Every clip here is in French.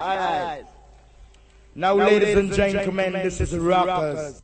Alright. Now, ladies and gentlemen, this is Rockers.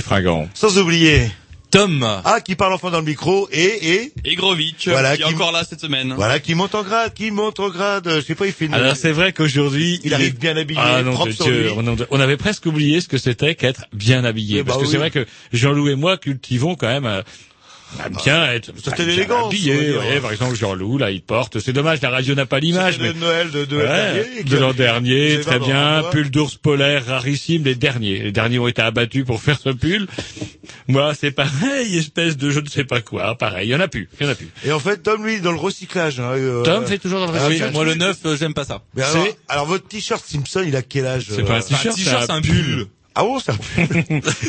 Roger sans oublier Tom ah qui parle enfin dans le micro et et Egrovic, Voilà, qui est encore là cette semaine. voilà qui monte en grade, qui monte en grade. Je sais pas, il fait une. Alors c'est vrai qu'aujourd'hui Il arrive est- bien habillé, Ah non, propre de sur Dieu, lui. on, avait presque oublié ce que c'était qu'être bien habillé. Eh bah parce que oui. c'est vrai que Jean-Loup et moi cultivons quand même. euh, à bien être bien élégance, on va habillé. ouais, par exemple, Jean-Loup, là, il porte. C'est dommage, la radio n'a pas l'image, C'était mais de Noël de, de, Ouais, dernier, de l'an dernier, très bien. Pull d'ours polaire rarissime, les derniers. Les derniers ont été abattus pour faire ce pull. Moi, c'est pareil, espèce de je ne sais pas quoi. Pareil, il y en a plus, il y en a plus. Et en fait, Tom lui dans le recyclage. Hein, euh, Tom fait toujours dans le ah, recyclage. oui, Moi le neuf, euh, j'aime pas ça. Mais alors, votre t-shirt Simpson, il a quel âge C'est euh, pas un Un t-shirt, t-shirt, c'est un pull. Ah bon, c'est un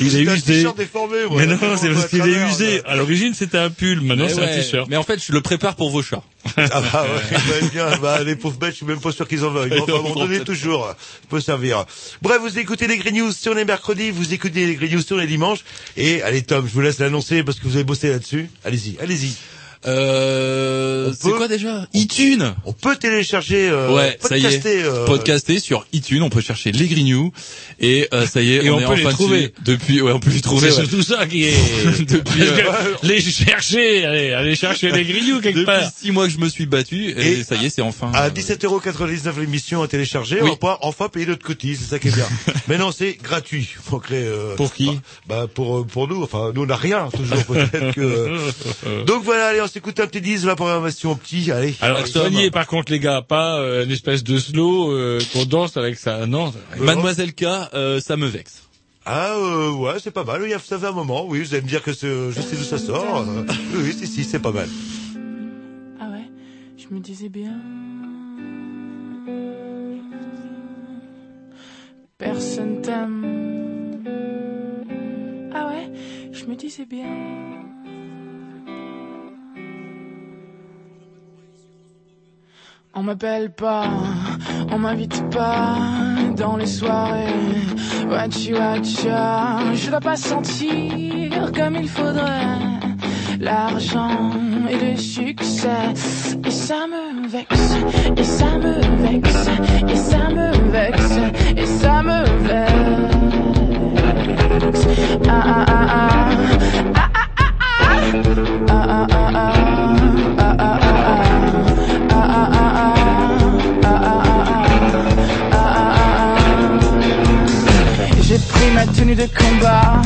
Il est C'est un usé. t-shirt déformé, moi. Mais non, On c'est parce qu'il est usé. À l'origine, c'était un pull. Maintenant, c'est un t-shirt. Mais en fait, je le prépare pour vos chats. Ah bah ouais, bah, bien, bah, les pauvres bêtes, je suis même pas sûr qu'ils en veulent. Ils vont m'en donner toujours. Peut servir. Bref, vous écoutez les Green News sur les mercredis, vous écoutez les Green News sur les dimanches. Et allez Tom, je vous laisse l'annoncer parce que vous avez bossé là-dessus. Allez-y, allez-y. Euh, c'est quoi déjà iTunes. On peut télécharger, euh, ouais, ça y est. podcaster, euh, Podcaster sur iTunes, on peut chercher les News et euh, ça y est, Et on, on est peut les enfin trouver. dessus. depuis. Ouais, on peut les trouver. C'est ouais. surtout ça qui est. Depuis, euh, les chercher, allez, allez chercher les grillous quelque Depuis part. six mois que je me suis battu et, Et ça y est, c'est enfin. À euh, 17,99€ l'émission à télécharger, Oui. on va pas enfin payer notre cotise, c'est ça qui est bien. Mais non, c'est gratuit. Faut euh, Pour qui bah, bah, pour euh, pour nous, enfin nous on n'a rien toujours peut-être que. Donc voilà, allez on s'écoute un petit 10 de la programmation petit, allez. Alors, Allez, soignez par contre les gars, pas euh, une espèce de slow euh, qu'on danse avec ça. Non. Mademoiselle K, euh, ça me vexe. Ah euh, ouais, c'est pas mal. Ça fait un moment. Oui, vous allez me dire que je sais d'où ça sort. Oui, oui, si si, c'est pas mal. Ah ouais, je me disais bien. Personne t'aime. Ah ouais, je me disais bien. M'appelle pas, on m'invite pas dans les soirées. Wachi wacha, je dois pas sentir comme il faudrait l'argent et le succès. Et ça me vexe, et ça me vexe, et ça me vexe, et ça me vexe. Ah ah, ah ah ah ah, ah ah ah ah, ah ah ma tenue de combat.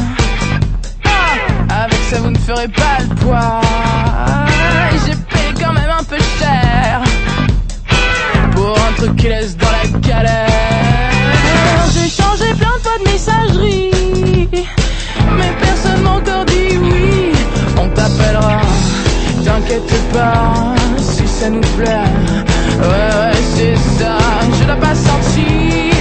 Ah, Avec ça, vous ne ferez pas le poids. J'ai payé quand même un peu cher pour un truc qui laisse dans la galère. J'ai changé plein de fois de messagerie, mais personne m'a encore dit oui. On t'appellera, t'inquiète pas, si ça nous plaît. Ouais, ouais, c'est ça. Je dois pas sentir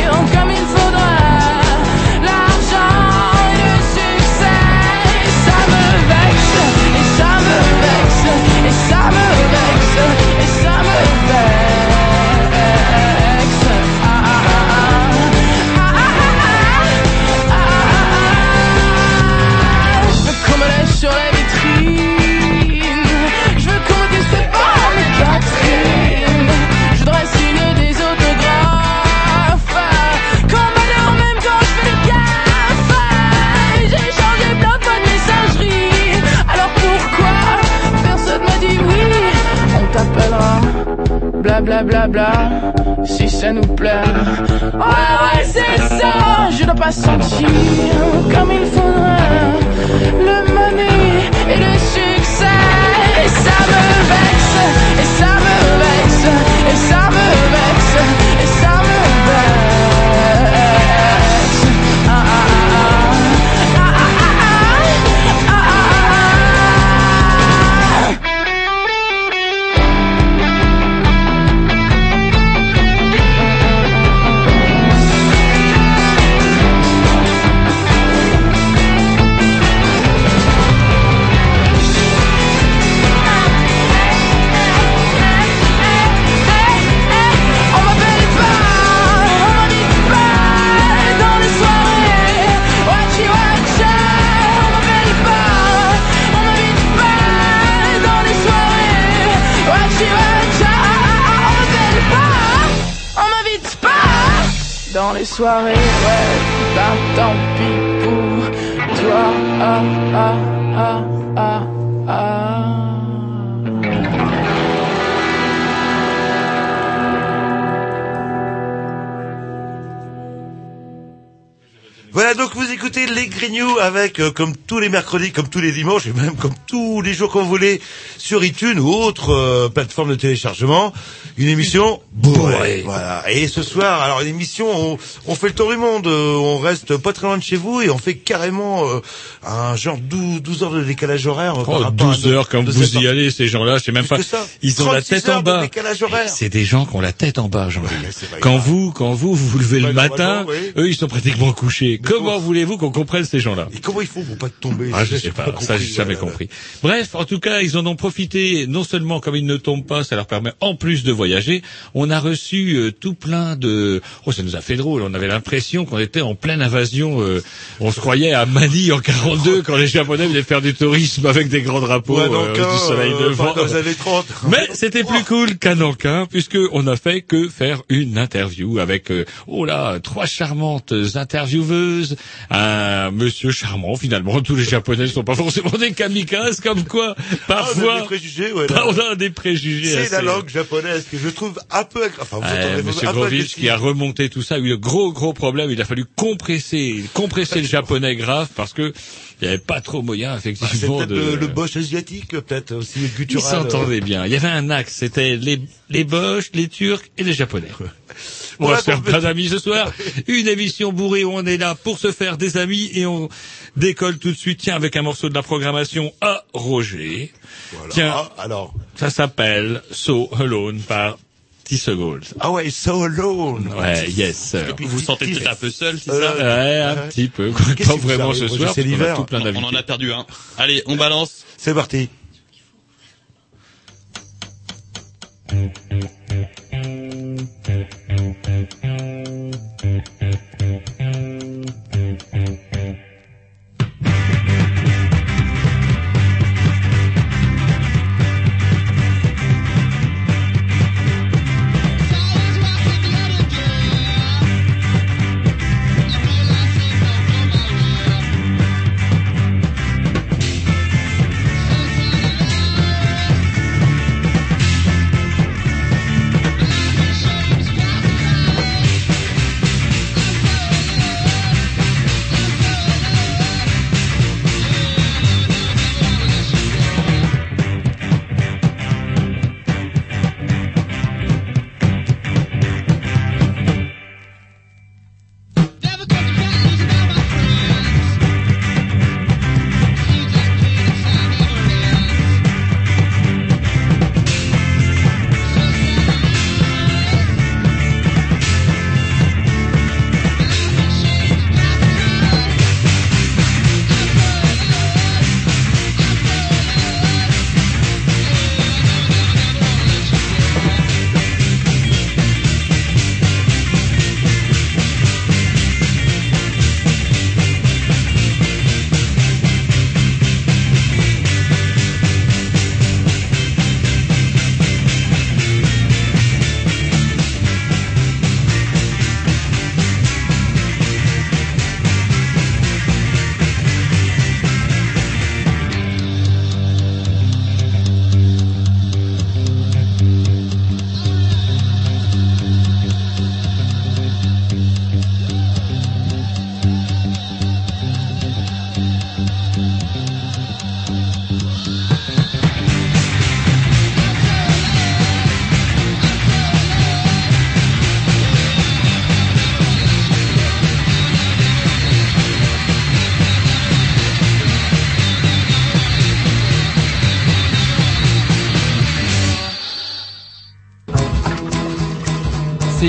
Bla bla bla bla. Si ça nous plaît. Ouais ouais c'est ça. Je dois pas sentir comme il faudrait. Le money et le succès. Et ça me vexe. Et ça me vexe. Et ça me vexe. Et ça me vexe. Pas avec, euh, comme tous les mercredis, comme tous les dimanches, et même comme tous les jours qu'on voulait, sur iTunes ou autres euh, plateformes de téléchargement, une émission bourrée. Voilà. Et ce soir, alors une émission, on, on fait le tour du monde, euh, on reste pas très loin de chez vous et on fait carrément euh, un genre 12, 12 heures de décalage horaire. par Oh, rapport à 12 nos- heures quand vous y allez, ces gens-là, je sais même pas. ça. Ils ont la 36 tête en bas. C'est des gens qui ont la tête en bas, pas Quand vous, quand vous, vous vous levez le matin, oui. eux, ils sont pratiquement couchés. Comment voulez-vous qu'on comprenne ces gens-là? Comment il faut pour pas tomber ah, je sais pas, ça j'ai jamais voilà. compris. Bref, en tout cas, ils en ont profité, non seulement comme ils ne tombent pas, ça leur permet en plus de voyager. On a reçu euh, tout plein de... Oh, ça nous a fait drôle, on avait l'impression qu'on était en pleine invasion. euh, on se croyait à Mali en 42 quand les Japonais venaient faire du tourisme avec des grands drapeaux Ouais, euh, du soleil devant. pas dans les années 30. Mais c'était plus cool qu'à Nankin, puisque on a fait que faire une interview avec, oh là, trois charmantes intervieweuses, un monsieur charmant finalement. Tous les Japonais ne sont pas forcément des kamikazes, comme quoi, Ah, on a parfois, des préjugés, ouais, bah, on a des préjugés. C'est la langue japonaise que je trouve un peu, enfin, vous entendrez Monsieur un Grovitch qui a remonté tout ça, a eu de gros gros problèmes. Il a fallu compresser, compresser le japonais grave parce que il n'y avait pas trop moyen C'est effectivement de. le, le Bosch asiatique, peut-être aussi le Ils s'entendaient bien. Il y avait un axe, c'était les, les Boches, les Turcs et les Japonais. On va se faire plein d'amis ce soir. Une émission bourrée où on est là pour se faire des amis et on décolle tout de suite, tiens, avec un morceau de la programmation à Roger. Voilà. Tiens, Ah, alors. ça s'appelle So Alone par Gold. Ah ouais, so alone. Ouais, yes. Vous vous sentez peut-être un peu seul, c'est Euh, ça Ouais, un petit peu. Pas vraiment ce soir, c'est l'hiver. On en a perdu un. Allez, on balance. C'est parti. Thank you.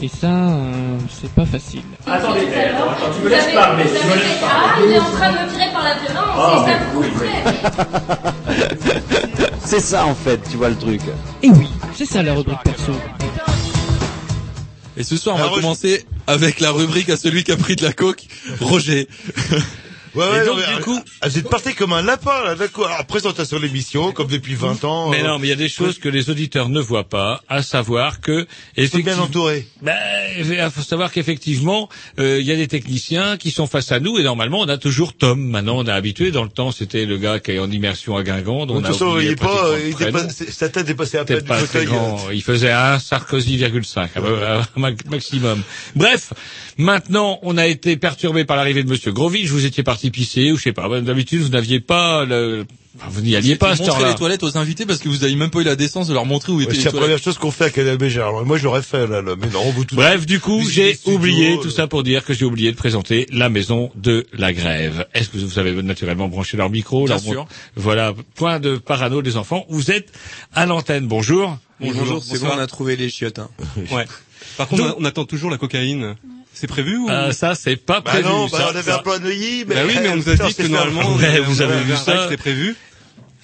Et ça, euh, c'est pas facile. Attendez, attends, attends, tu me laisses parler, tu me laisses parler. Ah, il est en train de me tirer par la violence, Ah, c'est ça. C'est ça en fait, tu vois le truc. Et oui, c'est ça la rubrique perso. Et ce soir, on va Roger- commencer avec la rubrique à celui qui a pris de la coke, Roger. Ouais, Et donc, non, du coup- vous êtes parti comme un lapin, là, d'accord. Présentation de l'émission, comme depuis 20 ans. Mais euh, non, mais il y a des choses que les auditeurs ne voient pas, à savoir que Ils sont bien effectivement, entourés. ben, il faut savoir qu'effectivement, euh, il y a des techniciens qui sont face à nous et normalement on a toujours Tom. Maintenant, on est habitué. Dans le temps, c'était le gars qui est en immersion à Guingamp. De on toute a façon, il est pas, il dépasse- sa tête dépassait à peine du fauteuil. grand. Il faisait un Sarkozy, 5, à peu- à ma- maximum. Bref, maintenant, on a été perturbé par l'arrivée de Monsieur Grovitch. Vous étiez parti pisser ou je sais pas. D'habitude, vous n'aviez pas le, enfin, vous n'y alliez pas à cette montrer heure-là. les toilettes aux invités parce que vous avez même pas eu la décence de leur montrer où Ouais, étaient C'est les la toilettes. première chose qu'on fait à Canal Béjar. Alors, Moi, je l'aurais fait, là, là, mais non, vous tout Bref, du coup, j'ai studios, oublié euh. tout ça pour dire que j'ai oublié de présenter la maison de la grève. Est-ce que vous avez naturellement branché leur micro Bien leur sûr. Voilà, point de parano des enfants. Vous êtes à l'antenne. Bonjour. Bonjour, c'est bon, on a trouvé les chiottes. hein. Ouais. Par contre, Donc- on, on attend toujours la cocaïne. C'est prévu ou Euh, ça, c'est pas Bah prévu. non, ça, bah, on avait ça. un plan à Neuilly, mais... Bah oui, mais on nous a dit que normalement, vous avez vu ça c'était prévu.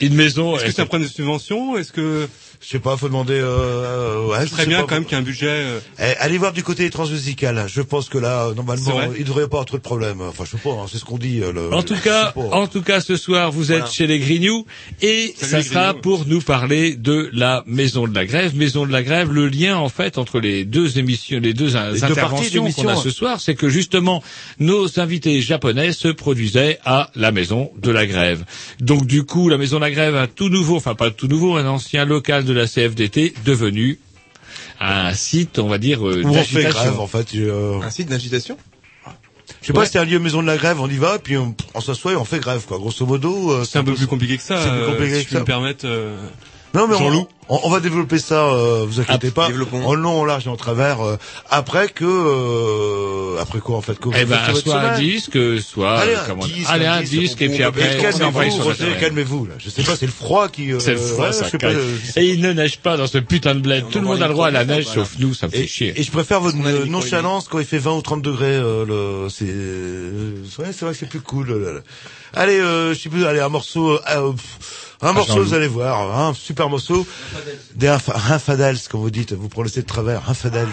Une maison. Est-ce que c'est un problème de subvention? Est-ce que Je sais pas, faut demander, euh, euh, ouais, sais bien pas. quand même qu'il y ait un budget euh, Eh, allez voir du côté transmusical. Je pense que là, euh, normalement, il devrait y avoir trop de problèmes. Enfin, je sais pas, hein, c'est ce qu'on dit. le- En tout cas, pas. en tout cas, ce soir, vous êtes Voilà. chez les Grignoux et Salut ça sera Grignoux. pour nous parler de la Maison de la Grève. Maison de la Grève, le lien en fait entre les deux émissions, les deux, Les deux parties interventions d'émission, qu'on a hein. ce soir, c'est que justement nos invités japonais se produisaient à la Maison de la Grève. Donc du coup, la Maison de la Grève, un tout nouveau, enfin pas tout nouveau, un ancien local de la CFDT devenu un site, on va dire, euh, Où on fait d'agitation. grève, en fait. euh, Un site d'agitation Je sais pas, Ouais. c'est un lieu maison de la grève, on y va, puis on, on s'assoit et on fait grève, quoi. Grosso modo, euh, C'est un peu plus compliqué que ça. C'est plus euh, compliqué si que je peux ça. me permettre. euh, Non, mais on, Jean-Loup. on, on va développer ça, euh, vous inquiétez pas. développons. En long, en large et en travers, euh, après que, euh, après quoi, en fait, que vous Eh ben, soit un disque, soit Allez, euh, un comment- disque, allez, un un disque, disque, on- et puis après, calmez-vous, calmez-vous, là. Je sais pas, c'est le froid qui, euh, C'est le froid, ouais, ça je sais caille. pas, euh, Et il ne neige pas dans ce putain de bled. Tout le monde a le droit à la neige, sauf nous, ça me fait chier. et je préfère votre nonchalance quand il fait 20 ou 30 degrés. Euh, le, c'est, euh, ouais, c'est vrai que c'est plus cool. là, là. Allez, euh, je sais plus, allez un morceau, euh, euh, pff, un morceau, vous allez voir, un super morceau, des infa- infadels, comme vous dites, vous prononcez de travers, infadels.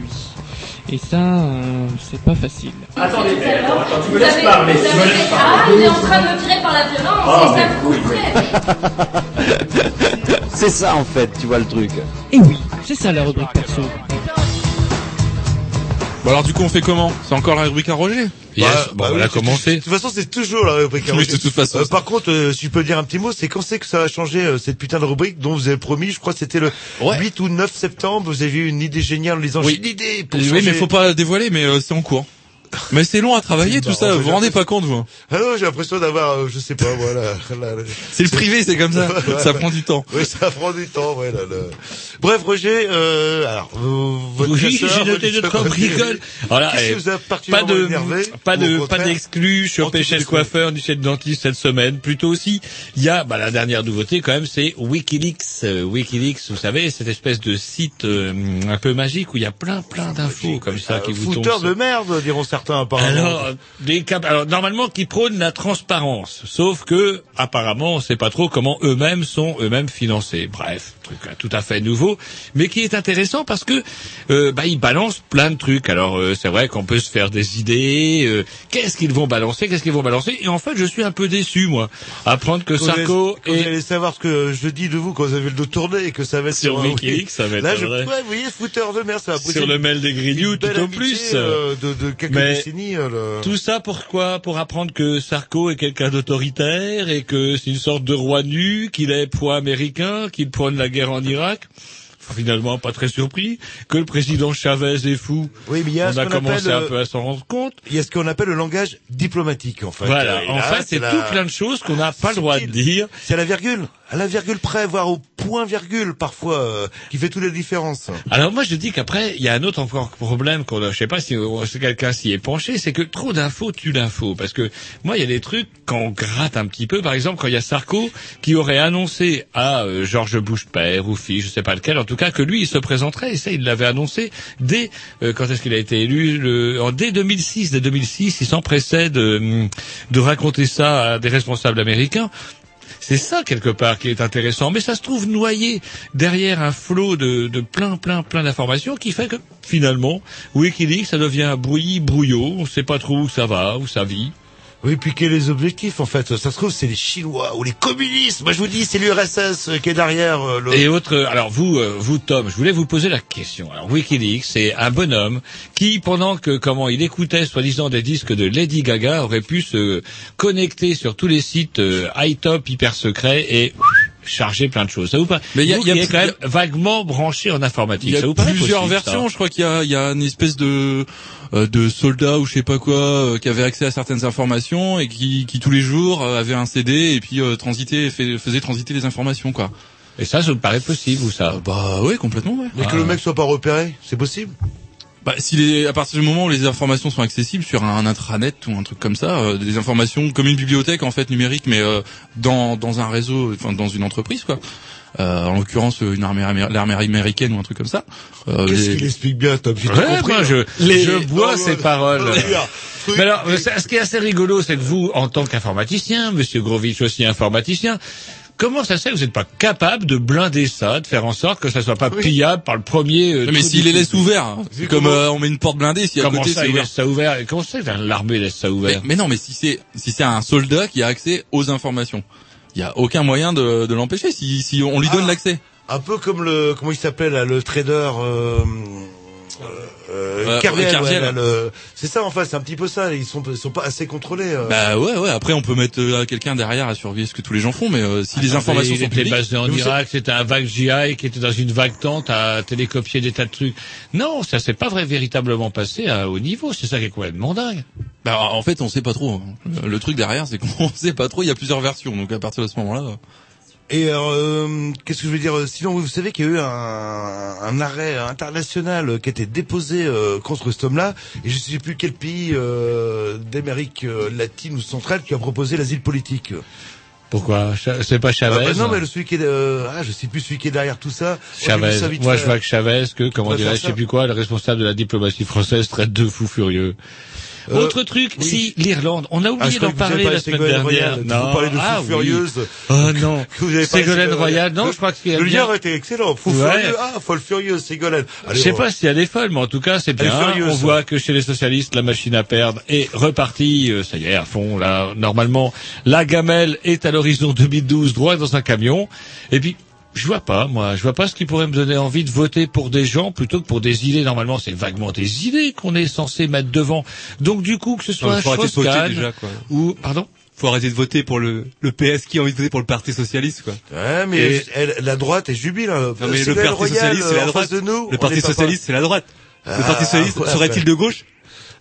Et ça, euh, c'est pas facile. Attendez, mais attends, attends, tu me laisses parler, tu me laisses Ah, parler. il est en train de me tirer par la violence, Oh, c'est ça mais vous frère. C'est ça en fait, tu vois le truc. Et oui, c'est ça la rubrique perso. Bon alors du coup on fait comment? C'est encore la rubrique à Roger? Yes, Bah, bon, bah on oui, a commencé. De toute façon, c'est toujours la rubrique. Oui, de toute façon, Euh, par contre, euh, si je peux dire un petit mot, c'est quand c'est que ça va changer euh, cette putain de rubrique dont vous avez promis. Je crois que c'était le Ouais. 8 ou 9 septembre. Vous avez eu une idée géniale en disant Oui. j'ai une idée pour Oui changer. mais faut pas dévoiler mais euh, c'est en cours. Mais c'est long à travailler tout ça, vous vous rendez pas compte vous Ah non, j'ai l'impression d'avoir, euh, je sais pas, voilà. là, là. C'est le privé, c'est comme ça. Ça prend du temps. Oui, ça prend du temps, ouais. Là, là. Bref, Roger, euh, alors, euh, votre Oui, classeur, j'ai noté deux trois bricoles. Voilà, Qu'est-ce vous a pas de énervé pas de pas d'exclus sur Anti- Péchel Coiffeur ni chez le dentiste cette semaine. Plutôt aussi, il y a bah, la dernière nouveauté quand même, c'est WikiLeaks. Euh, WikiLeaks, vous savez, cette espèce de site euh, un peu magique où il y a plein plein d'infos comme ça qui vous tombent. De merde, diront certains, Alors, normalement qui prônent la transparence, sauf que apparemment on sait pas trop comment eux-mêmes sont eux-mêmes financés. Bref, truc hein, tout à fait nouveau, mais qui est intéressant parce que euh, bah ils balancent plein de trucs. Alors euh, c'est vrai qu'on peut se faire des idées. euh, qu'est-ce qu'ils vont balancer Qu'est-ce qu'ils vont balancer Et en fait, je suis un peu déçu moi, apprendre que Quand Sarko vous allez, quand vous allez savoir ce que je dis de vous quand vous avez le dos tourné et que ça va être Sur Wikileaks, ça va être Là, je, vrai. ouais, vous voyez, fouteur de merde, ça va sur le mail des Grignoux tout au plus. euh, de, de quelques Mais- décennies. le- Tout ça pourquoi Pour apprendre que Sarko est quelqu'un d'autoritaire et que c'est une sorte de roi nu, qu'il est pro-américain, qu'il prône la guerre en Irak. Finalement, pas très surpris que le président Chavez est fou. Oui, mais il y a On ce a commencé appelle, un peu à s'en rendre compte. Il y a ce qu'on appelle le langage diplomatique, en fait. Voilà. En fait, c'est la- tout plein de choses qu'on n'a pas le droit de dire. C'est à la virgule, à la virgule près, voire au point virgule parfois, euh, qui fait toute la différence. Alors moi je dis qu'après il y a un autre encore problème qu'on a, je sais pas si, euh, si quelqu'un s'y est penché, c'est que trop d'infos tue l'info parce que moi il y a des trucs quand on gratte un petit peu, par exemple quand il y a Sarko qui aurait annoncé à euh, George Bush père ou fils, je sais pas lequel, en tout cas que lui il se présenterait et ça il l'avait annoncé dès euh, quand est-ce qu'il a été élu, le, en, dès 2006, dès 2006 il s'empressait de de raconter ça à des responsables américains. C'est ça quelque part qui est intéressant, mais ça se trouve noyé derrière un flot de, de plein plein plein d'informations qui fait que finalement WikiLeaks ça devient brouillis brouillot, on sait pas trop où ça va, où ça vit. Oui, puis quels les objectifs, en fait? Ça se trouve, c'est les Chinois ou les communistes. Moi, je vous dis, c'est l'URSS euh, qui est derrière euh, le... Et autre, alors vous, euh, vous Tom, je voulais vous poser la question. Alors WikiLeaks, c'est un bonhomme qui, pendant que comment il écoutait soi-disant des disques de Lady Gaga, aurait pu se connecter sur tous les sites euh, high top hyper secrets et charger plein de choses. Ça vous paraît Mais il y a- Vous il y a plus- quand même vaguement branché en informatique. Il y ça a vous paraît plusieurs possible, versions. ça Je crois qu'il y a, il y a une espèce de euh, de soldat ou je sais pas quoi euh, qui avait accès à certaines informations et qui, qui tous les jours euh, avait un CD et puis euh, transitait, fait- faisait transiter les informations quoi. Et ça, ça vous paraît possible ou ça? Bah oui, complètement. Ouais. Mais que le mec soit pas repéré, c'est possible? Bah, si les, à partir du moment où les informations sont accessibles sur un intranet ou un truc comme ça, euh, des informations comme une bibliothèque en fait numérique, mais euh, dans dans un réseau, enfin dans une entreprise quoi. Euh, en l'occurrence une armée l'armée américaine ou un truc comme ça. Euh, Qu'est-ce les- qu'il explique bien, Tom? J'ai Ouais, compris. moi, je, Les- je bois ces paroles. Oh, Mais alors, ce qui est assez rigolo, c'est que vous, en tant qu'informaticien, Monsieur Grovitch aussi informaticien, comment ça se fait que vous n'êtes pas capable de blinder ça, de faire en sorte que ça soit pas pillable par le premier euh, mais s'il les laisse ouverts, hein. c'est comme euh, on met une porte blindée, si à Comment côté ça, c'est il ouvert. laisse ça ouvert Et Comment ça, que l'armée laisse ça ouvert mais non, mais si c'est si c'est un soldat qui a accès aux informations, il y a aucun moyen de, de l'empêcher si si on lui donne Ah. l'accès. Un peu comme le... Comment il s'appelle, là, le trader... Euh, euh, Euh, Carviel, ouais, Carviel. là, le- C'est ça, en fait, c'est un petit peu ça. Ils sont, ils sont pas assez contrôlés. euh. Bah ouais ouais. Après on peut mettre euh, quelqu'un derrière à surveiller ce que tous les gens font, mais euh, si les Attendez, informations sont publiques, basé en Irak, c'était un vague GI qui était dans une vague tente à télécopier des tas de trucs. Non, ça s'est pas vrai véritablement passé à haut niveau. C'est ça qui est complètement dingue. Bah, en fait, on sait pas trop. Le, le truc derrière, c'est qu'on sait pas trop. Il y a plusieurs versions, donc à partir de ce moment-là. Et euh, qu'est-ce que je veux dire Sinon, vous savez qu'il y a eu un, un arrêt international qui a été déposé euh, contre cet homme-là. Et je ne sais plus quel pays euh, d'Amérique euh, latine ou centrale qui a proposé l'asile politique. Pourquoi C'est pas ah bah Chavez Non, mais celui qui est de... ah, je sais plus celui qui est derrière tout ça. Chavez. Moi, je vois que Chavez, que comment dirais-je, je sais plus quoi, le responsable de la diplomatie française traite de fou furieux. Euh, Autre truc, si l'Irlande, on a ah, oublié d'en parler la semaine dernière. Non. Vous parlez de ah, Fou Oui. Ah, non. Ségolène Royal, non, je crois que c'est Le lien était excellent. Fou Furieux, ah, folle furieuse, Ségolène. Je sais pas si elle est folle, mais en tout cas, c'est bien. On voit que chez les socialistes, la machine à perdre est repartie, euh, ça y est, à fond, là, normalement. La gamelle est à l'horizon 2012, droit dans un camion. Et puis, je vois pas, moi, je vois pas ce qui pourrait me donner envie de voter pour des gens plutôt que pour des idées. Normalement, c'est vaguement des idées qu'on est censé mettre devant. Donc du coup, que ce soit Schwarzkopf ou pardon? Faut arrêter de voter pour le, le PS qui a envie de voter pour le Parti Socialiste, quoi. Ouais, mais la droite est jubile. Le Parti Socialiste, c'est la droite. Le Parti Socialiste, c'est la droite. Le Parti Socialiste serait-il de gauche?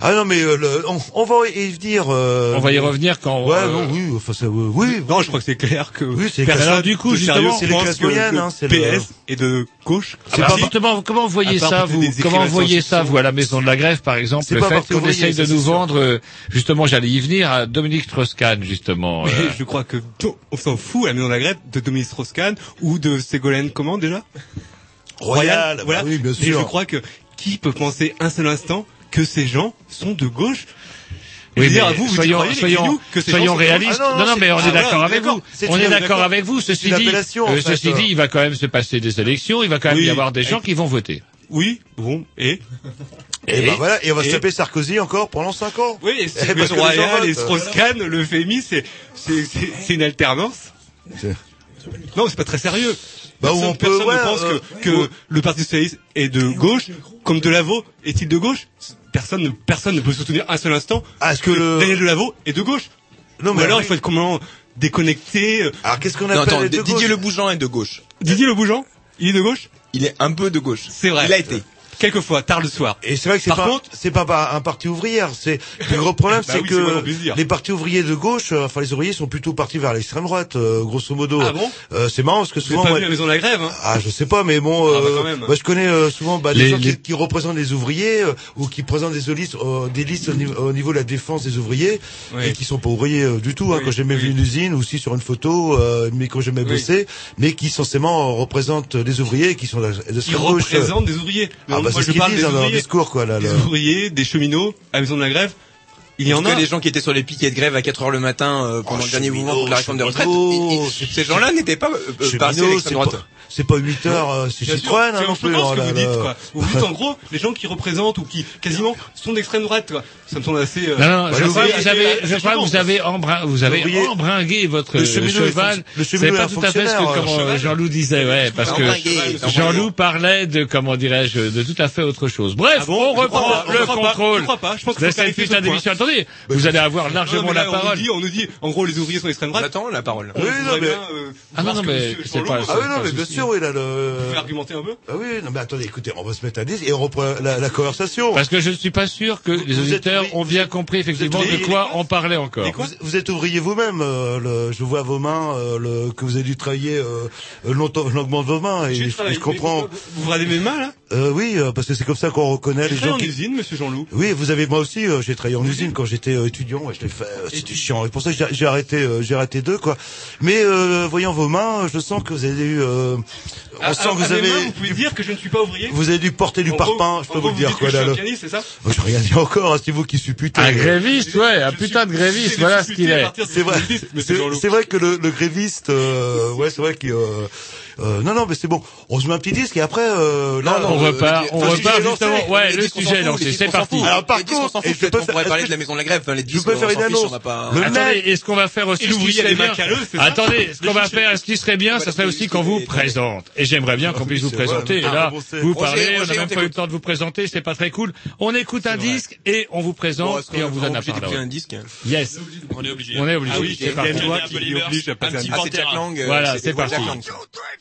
Ah non, mais euh, on, on, va y venir. Euh, on va y revenir quand. Ouais, non, oui, enfin ça, oui. Non, je crois que c'est clair que. Oui, c'est Alors du coup, justement, c'est les classes. Hein, PS le... est de gauche. Ah, c'est bah, pas fortement. Comment vous voyez ça, vous Comment vous voyez ça, vous, à la Maison de la Grève, par exemple, le fait qu'on essaye de nous vendre. Euh, justement, j'allais y venir à Dominique Strauss-Kahn, justement. Euh. Je crois que on s'en fout à la Maison de la Grève de Dominique Strauss-Kahn ou de Ségolène. Comment déjà? Royal. Voilà. Et je crois que qui peut penser un seul instant que ces gens sont de gauche. Oui, dire à vous, vous soyons, réalistes. Ah non, non, mais on est d'accord avec vous. On est d'accord avec vous. Ceci dit, euh, ceci hein. dit, il va quand même se passer des élections. Il va quand même y avoir des gens qui vont voter. Oui, bon, et et, eh ben voilà, et on va et se taper Sarkozy encore pendant 5 ans. Oui, et c'est Royal, et Strauss-Kahn, le FMI, c'est c'est une alternance. Non, c'est pas très sérieux. Bah personne, on personne ne pense que, euh, le Parti socialiste est de gauche, comme Delavaux est-il de gauche? personne, ne, personne ne peut soutenir un seul instant ah, ce que. Daniel Delaveau est de gauche. Non, mais Ou alors, il faut être comment déconnecté. Euh. Alors, qu'est-ce qu'on appelle non, attends, Didier est de gauche. Didier Lebougeant, il est de gauche Il est un peu de gauche. C'est vrai. Il a été quelquefois tard le soir. Et c'est vrai que c'est pas, contre... c'est pas, un parti ouvrier. C'est le gros problème, bah c'est que les partis ouvriers de gauche, euh, enfin les ouvriers sont plutôt partis vers l'extrême droite, euh, grosso modo. Ah bon? Euh, c'est marrant parce que souvent. Pas vu la maison de la grève. Hein? Ah, je sais pas, mais bon, ah bah bah, je connais euh, souvent bah, des gens qui, représentent les ouvriers ou qui présentent des listes, des listes au niveau, de la défense des ouvriers oui. et qui sont pas ouvriers du tout. Hein, quand j'ai même vu une usine ou si sur une photo, mais quand j'ai même bossé, mais qui censément représentent des ouvriers qui sont de, de Ils représentent des ouvriers. Ah, bah, c'est. Des ouvriers, des cheminots, à la maison de la grève. Il y en a. des gens qui étaient sur les piquets de grève à 4 heures le matin euh, pendant oh, le dernier mouvement de la réforme des retraites, oh, ces gens-là n'étaient pas euh, partis à droite. C'est pas 8 heures, c'est Citroën, hein, en gros, les gens qui représentent ou qui, quasiment, sont d'extrême droite ça me semble assez. Euh... Non, non, bah, je, crois que vous avez, je crois que vous avez, embrin, vous avez embringué votre le cheval. C'est pas tout à fait ce que euh, Jean-Loup disait, ouais, parce que Jean-Loup parlait de, comment dirais-je, de tout à fait autre chose. Bref, ah on reprend le contrôle. Je crois pas. Je pense que c'est démission. Attendez, bah, vous allez avoir largement la parole. On nous dit, en gros, les ouvriers sont extrêmement. Attends, la parole. Oui, non, mais. Ah non, mais c'est pas. Ah oui, non, mais bien sûr, oui, là, le. Vous pouvez argumenter un peu? Ah oui, non, mais attendez, écoutez, on va se mettre à 10 et on reprend la conversation. Parce que je ne suis pas sûr que les auditeurs ouvrier, on vient compris effectivement de quoi on parlait encore. Vous, êtes ouvrier vous-même, euh, je vois vos mains euh, que vous avez dû travailler euh, longtemps, longuement de vos mains, et je, comprends. Vous, regardez mes mains là? Oui, parce que c'est comme ça qu'on reconnaît les gens. en usine, Monsieur Jean-Loup. Oui, vous avez moi aussi, j'ai travaillé en usine quand j'étais étudiant, et je l'ai fait, c'était chiant, et pour ça j'ai arrêté, j'ai arrêté deux quoi. Mais voyant vos mains, je sens que vous avez eu, on à, sent que ah, vous ah, avez. Mains, vous pouvez dire que je ne suis pas ouvrier. Vous avez dû porter du parpaing, je peux vous dire quoi là. Je rien dit encore, hein, c'est vous un gréviste, ouais, un putain de gréviste, voilà ce qu'il est. C'est vrai, c'est vrai que le, gréviste, euh, ouais, c'est vrai qu'il. Euh, euh, non, non, mais c'est bon. On se met un petit disque et après, euh, non, non, on repart, on repart justement. Ouais, le sujet lancé, c'est parti. Alors par contre, je peux pourrait parler de la maison de la grève. Les disques, je peux faire une annonce. Attendez, est-ce qu'on va faire aussi l'ouvrier des Attendez, ce qu'on va faire, ce qui serait bien, ça serait aussi qu'on vous présente. Et j'aimerais bien qu'on puisse vous présenter. Et là, vous parlez, on n'a même pas eu le temps de vous présenter, c'est pas très cool. On écoute un disque et on vous présente et on vous en a parlé. Ah un disque. Yes. On est obligé. On est obligé. Ah c'est parti. Voilà, c'est parti.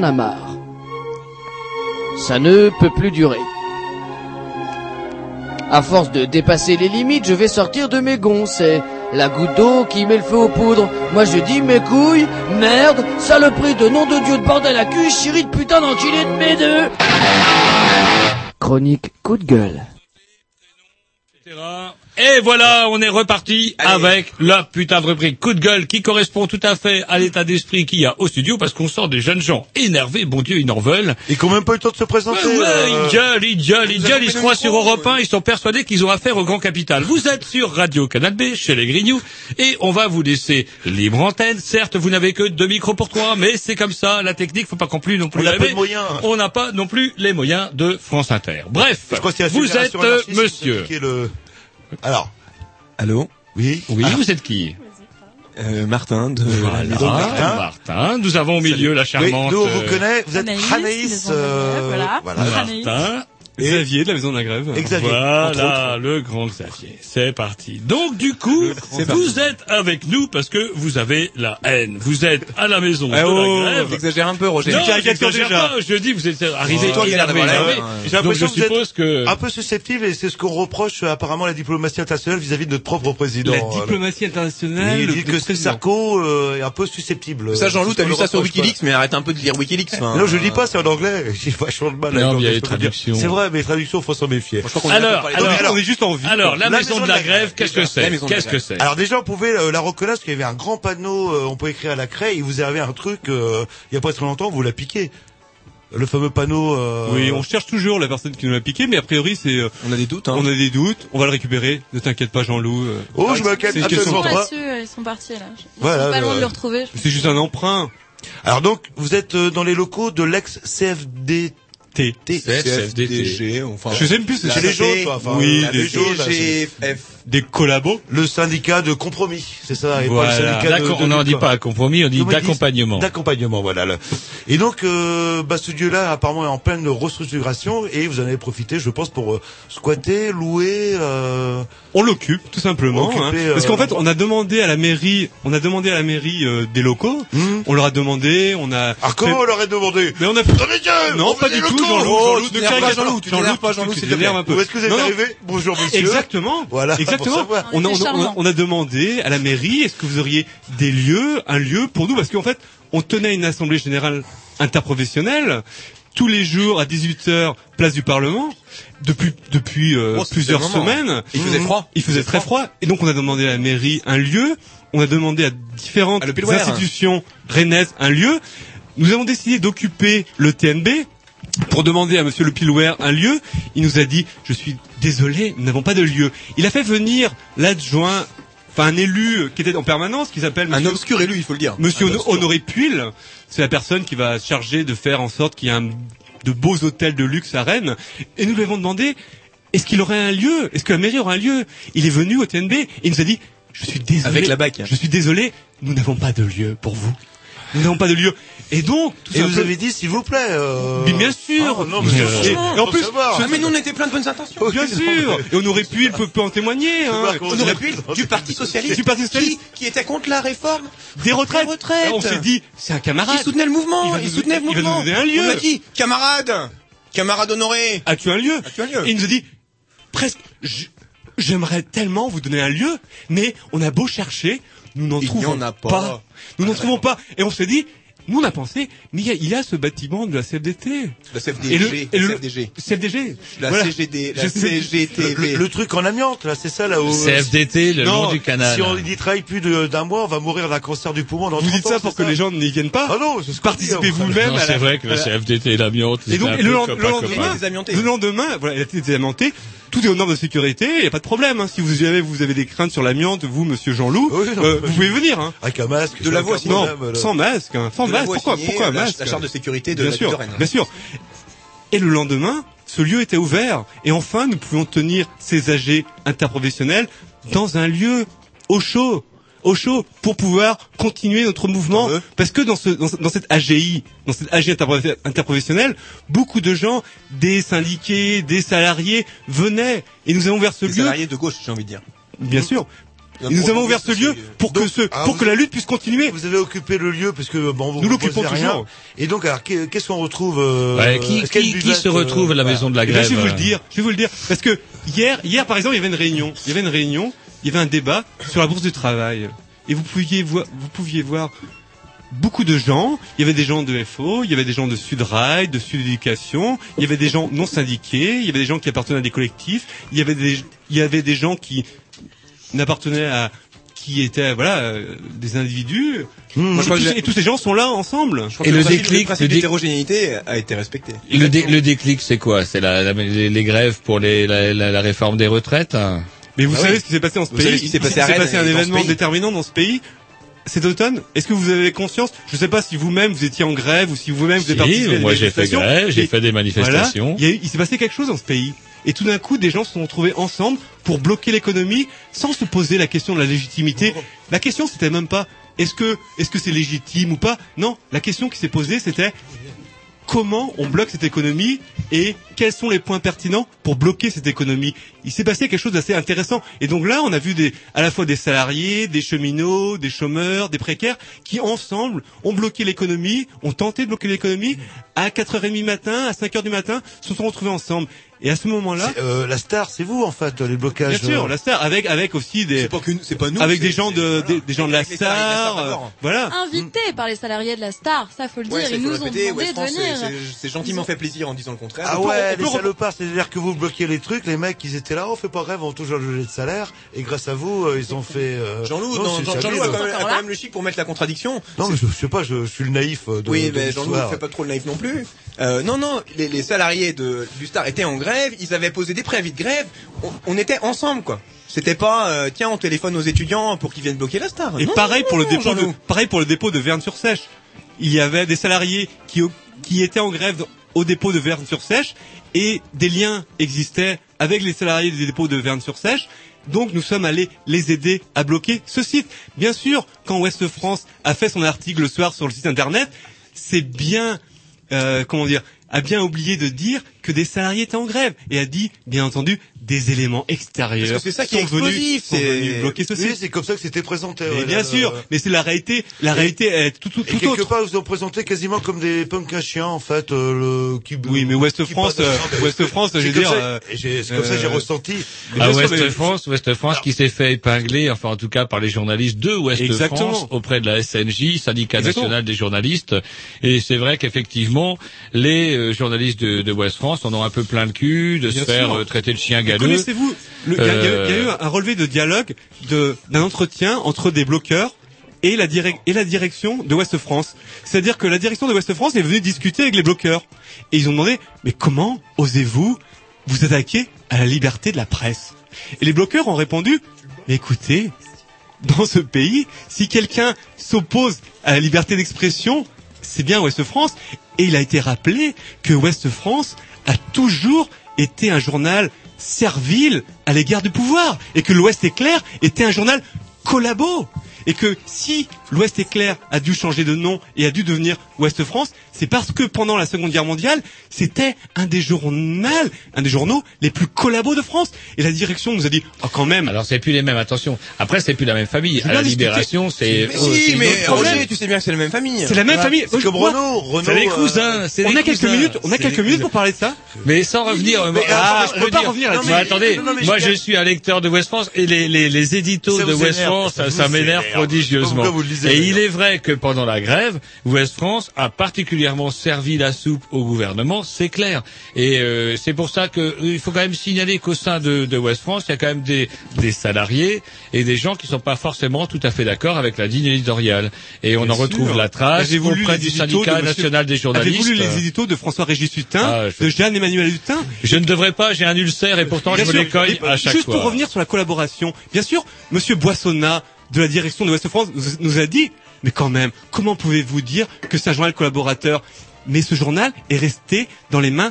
en a marre. Ça ne peut plus durer. À force de dépasser les limites, je vais sortir de mes gonds. C'est la goutte d'eau qui met le feu aux poudres. Moi je dis mes couilles, merde, saloperie de nom de Dieu de bordel à cul, chérie de putain d'enculé de mes deux. Chronique coup de gueule. Et voilà, on est reparti avec la putain de rubrique coup de gueule qui correspond tout à fait à l'état d'esprit qu'il y a au studio parce qu'on sort des jeunes gens énervés, bon Dieu, ils en veulent. Et qui ont même pas eu le temps de se présenter. Ouais, ouais, euh, ils gueulent, ils gueulent, ils gueulent, ils se croient sur Europe 1, ils sont persuadés qu'ils ont affaire au grand capital. Vous êtes sur Radio Canal B, chez les Grignoux, et on va vous laisser libre antenne. Certes, vous n'avez que deux micros pour trois, mais c'est comme ça, la technique, faut pas qu'on plus non plus On n'a pas de moyens. On n'a pas non plus les moyens de France Inter. Bref, vous êtes euh, monsieur. le... Alors, Allô? Oui Oui, Ah, vous êtes qui? Euh, Martin de la Voilà, de Martin. Martin. Nous avons au milieu la oui, charmante nous on vous euh, connaît, vous êtes Anaïs, Anaïs, la la euh, voilà. voilà. Martin. Et- Xavier de la Maison de la Grève. Et Xavier, Voilà, le grand Xavier. C'est parti. Donc, du coup, vous êtes avec nous parce que vous avez la haine. Vous êtes à la maison Eh de oh, la grève. T'exagères un peu, Roger. Non, j'exagère déjà. pas. Je dis, vous êtes arrivé C'est toi. J'ai l'impression que vous êtes que... un peu susceptible et c'est ce qu'on reproche euh, apparemment à la diplomatie internationale vis-à-vis de notre propre président. La diplomatie internationale. Il le dit que. Sarko euh, est un peu susceptible. Ça, Jean-Loup, t'as qu'on ça sur. Wikileaks, mais arrête un peu de lire Wikileaks. Non, je lis pas, c'est en anglais. J'ai vachement de mal. C'est vrai, mais les traductions, faut s'en méfier. Alors, alors, on est juste en vie. Alors, la, maison, de la grève, qu'est-ce que c'est Qu'est-ce que c'est Alors déjà, on pouvait euh, la reconnaître parce qu'il y avait un grand panneau, euh, on pouvait écrire à la craie, et vous avez un truc, euh, il y a pas très longtemps, vous l'a piqué. Le fameux panneau... Euh... Oui, on cherche toujours la personne qui nous l'a piqué, mais a priori c'est, euh, On a des doutes, hein. on a des doutes, on va le récupérer. Ne t'inquiète pas, Jean-Loup. euh, Oh, je m'inquiète Ils absolument sont de pas. là-dessus, ils sont partis là. Ils Voilà, sont pas loin de le retrouver. C'est juste un emprunt. Alors donc, vous êtes dans les locaux de l'ex-CFDT. T. CFDT. CFDG, enfin. Je sais même plus. C'est les jaunes, quoi. Enfin, Oui, les jaunes, des collabos. Le syndicat de compromis, c'est ça. Et pas le syndicat de- D'accord, de on n'en dit pas compromis, on dit d'accompagnement. D'accompagnement, voilà. Et donc, euh, bah, ce lieu-là, apparemment, est en pleine restructuration et vous en avez profité, je pense, pour euh, squatter, louer. Euh... On l'occupe, tout simplement. Occuper, hein. euh, Parce qu'en fait, on a demandé à la mairie, on a demandé à la mairie euh, des locaux. On leur a demandé, on a. Alors, Ah, comment on leur a demandé? Mais on a. Non, pas du tout, Jean-Loup. Jean-Loup, ne t'énerve pas, Jean-Loup. Tu t'énerves pas, Jean-Loup, t'énerves un peu. Où est-ce que vous êtes Non, non. arrivé Bonjour, monsieur. Exactement. Voilà, Exactement. On a, on, C'est a, on a- charmant. on a demandé à la mairie, est-ce que vous auriez des lieux, un lieu pour nous, parce qu'en fait, on tenait une assemblée générale interprofessionnelle tous les jours à 18h, place du Parlement, depuis depuis euh, Oh, plusieurs hein. semaines. Il faisait froid. Il faisait très froid. Et donc on a demandé à la mairie un lieu. On a demandé à différentes À institutions rennaises un lieu. Nous avons décidé d'occuper le TNB pour demander à Monsieur Le Pilware un lieu. Il nous a dit je suis désolé, nous n'avons pas de lieu. Il a fait venir l'adjoint, enfin un élu qui était en permanence, qui s'appelle Un Monsieur- obscur élu, il faut le dire. Monsieur. Honoré Puil, c'est la personne qui va se charger de faire en sorte qu'il y ait un- de beaux hôtels de luxe à Rennes. Et nous lui avons demandé, est-ce qu'il aurait un lieu? Est-ce que la mairie aurait un lieu? Il est venu au TNB et il nous a dit, je suis désolé. Avec la BAC. Je suis désolé, nous n'avons pas de lieu pour vous. Nous n'avons pas de lieu. Et donc, tout Et vous avez dit, s'il vous plaît. Euh... Mais bien sûr. Ah, non, mais Et- c'est et, en plus, Ah, mais nous, on était plein de bonnes intentions. bien sûr. Et on aurait pu, il peut, peut en témoigner. Hein. On aurait pu du Parti Socialiste. Du Parti Socialiste. Qui, qui était contre la réforme Des retraites. Des retraites. Et on s'est dit, c'est un camarade. Il soutenait le mouvement. Il Il, nous- soutenait le il va mouvement. nous donner un lieu. On a dit, camarade, camarade honoré. As-tu un lieu? As-tu un lieu? Et il nous a dit, presque, j'aimerais tellement vous donner un lieu, mais on a beau chercher, nous n'en trouvons en a pas. Nous n'en trouvons pas. Et on s'est dit, nous on a pensé, mais il y a, il y a ce bâtiment de la CFDT. La CFDG. Et le, et la le- CFDG. CFDG. La Voilà. CGD, la Le, CGTV. le truc en amiante, là, c'est ça, là où... CFDT, le Non, long du canal. Si on y travaille plus d'un mois, on va mourir d'un cancer du poumon dans Vous 30 dites ça pour que les gens n'y viennent pas Ah non, Participez hein. vous-même c'est la- vrai que la- CFDT et l'amiante, Et donc, et le, lendemain, le lendemain, voilà, il a été. Tout est aux normes de sécurité, il n'y a pas de problème. hein. Si vous avez, vous avez des craintes sur l'amiante, vous, monsieur Jean-Loup, Oui, non, euh, vous pouvez venir. Hein. Avec un masque. De la voix. Non, là. sans masque. Hein. Sans masque. Pourquoi, signée, pourquoi un la- masque La charte de sécurité de Bien la sûr, Rennes. bien sûr. Et le lendemain, ce lieu était ouvert. Et enfin, nous pouvions tenir ces AG interprofessionnels dans un lieu au chaud. Au chaud pour pouvoir continuer notre mouvement. Parce que dans ce dans, ce- dans cette AGI dans cette AG interprof- interprofessionnelle beaucoup de gens des syndiqués des salariés venaient et nous avons ouvert ce Les lieu. salariés de gauche, j'ai envie de dire. bien sûr. Et nous avons ouvert ce lieu pour que ce pour que la lutte puisse continuer. Vous avez occupé le lieu parce que bon, vous Nous l'occupons toujours. Et donc, alors, qu'est- qu'est-ce qu'on retrouve euh, Ouais, qui, qui, qui se retrouve à la euh, maison de la Eh bien, grève je vais vous le dire, je vais vous le dire, parce que hier, hier par exemple, il y avait une réunion, il y avait une réunion, il y avait un débat sur la bourse du travail, et vous pouviez voir, vous pouviez voir beaucoup de gens. Il y avait des gens de FO, il y avait des gens de Sudrail, de Sud Éducation, il y avait des gens non syndiqués, il y avait des gens qui appartenaient à des collectifs, il y avait des, il y avait des gens qui n'appartenaient à qui étaient voilà euh, des individus. Moi, je et, crois tous, que j'ai- et tous ces gens sont là ensemble. Je crois Et que le déclic, le d'hétérogénéité a été respecté. Le, dé- le déclic, c'est quoi? C'est la, la- les, les grèves pour les, la, la- la réforme des retraites? hein Mais vous Ah savez oui. ce qui s'est passé dans ce Vous pays qui s'est passé Il un événement déterminant dans ce pays cet automne. Est-ce que vous avez conscience Je ne sais pas si vous-même vous étiez en grève ou si vous-même vous Si, participé à des moi j'ai fait grève, j'ai fait des manifestations. Voilà, il, il s'est passé quelque chose dans ce pays. Et tout d'un coup, des gens se sont retrouvés ensemble pour bloquer l'économie sans se poser la question de la légitimité. La question, c'était même pas est-ce que est-ce que c'est légitime ou pas? Non, la question qui s'est posée, c'était comment on bloque cette économie et quels sont les points pertinents pour bloquer cette économie. Il s'est passé quelque chose d'assez intéressant. Et donc là, on a vu des, à la fois des salariés, des cheminots, des chômeurs, des précaires, qui ensemble ont bloqué l'économie, ont tenté de bloquer l'économie, à 4h30 matin, à 5h du matin, se sont retrouvés ensemble. Et à ce moment-là, euh, la star, c'est vous en fait, les blocages. bien sûr, euh, la star, avec, avec aussi des, C'est pas c'est pas nous. avec des gens de, des, des gens de la star, euh, voilà. Invités par les salariés de la Star, ça faut le dire, Ouais, ça, ils nous ont demandé West de France, venir. c'est- c'est gentiment fait plaisir en disant le contraire. Ah On peut- ouais, les salopards, c'est-à-dire que vous bloquiez les trucs, les mecs, ils étaient là, on fait pas rêve, on touche le gelé de salaire, et grâce à vous, euh, ils ont fait... euh, Jean-Loup. Jean-Loup a quand même, le chic pour mettre la contradiction. Non, mais je, sais pas, je, suis le naïf de, Oui, mais Jean-Loup fait pas trop le naïf non plus. Euh, non, non, les, les salariés de, du Star étaient en grève, ils avaient posé des préavis de grève, on, on était ensemble, quoi. C'était pas, euh, tiens, on téléphone aux étudiants pour qu'ils viennent bloquer la Star. Et Non, pareil non, pour le dépôt de, pareil pour le dépôt de Verne-sur-Sèche. Il y avait des salariés qui, qui étaient en grève au dépôt de Verne-sur-Sèche et des liens existaient avec les salariés des dépôts de Verne-sur-Sèche Donc nous sommes allés les aider à bloquer ce site. Bien sûr, quand Ouest France a fait son article le soir sur le site internet, c'est bien, euh, comment dire, a bien oublié de dire que des salariés étaient en grève et a dit, bien entendu, des éléments extérieurs Parce que c'est ça qui est sont venus, explosif, c'est- bloquer ce Oui, site. c'est comme ça que c'était présenté. Et ouais, bien là, sûr, mais c'est la réalité. La Et- réalité est tout, tout, Et tout quelque autre. part, ils ont présenté quasiment comme des punks à chiens, en fait, euh, le, qui, Oui, mais Ouest France, euh, Ouest France, je C'est veux comme dire, ça- euh, c'est comme ça que j'ai euh, ressenti. Sûr, Ouest mais- France, Ouest France qui s'est fait épingler, enfin en tout cas par les journalistes de Ouest Exactement. France auprès de la SNJ, syndicat Exactement. national des journalistes. Et c'est vrai qu'effectivement, les euh, journalistes de, de Ouest France en ont un peu plein le cul de Bien se faire euh, traiter de chien galeux. Connaissez-vous le- Il y, a- il y a- il y a eu Euh, un relevé de dialogue de d'un entretien entre des bloqueurs et la, direc- et la direction de Ouest France. C'est-à-dire que la direction de Ouest France est venue discuter avec les bloqueurs et ils ont demandé mais comment osez-vous vous attaquer à la liberté de la presse? Et les bloqueurs ont répondu mais écoutez dans ce pays si quelqu'un s'oppose à la liberté d'expression c'est bien Ouest France et il a été rappelé que Ouest France a toujours été un journal servile à l'égard du pouvoir. Et que l'Ouest éclair était un journal collabo. Et que si l'Ouest éclair a dû changer de nom et a dû devenir Ouest France, c'est parce que pendant la Seconde Guerre mondiale, c'était un des journaux, un des journaux les plus collabos de France. Et la direction nous a dit, oh quand même. Alors c'est plus les mêmes, attention. Après c'est plus la même famille. À la. Libération, c'est Mais si, mais. Roger, tu sais bien que c'est la même famille. C'est la même famille. C'est comme Renault. Renault. C'est les euh, cousins, c'est On a quelques minutes, on a quelques minutes pour parler de ça. Mais sans revenir, ah, je peux pas revenir attendez, moi je- suis un lecteur de West France et les, éditos de West France, ça m'énerve énerve. prodigieusement. Et il est vrai que pendant la grève, West France a particulièrement servi la soupe au gouvernement, c'est clair. Et euh, c'est pour ça que euh, il faut quand même signaler qu'au sein de, de West France, il y a quand même des, des salariés et des gens qui sont pas forcément tout à fait d'accord avec la ligne éditoriale. Et on Bien en retrouve sûr. la trace auprès du de syndicat national des journalistes. Avez-vous lu les éditos de François-Régis Hutin, Ah, je- de Jeanne-Emmanuel Hutin Je ne devrais pas, j'ai un ulcère et pourtant Bien je me sûr. à chaque Juste fois. pour revenir sur la collaboration, bien sûr, Monsieur Boissonnat de la direction de Ouest France nous- nous a dit, mais quand même, comment pouvez-vous dire que c'est un journal collaborateur? Mais ce journal est resté dans les mains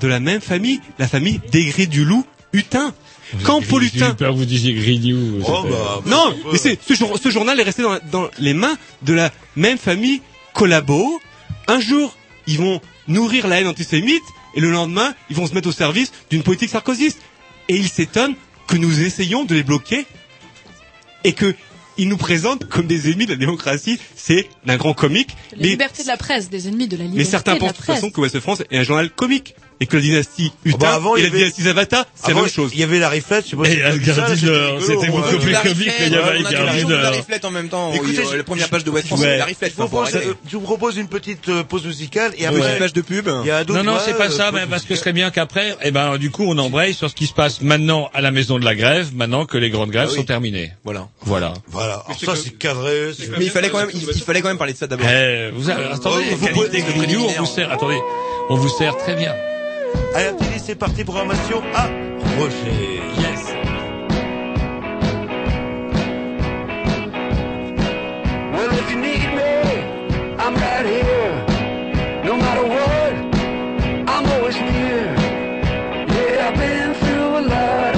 de la même famille, la famille Degré du Loup Hutin. Quand Paul Hutin peur que vous disiez Grignou. Oh, bah, non, mais c'est ce, jour- ce journal est resté dans, dans les mains de la même famille collabo. Un jour, ils vont nourrir la haine antisémite et le lendemain, ils vont se mettre au service d'une politique sarkozyste. Et ils s'étonnent que nous essayons de les bloquer et que ils nous présentent comme des ennemis de la démocratie. C'est d'un grand comique. La Mais, liberté de la presse, des ennemis de la liberté mais certains de pensent de toute façon que Ouest France est un journal comique et que la dynastie Hutin bah, avant, et il y la avait- dynastie Zavata, c'est la même chose. Il y avait la riflette, je sais pas Et ça, Gardiner, c'était beaucoup plus comique riflette, qu'il y avait la riflette en même temps. Écoutez, euh, la première page de West France, la riflette. Je vous, propose, arrêter. euh, je vous propose une petite euh, pause musicale et Une après, petite page de pub. il y a d'autres. Non, non, c'est pas euh, ça, mais parce que ce serait bien qu'après, eh ben, du coup, on embraye sur ce qui se passe maintenant à la maison de la grève, maintenant que les grandes grèves Ah sont terminées. Voilà. Voilà. Voilà. Alors ça, c'est cadré. Mais il fallait quand même, il, il fallait quand même parler de ça d'abord. Eh, vous avez, attendez, vous Grignou, on vous sert, attendez, on vous sert très bien. Allez, Athélie, c'est parti, programmation à Roger. Yes. Well, if you need me, I'm right here. No matter what, I'm always near. Yeah, I've been through a lot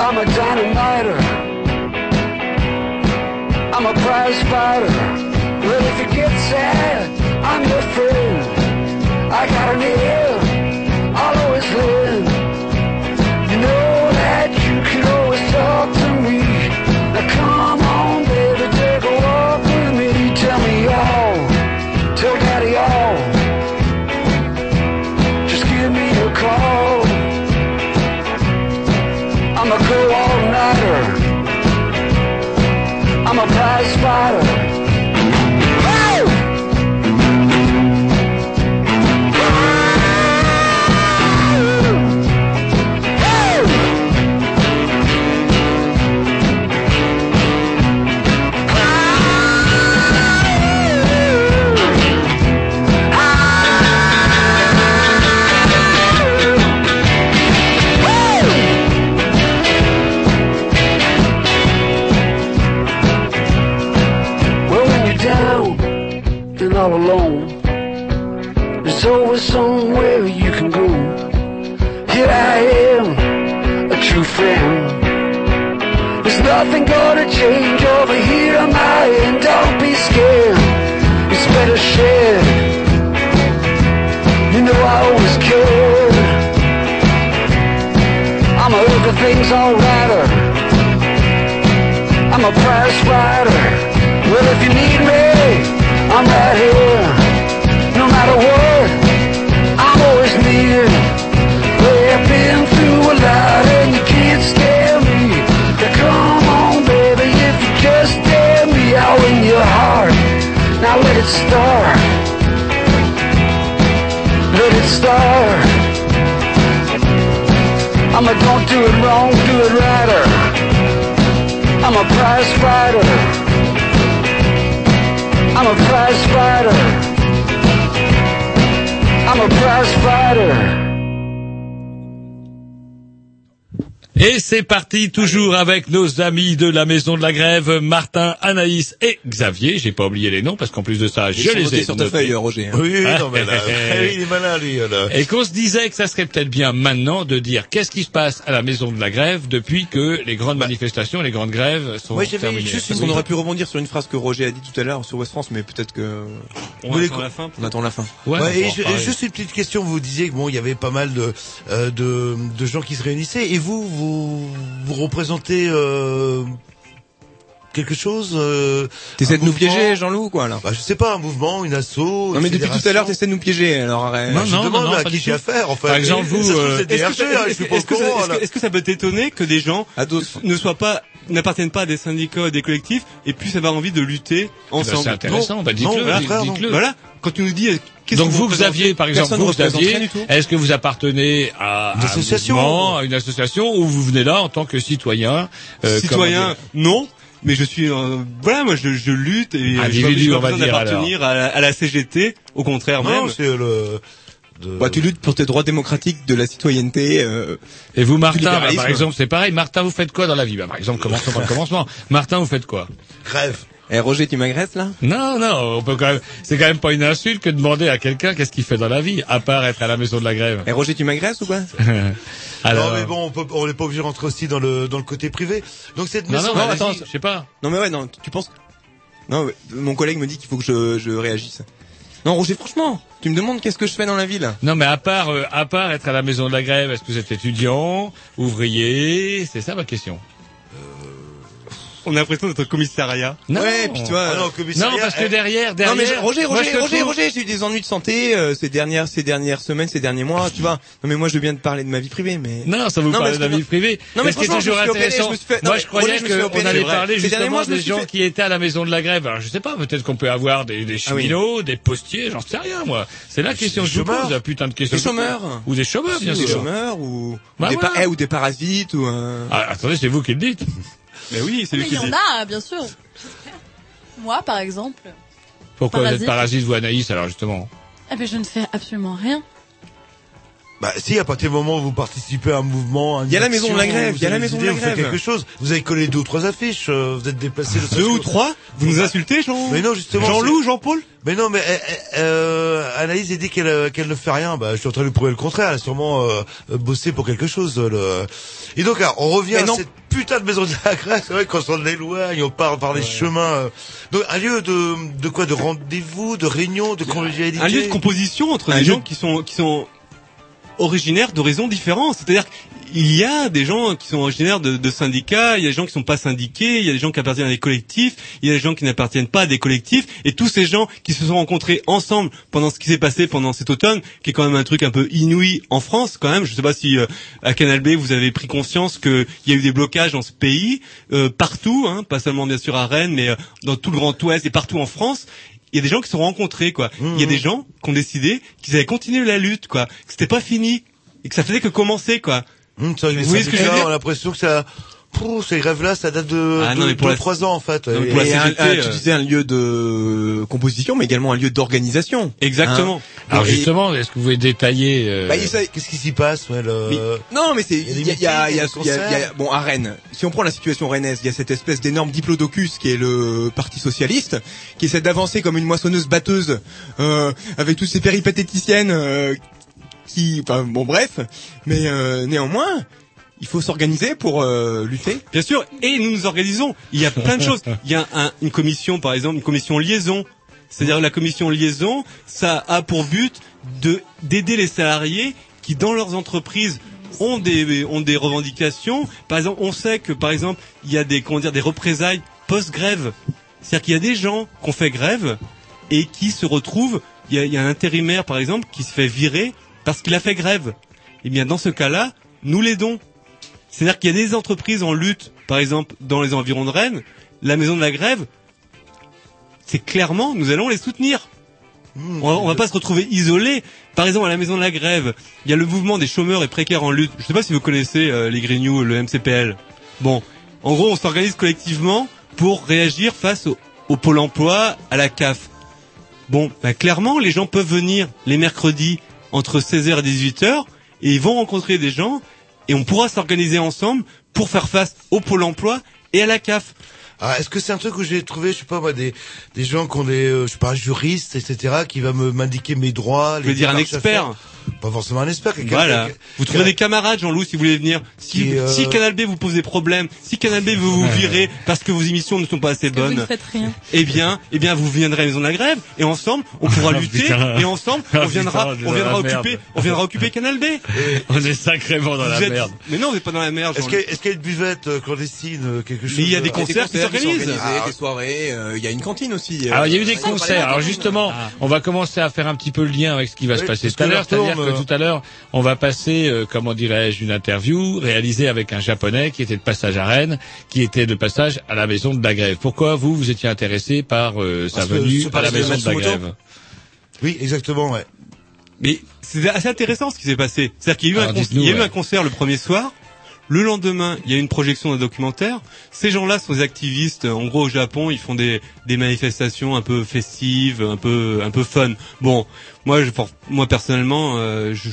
I'm a dynamiter. I'm a prize fighter. If it gets sad, I'm your friend. I got an ear, I'm a everything's alrighter. I'm a prize fighter. Well, if you need me, I'm right here. No matter what, I'm always near. Well, I've been through a lot and you can't scare me. Now come on, baby, if you just dare me, I'll win your heart. Now let it start. Let it start. Don't do it wrong, do it righter. I'm a prize fighter. I'm a prize fighter. I'm a prize fighter. Et c'est parti toujours avec nos amis de la Maison de la Grève, Martin, Anaïs et Xavier. J'ai pas oublié les noms parce qu'en plus de ça, Ils je les ai sur ta feuille, Roger, hein. Oui, Ah, non, mais là, il est malin, lui, là. Et qu'on se disait que ça serait peut-être bien maintenant de dire qu'est-ce qui se passe à la Maison de la Grève depuis que les grandes manifestations, les grandes grèves sont j'avais terminées. juste, on aurait pu rebondir sur une phrase que Roger a dit tout à l'heure sur West France, mais peut-être que... On attend la fin. On attend la fin. Ouais, et, je- et juste une petite question, vous disiez que bon, il y avait pas mal de, euh, de, de gens qui se réunissaient, et vous, vous, vous représentez euh, quelque chose euh, T'essaies de nous piéger, Jean-Loup, quoi, là bah, Je sais pas, un mouvement, une asso. Non, mais depuis tout à l'heure, t'essaies de nous piéger, alors arrête. Non, je demande à qui j'ai affaire, en fait. Par exemple, vous, Est-ce que, ça- peut t'étonner que des gens ne soient pas, n'appartiennent pas à des syndicats, à des collectifs, et puissent avoir envie de lutter ensemble c'est intéressant. Bah, dites-le, dites-le. Voilà. Quand tu nous dis, Donc que vous, représentez Xavier, par exemple, vous, du tout. est-ce que vous appartenez à, à associations. un mouvement, à une association, ou vous venez là en tant que citoyen euh, Citoyen, non. Mais je suis, euh, voilà, moi je, je lutte et euh, Individu, va besoin d'appartenir à, la- à la CGT. Au contraire Non, même. c'est le. Bah, tu luttes pour tes droits démocratiques de la citoyenneté. Euh, Et vous, Martin, bah, par exemple, c'est pareil. Martin, vous faites quoi dans la vie? Bah, Par exemple, commençons par le commencement. Martin, vous faites quoi? Grève. Eh, Roger, tu m'agresses, là? Non, non, on peut quand même. C'est quand même pas une insulte que de demander à quelqu'un qu'est-ce qu'il fait dans la vie, à part être à la maison de la grève. Eh, Roger, tu m'agresses ou quoi? Alors- Non, mais bon, on peut, on n'est pas obligé de rentrer aussi dans le, dans le côté privé. Donc cette Non, maison. non, allez-y. attends, je sais pas. Non, mais ouais, non, tu penses... Non, ouais, mon collègue me dit qu'il faut que je, je réagisse. Non, Roger, franchement, tu me demandes qu'est-ce que je fais dans la ville Non, mais à part, euh, à part être à la maison de la grève, est-ce que vous êtes étudiant, ouvrier? C'est ça ma question. On a l'impression d'être au commissariat. Non. Ouais, puis tu vois... Ah non, euh, commissariat, Non, parce que eh, derrière, derrière. Non mais Roger, moi, Roger, Roger, Roger, j'ai eu des ennuis de santé euh, ces dernières, ces dernières semaines, ces derniers mois, tu vois. Non mais moi je veux bien te parler de ma vie privée, mais Non, ça vous Non, parle de la vie privée. Non, mais Mais ce qui est franchement, je toujours intéressant. non, Moi, mais je croyais qu'on allait c'est parler justement des gens fait- qui étaient à la maison de la grève. Alors, je sais pas, peut-être qu'on peut avoir des, des Ah oui. cheminots, des postiers, j'en sais rien, moi. C'est la question que je vous chômeurs. pose, la putain de question. Des chômeurs. Ou des chômeurs, bien des sûr. chômeurs ou, Bah ou des, pa- eh, ou des parasites ou un... Ah, attendez, c'est vous qui le dites. Mais oui, c'est Mais il y en a, bien sûr. Moi, par exemple, Pourquoi vous êtes Parasite. vous, Anaïs, alors, justement? eh ben, je ne fais absolument rien. Bah si, à partir du moment où vous participez à un mouvement, Il y a la maison de la grève, il y a la maison de la grève. quelque chose. Vous avez collé deux ou trois affiches, euh, vous êtes déplacé. serait-ce Deux ou trois Vous nous insultez, Jean Mais non, justement. Jean-Loup, Jean-Paul Mais non, mais euh, euh, Anaïs a dit qu'elle euh, qu'elle ne fait rien. Bah, je suis en train de lui prouver le contraire. Elle a sûrement euh, euh, bossé pour quelque chose. Le... Et donc, alors, on revient à cette putain de maison de la grève. C'est vrai qu'on s'en éloigne, on part par les chemins. Donc, un lieu de de quoi? De rendez-vous, de réunion, de convivialité? un lieu de composition entre des gens qui sont qui sont originaires d'horizons différents. C'est-à-dire qu'il y a des gens qui sont originaires de, de syndicats, il y a des gens qui sont pas syndiqués, il y a des gens qui appartiennent à des collectifs, il y a des gens qui n'appartiennent pas à des collectifs, et tous ces gens qui se sont rencontrés ensemble pendant ce qui s'est passé pendant cet automne, qui est quand même un truc un peu inouï en France quand même. Je sais pas si euh, à Canal B vous avez pris conscience qu'il y a eu des blocages dans ce pays euh, partout, hein, pas seulement bien sûr à Rennes, mais euh, dans tout le Grand Ouest et partout en France il y a des gens qui se sont rencontrés, quoi. Il y a des gens qui ont décidé qu'ils allaient continuer la lutte, quoi. Que c'était pas fini. Et que ça faisait que commencer, quoi. Ça, les Vous voyez ce que l'impression que ça. Pouh, ces grèves-là, ça date de, Ah, non, de, mais pour de la- trois ans en fait. Non, Et- pour la Et un- CGT, un- euh, tu disais un lieu de composition, mais également un lieu d'organisation. Exactement. Hein Alors Et- justement, est-ce que vous pouvez détailler euh, Bah, Qu'est-ce qui s'y passe ouais, le... Mais- non, mais c'est il y y y y a- bon à Rennes. Si on prend la situation rennaise, il y a cette espèce d'énorme diplodocus qui est le Parti socialiste, qui essaie d'avancer comme une moissonneuse batteuse euh, avec toutes ces péripatéticiennes euh, qui, enfin bon bref, mais euh, néanmoins. Il faut s'organiser pour euh, lutter. Bien sûr, et nous nous organisons. Il y a plein de choses. Il y a un- une commission, par exemple, une commission liaison. C'est-à-dire la commission liaison, ça a pour but de d'aider les salariés qui, dans leurs entreprises, ont des ont des revendications. Par exemple, on sait que, par exemple, il y a des comment dire des représailles post-grève. C'est-à-dire qu'il y a des gens qui ont fait grève et qui se retrouvent. Il y a, il y a un intérimaire, par exemple, qui se fait virer parce qu'il a fait grève. Eh bien, dans ce cas-là, nous l'aidons. C'est-à-dire qu'il y a des entreprises en lutte, par exemple dans les environs de Rennes, la maison de la grève, c'est clairement, nous allons les soutenir. On va, on va pas se retrouver isolés. Par exemple, à la maison de la grève, il y a le mouvement des chômeurs et précaires en lutte. Je sais pas si vous connaissez euh, les Grignoux, le MCPL. Bon, en gros, on s'organise collectivement pour réagir face au, au pôle emploi, à la CAF. Bon, bah, clairement, les gens peuvent venir les mercredis entre 16h et 18h et ils vont rencontrer des gens et on pourra s'organiser ensemble pour faire face au pôle emploi et à la CAF. Ah, est-ce que c'est un truc où j'ai trouvé, je sais pas moi, des des gens qui ont des, euh, je sais pas, juristes, etc., qui va me m'indiquer mes droits. Je veux dire un expert? Pas forcément un expert. quelqu'un- Voilà. quelqu'un- Vous trouverez des camarades, Jean-Loup, si vous voulez venir. Si, Qui, euh, si Canal B vous pose des problèmes, si Canal B veut vous virer parce que vos émissions ne sont pas assez Que vous ne bonnes, faites rien. eh bien, eh bien, vous viendrez à la maison de la grève et ensemble, on pourra lutter et ensemble, on viendra, on est viendra occuper, on viendra occuper Canal B. On est sacrément dans la êtes- merde. Mais non, vous n'êtes pas dans la merde. Est-ce qu'il y, a- est-ce qu'il y a une buvette euh, clandestine, euh, quelque chose Mais il y a des concerts qui s'organisent. Ah, des soirées, il y a une cantine aussi. Alors il y a eu des concerts. Alors justement, on va commencer à faire un petit peu le lien avec ce qui va se passer tout à l'heure. l'heure C'est-à-dire que tout à l'heure, on va passer, euh, comment dirais-je, une interview réalisée avec un japonais qui était de passage à Rennes, qui était de passage à la maison de la grève. Pourquoi vous, vous étiez intéressé par euh, sa venue à la maison de la grève? Oui, exactement, ouais. Mais c'est assez intéressant ce qui s'est passé. C'est-à-dire qu'il y a eu, Alors, un, con- dites-nous, il y a eu ouais. un concert le premier soir. Le lendemain, il y a une projection d'un documentaire. Ces gens-là sont des activistes. En gros, au Japon, ils font des, des manifestations un peu festives, un peu, un peu fun. Bon, moi, je, moi personnellement, euh, je,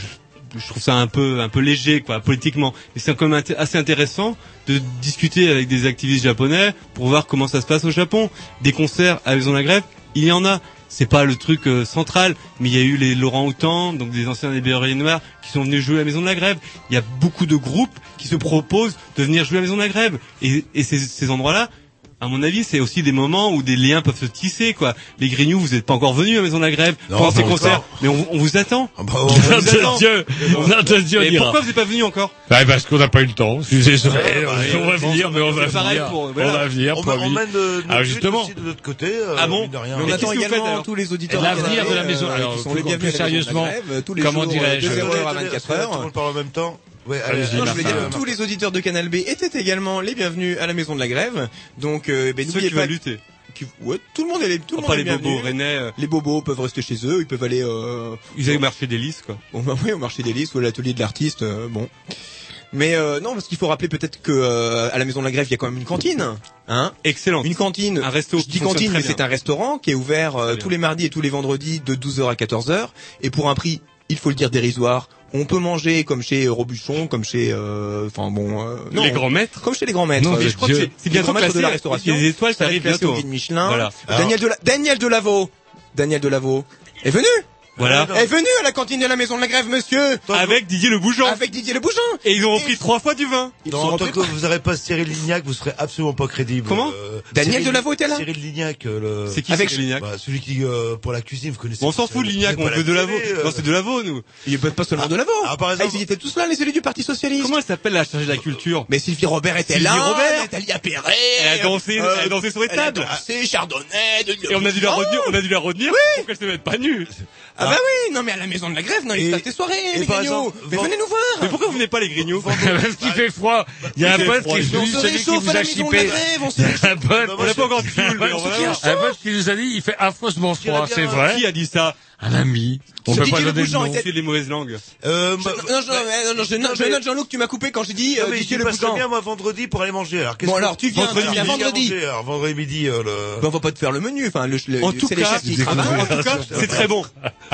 je trouve ça un peu, un peu léger, quoi, politiquement. Et c'est quand même assez intéressant de discuter avec des activistes japonais pour voir comment ça se passe au Japon. Des concerts à Maison la Grève, il y en a. C'est pas le truc euh, central, mais il y a eu les Laurent Houtan, donc des anciens des Noirs, qui sont venus jouer à la Maison de la Grève. Il y a beaucoup de groupes qui se proposent de venir jouer à la Maison de la Grève. Et, et ces, ces endroits-là, à mon avis, c'est aussi des moments où des liens peuvent se tisser, quoi. Les Grignoux, vous n'êtes pas encore venus à Maison de la Grève Non, pendant ces concerts, encore. mais on, on vous attend. Ah bah, on- On vous attend. Dieu, nom de Dieu, on Et ira. pourquoi vous n'êtes pas venus encore? Ouais, parce qu'on n'a pas eu le temps. Je suis désolé. Ouais, bah, on va venir, mais on va c'est pareil venir. pour- On voilà. va venir, on, on mène notre lutte justement. aussi de l'autre côté. euh, Ah bon mine de rien. Mais on Mais attend qu'est-ce que vous également faites, alors tous les auditeurs. L'avenir de la maison. Alors, plus- sérieusement, comment dirais-je, de 0h à Attendez, 24 attendez, heures. Tout le monde parle en même temps. Ouais, allez, Non, je voulais dire que tous les auditeurs de Canal B étaient également les bienvenus à la maison de la grève. Donc, euh, ben, Ceux n'oubliez qui pas lutter. qui- ouais, tout le monde est les, tout le monde est les bobos rennais, euh, Les bobos peuvent rester chez eux, ils peuvent aller euh, ils avaient marché des listes, quoi. bon, bah, oui, au marché des listes ou à l'atelier de l'artiste, euh, bon. Mais euh, non, parce qu'il faut rappeler peut-être que euh, à la maison de la grève, il y a quand même une cantine, hein Excellent. Une cantine. Un resto Je dis cantine, mais c'est un restaurant qui est ouvert euh, tous les mardis et tous les vendredis de 12h à 14h et pour un prix, il faut le dire dérisoire. On peut manger comme chez Robuchon, comme chez, euh, enfin bon, euh, non, les grands maîtres. comme chez les grands maîtres. Non, Euh, mais je crois que c'est- c'est Les grands bientôt maître de la restauration. les étoiles, ça arrive bientôt. Michelin. Voilà. Daniel de la, Daniel Delavaux. Daniel Delavaux est venu. Voilà. Est venu à la cantine de la maison de la grève, monsieur. Avec Didier Le Bougeant. Avec Didier Le Bougeant. Et ils ont repris trois fois du vin. Ils Non, sont tant que vous n'aurez pas Cyril Lignac, vous serez absolument pas crédible. Comment Euh, Daniel Cyril- Delavaux était là Cyril Lignac, euh, le... C'est qui Avec- Cyril Lignac Bah, celui qui, euh, pour la cuisine, vous connaissez. On s'en fout de Lignac, on veut de Lavaux. euh. Non, c'est de Lavaux, nous. Il peut pas seulement de Lavaux. ah, par exemple- ils étaient tous là, les élus du Parti Socialiste. Comment elle s'appelle la chargée de la culture Mais Sylvie Robert était Sylvie là. Robert. Natalia Perret. Elle a dansé, euh, elle a dansé sur les elle a tables. dansé, Chardonnay. de- Et on a dû la retenir, on a dû la retenir pour qu'elle se mette pas nue. Ah bah oui, non mais à la maison de la grève, non, il Et- se passe des soirées, les Mais vend- venez nous voir. Mais pourquoi vous venez pas les grignoux Parce qu'il fait froid. Il y a un pote qui la a maison de la chipé. grève, on se Un pote, On n'a pas encore de fuel, un pote qui nous a dit, il fait affreusement froid, c'est vrai. Qui a dit ça? un ami. On peut pas donner le les mauvaises langues. Euh, non, non, je, non, je, non. Jean-Luc, tu m'as coupé quand j'ai dit, euh, tu le bougeon. bien, moi, vendredi pour aller manger, alors. Bon, alors, tu viens, vendredi, tu viens vendredi. Vendredi midi, euh, le... Ben, on va pas te faire le menu, enfin, le, le en, tout cas, en tout cas, c'est très bon.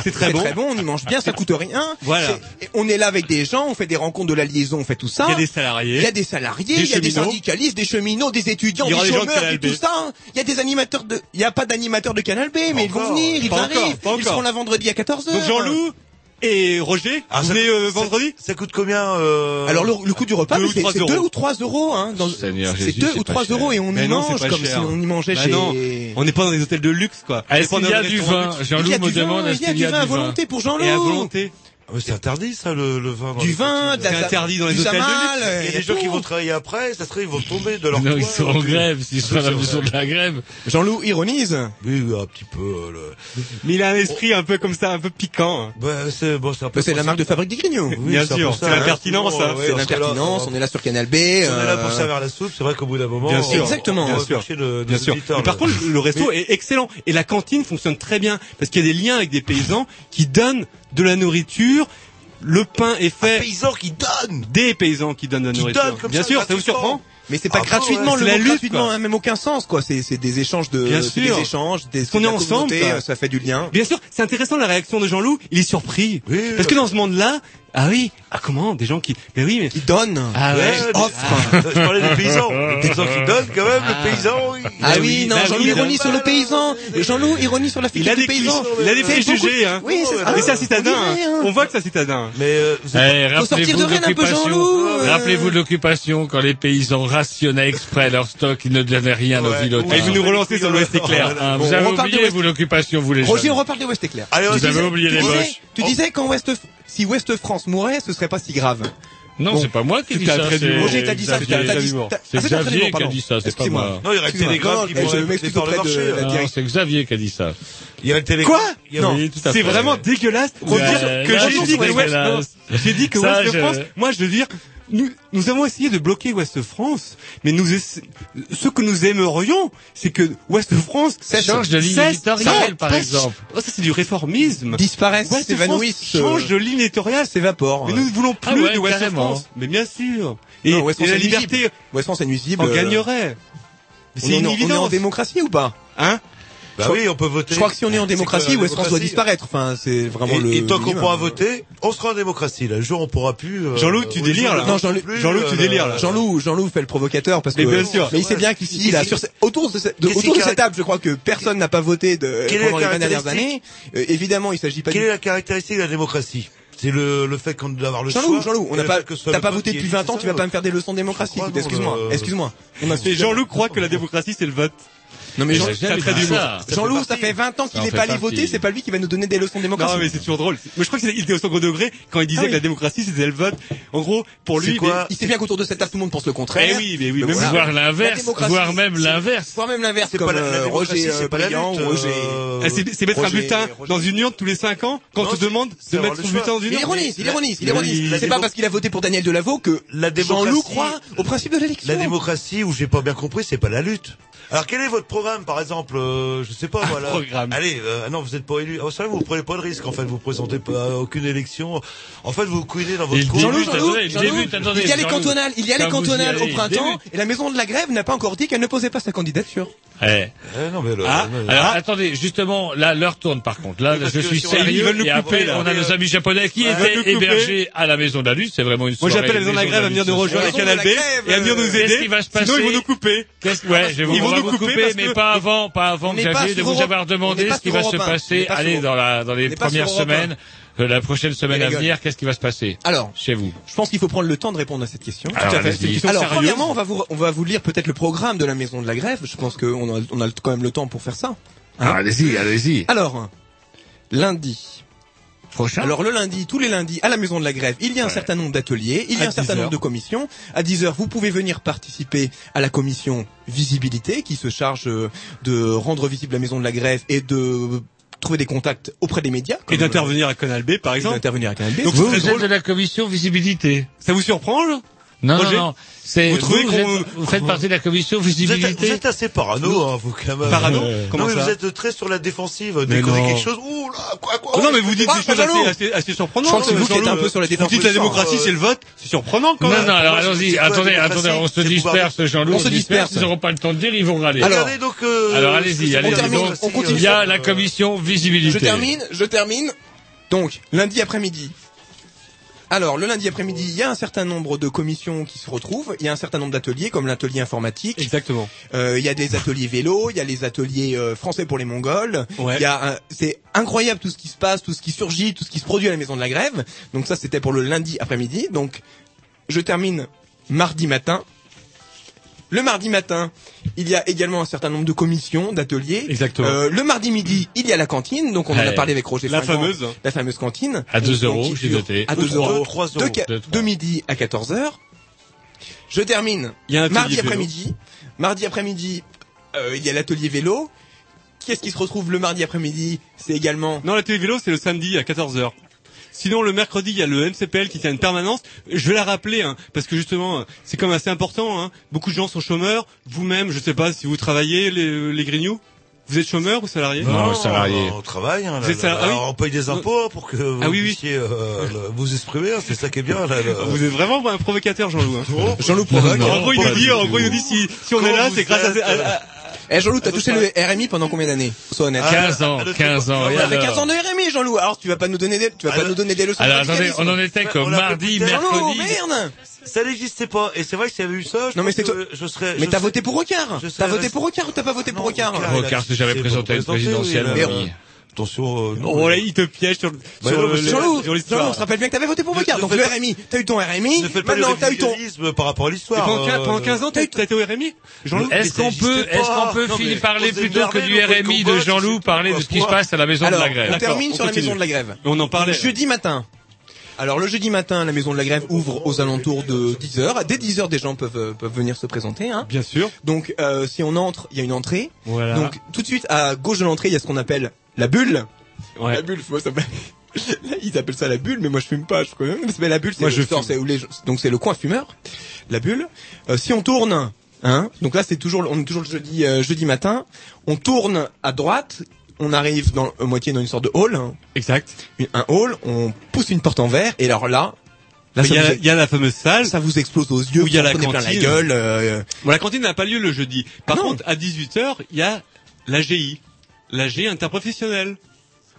C'est très bon. C'est très bon, on y mange bien, ça coûte rien. Voilà. On est là avec des gens, on fait des rencontres de la liaison, on fait tout ça. Il y a des salariés. Il y a des salariés, il y a des syndicalistes, des cheminots, des étudiants, des chômeurs, tout ça. Il y a des animateurs de, il y a pas d'animateurs de Canal B, mais ils vont venir, ils arrivent, ils seront là vendredi à 14h. Donc Jean-Loup et Roger, ah, vous venez euh, vendredi ça, ça, coûte combien euh... Alors le, le, coût du repas, c'est 2 ou 3 euros. Hein, c'est 2 ou 3 euros et on y non, mange comme cher. si on y mangeait bah chez... Non, on n'est pas dans des hôtels de luxe quoi. Est-ce qu'il y a du vin Jean-Loup me demande est-ce qu'il y a du vin à volonté pour Jean-Loup à volonté. Ah, c'est interdit ça le, le vin. Dans du les vin, c'est interdit dans les hôtels de luxe. Euh, il y a des gens qui vont travailler après, ça serait ils vont tomber de leur. Non, ils sont en euh, grève, s'ils ah, sont à la mesure de la grève. Jean-Loup ironise. Oui, un petit peu. Euh, mais il a un esprit un peu comme ça, un peu piquant. Bah, c'est bon, c'est un peu. C'est la marque de fabrique des Grignoux. Oui, Bien sûr, c'est l'impertinence. Hein. hein. C'est l'impertinence. On est là sur Canal B. On est là pour servir la soupe. C'est vrai qu'au bout d'un moment. Bien sûr, exactement. Bien sûr. Bien sûr. Par contre, le resto est excellent et la cantine fonctionne très bien parce qu'il y a des liens avec des paysans qui donnent de la nourriture. Le pain est fait. Des paysans qui donnent. Des paysans qui donnent de la qui nourriture. Donnent, comme Bien sûr, ça vous surprend. Mais c'est pas ah gratuitement, ouais, le mot lutte, gratuitement n'a même aucun sens quoi. C'est des échanges de Bien sûr. des échanges, des on est ensemble, ça. fait du lien. Bien sûr, c'est intéressant la réaction de Jean-Loup, il est surpris. Oui, parce que dans ce monde-là, ah oui Ah comment Des gens qui... Mais oui, mais... Qui donnent. Ah ouais, offrent. ah, Je parlais des paysans. Des gens qui donnent quand même, ah. le paysan... Ah oui, non, Jean-Loup ironie sur le paysan. Jean-Loup ironie sur la figure du paysan. Il a des préjugés, hein. Oui, c'est ça. Mais ça, citadin ah, On voit que c'est un citadin Mais... Euh, eh, faut sortir de rien un peu, Jean-Loup euh. Rappelez-vous de l'occupation, quand les paysans rationnaient exprès leur stock, ils ne donnaient rien aux vilotins. Et vous nous relancez sur l'Ouest éclair. Ah, vous avez oublié, vous, l'occupation, vous les Roger, on reparle de l'Ouest éclair. Vous avez oublié les moches. Tu oh. disais qu'en Ouest si Ouest France mourait, ce serait pas si grave. Non, c'est pas moi qui dit ça. Roger, t'as dit ça. C'est Xavier qui a dit ça. C'est pas moi. Non, il y aurait le télégramme qui pourrait le par le marché. Hein. C'est Xavier qui a dit ça. Il y a le télé. Quoi Non, c'est vraiment dégueulasse. Que j'ai dit que West, j'ai dit que West de France. Moi, je veux dire, nous, nous, avons essayé de bloquer Ouest France, mais nous, ce que nous aimerions, c'est que Ouest France change de ligne éditoriale, par exemple. Oh, ça c'est du réformisme. Disparaissent, s'évanouissent, euh, change de ligne éditoriale, s'évapore. Mais nous ne voulons ah plus ah ouais, de Ouest France. Mais bien sûr. Et, non, West et la liberté, Ouest France est nuisible. On euh, gagnerait. On, est on, on est en démocratie ou pas? Hein? Bah je oui, crois, on peut voter. Je crois que si on est en démocratie, où est-ce qu'on doit disparaître. Enfin, c'est vraiment et, le. Et tant qu'on pourra voter, on sera en démocratie. Là, le jour on pourra plus. Euh, Jean-Loup, tu délires là. Non, Jean-Loup, Jean tu euh, délires là. Jean-Loup, Jean-Loup fait le provocateur parce que. Mais bien sûr. Mais il sait bien qu'ici, là, sur autour de cette, autour de cette table, je crois que personne n'a pas voté de pendant les années. Euh, évidemment, il s'agit pas. Quelle est la caractéristique de la démocratie? C'est le, le fait qu'on d'avoir le Jean loup choix. Jean-Loup, on n'a pas, t'as pas voté depuis 20 ans, tu vas pas me faire des leçons de démocratie. Excuse-moi, excuse-moi. Jean-Loup croit que la démocratie c'est le vote. Non mais Jean-Loup, ça fait 20 ans qu'il n'est pas allé voter, c'est pas lui qui va nous donner des leçons de démocratie. Non mais c'est toujours drôle. Mais je crois qu'il était au second degré quand il disait ah que la démocratie c'était le vote. En gros, pour lui, quoi ben, il sait bien qu'autour de cette table tout le monde pense le contraire. Eh oui, mais oui, mais voilà. voire l'inverse, voire même l'inverse. Voir même l'inverse comme euh, Roger euh, Briand ou Roger. C'est mettre un bulletin dans une urne tous les 5 ans quand on te demande de mettre son bulletin dans une urne. Il ironise, il ironise, il ironise. C'est pas parce qu'il a voté pour Daniel Delaveau que la démocratie. Jean-Loup croit au principe de l'élection. La démocratie, où j'ai pas bien compris, c'est pas la lutte. Alors quel est votre programme, par exemple euh, Je sais pas, voilà. programme. Allez, euh, non, vous n'êtes pas élu. Ah, ça, vous prenez pas de risque, en fait. Vous présentez pas euh, aucune élection. En fait, vous couinez dans votre coin. Jean-Loup, Jean-Loup, Jean-Loup, il y a les cantonales, il y a les cantonales au printemps, et la Maison de la Grève n'a pas encore dit qu'elle ne posait pas sa candidature. Eh. eh non, mais le, ah, alors, ah. attendez, justement, là, l'heure tourne par contre. Là, je suis sérieux. Veulent nous couper, après, là. on a nos amis japonais qui étaient hébergés à la Maison de la Luce. C'est vraiment une soirée. Moi, j'appelle la Maison de la Grève à venir nous rejoindre à Canal B et à venir nous euh, aider. Sinon, ils vont nous couper. Ouais, je vais vous vous couper, mais pas avant, pas avant Xavier de vous avoir demandé ce qui va se passer. Allez, dans la, dans les premières semaines euh, la prochaine semaine à venir, qu'est-ce qui va se passer Alors, chez vous? Je pense qu'il faut prendre le temps de répondre à cette question. Alors, Tout premièrement, on va vous on va vous lire peut-être le programme de la maison de la grève. Je pense qu'on a on a quand même le temps pour faire ça. Hein. Ah, allez-y, allez-y. Alors, lundi, Prochain. Alors le lundi, tous les lundis, à la Maison de la Grève, il y a un certain nombre d'ateliers, il y a À un certain 10 nombre de commissions. À 10 heures, vous pouvez venir participer à la commission visibilité qui se charge euh, de rendre visible la Maison de la Grève et de trouver des contacts auprès des médias. Et comme, d'intervenir à Canal B, par euh, exemple. d'intervenir avec un LB. Donc, Vous, vous êtes de la commission visibilité. Ça vous surprend, là? Non, non, non, C'est vous, trouvez vous, vous, faites partie de la commission visibilité. Vous êtes, assez parano, hein, vous quand même. Parano. Euh, non, mais vous êtes très sur la défensive. Dès que quelque chose, ouh là, quoi, quoi. Oh, non, mais vous dites des choses assez, assez, assez surprenantes. Je crois que vous euh, êtes un peu sur la défensive. Vous dites la démocratie, euh, c'est le vote. C'est surprenant quand même. Non, non. Alors allons-y. Attendez, attendez. On se disperse, Jean-Louis. On se disperse. Ils n'auront pas le temps de dire, ils vont râler. Donc. Euh, alors allez-y, allez-y. On continue. Il y a la commission visibilité. Je termine. Je termine. Donc lundi après-midi, alors, le lundi après-midi, il y a un certain nombre de commissions qui se retrouvent. Il y a un certain nombre d'ateliers, comme l'atelier informatique. Exactement. Euh, il y a des ateliers vélo, il y a les ateliers euh, français pour les Mongols. Ouais. Il y a, un- c'est incroyable tout ce qui se passe, tout ce qui surgit, tout ce qui se produit à la Maison de la Grève. Donc ça, c'était pour le lundi après-midi. Donc, je termine mardi matin le mardi matin, il y a également un certain nombre de commissions, d'ateliers. Exactement. Euh, le mardi midi, il y a la cantine, donc on en a parlé avec Roger. La fameuse. La fameuse cantine. À 2 euros, j'ai noté. À 2 euros. 3 euros. De, midi à 14 heures. Je termine. Mardi après-midi. Mardi après-midi, euh, il y a l'atelier vélo. Qu'est-ce qui se retrouve le mardi après-midi? C'est également... Non, l'atelier vélo, c'est le samedi à 14h. Sinon, le mercredi, il y a le MCPL qui tient une permanence. Je vais la rappeler, hein, parce que justement, c'est quand même assez important. Hein. Beaucoup de gens sont chômeurs. Vous-même, je ne sais pas si vous travaillez, les, les Grignoux vous êtes chômeur ou salarié Non, non salarié. On travaille. Hein, là, là, ah on paye des impôts pour que vous ah puissiez euh, vous exprimer. Hein, c'est ça qui est bien. Là, vous êtes vraiment un provocateur, Jean-Loup. Hein. Oh. Jean-Loup provoque. En gros, il nous dit, en gros, il nous dit si, si on est là, c'est grâce à euh, eh Jean-Loup, t'as touché le RMI pendant combien d'années Sois honnête. Ah, 15 ans, 15 ans. On a fait 15 ans de RMI, Jean-Loup. Alors tu vas pas nous donner des, tu vas pas nous donner des leçons. Alors attendez, on en était comme mardi, mercredi. merde ça n'existait pas. Et c'est vrai que s'il y avait eu ça, je, non, mais que je serais. Mais t'as voté pour Rocard. T'as voté pour Rocard ou t'as pas voté pour Rocard Rocard s'est jamais présenté à une présidentielle attention. Euh, non, oh, là, il te piège sur, bah, sur, le, sur, le, sur l'histoire. on se rappelle bien que t'avais voté pour Bocard. Donc le RMI, t'as eu ton RMI. Ne faites pas maintenant, t'as eu ton. par rapport à l'histoire. Pendant, pendant 15 ans, t'as eu, été au RMI. Jean-Loup. Est-ce qu'on peut, est-ce qu'on peut parler plutôt que du RMI de Jean-Loup, parler de ce qui se passe à la maison de la grève. On termine sur la maison de la grève. On en parlait. Jeudi matin. Alors le jeudi matin, la maison de la grève ouvre aux alentours de 10h. Dès 10h, des gens peuvent, euh, peuvent venir se présenter. Hein. Bien sûr. Donc euh, si on entre, il y a une entrée. Voilà. Donc tout de suite, à gauche de l'entrée, il y a ce qu'on appelle la bulle. Ouais. La bulle, moi ça Ils appellent ça la bulle, mais moi je fume pas. Je crois. Mais la bulle, c'est moi je sort, où les... donc c'est le coin fumeur, la bulle. Euh, si on tourne, hein, donc là c'est toujours, on est toujours le jeudi, euh, jeudi matin. On tourne à droite on arrive dans euh, moitié dans une sorte de hall. hein. Exact. Un hall, on pousse une porte en verre et alors là, Il y, a- la fameuse salle. ça vous explose aux yeux, Où il y a la prenez plein la gueule. euh, Bon, la cantine n'a pas lieu le jeudi. Par contre, à 18h, il y a l'AGI. L'AG interprofessionnel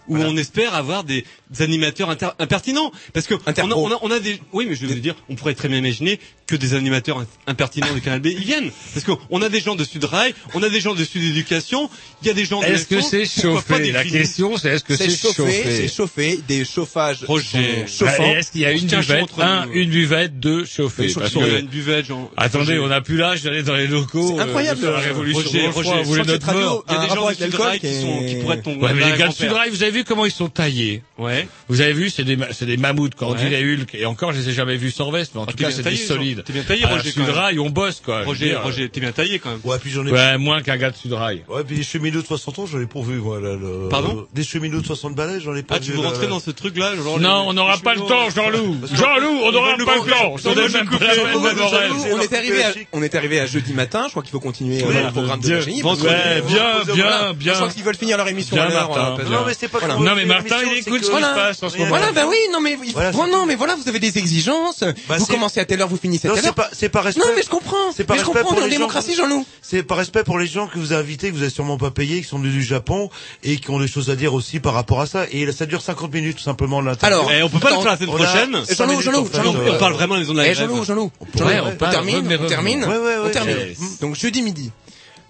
où on espère avoir des, animateurs inter impertinents. Parce que on a, on, a, des, oui, mais je vais vous dire, on pourrait très bien imaginer que des animateurs impertinents de Canal B ils viennent, parce qu'on a des gens de Sud Rail, on a des gens de Sud Éducation, il y a des gens. Est-ce de que c'est chauffé La question, c'est est-ce que c'est chauffé C'est chauffé, des chauffages. Projet. Bah, est-ce qu'il y a une buvette, un, une buvette, deux chauffés une buvette. Attendez, on n'a plus l'âge d'aller dans les locaux. C'est euh, incroyable. la révolution. Voulez notre. Il y a des gens de Sud Rail qui pourraient être ton. Mais les gars de Sud Rail, vous avez vu comment ils sont taillés. Ouais. Vous avez vu, c'est des, c'est des mammouths, quand on dirait Hulk. Et encore, je les ai jamais vus sans veste, mais en ah, tout cas, c'est des solides. T'es bien taillé, Roger. Sudrail, on bosse, quoi. Roger, Roger, t'es bien taillé, quand même. Ouais, puis j'en ai. Ouais, moins qu'un gars de Sudrail. Ouais, puis les cheminots de 60 ans, j'en ai pas vu, moi, là, le... Pardon? Des cheminots de 60 balais, j'en ai pas ah, vu. Tu veux rentrer dans ce truc-là, genre Non, on n'aura pas le temps, Jean-Loup. Jean-Loup, on n'aura pas le temps. On est arrivé on est arrivé à jeudi matin, je crois qu'il faut continuer euh, le programme de Virginie. Bien, bien, bien. Je crois qu'ils veulent finir leur émission à l'heure. Euh, non, mais c'est pas non mais Martin, il écoute ce qui se passe en ce moment. Voilà, ben oui, non mais voilà, bon, non mais voilà, vous avez des exigences. Bah, vous commencez à telle heure, vous finissez à telle heure. C'est pas, respect. Non mais je comprends. C'est pas respect pour les démocratie, gens... Jean-Loup. C'est par respect pour les gens que vous avez invités, que vous avez sûrement pas payés, qui sont venus du Japon et qui ont des choses à dire aussi par rapport à ça. Et ça dure 50 minutes tout simplement là. Alors, et on peut pas le faire la semaine prochaine. Jean-Loup, Jean-Loup, on parle vraiment des ondes eh, de la Jean-Loup, Jean-Loup. On termine, on termine, on termine. Donc jeudi midi.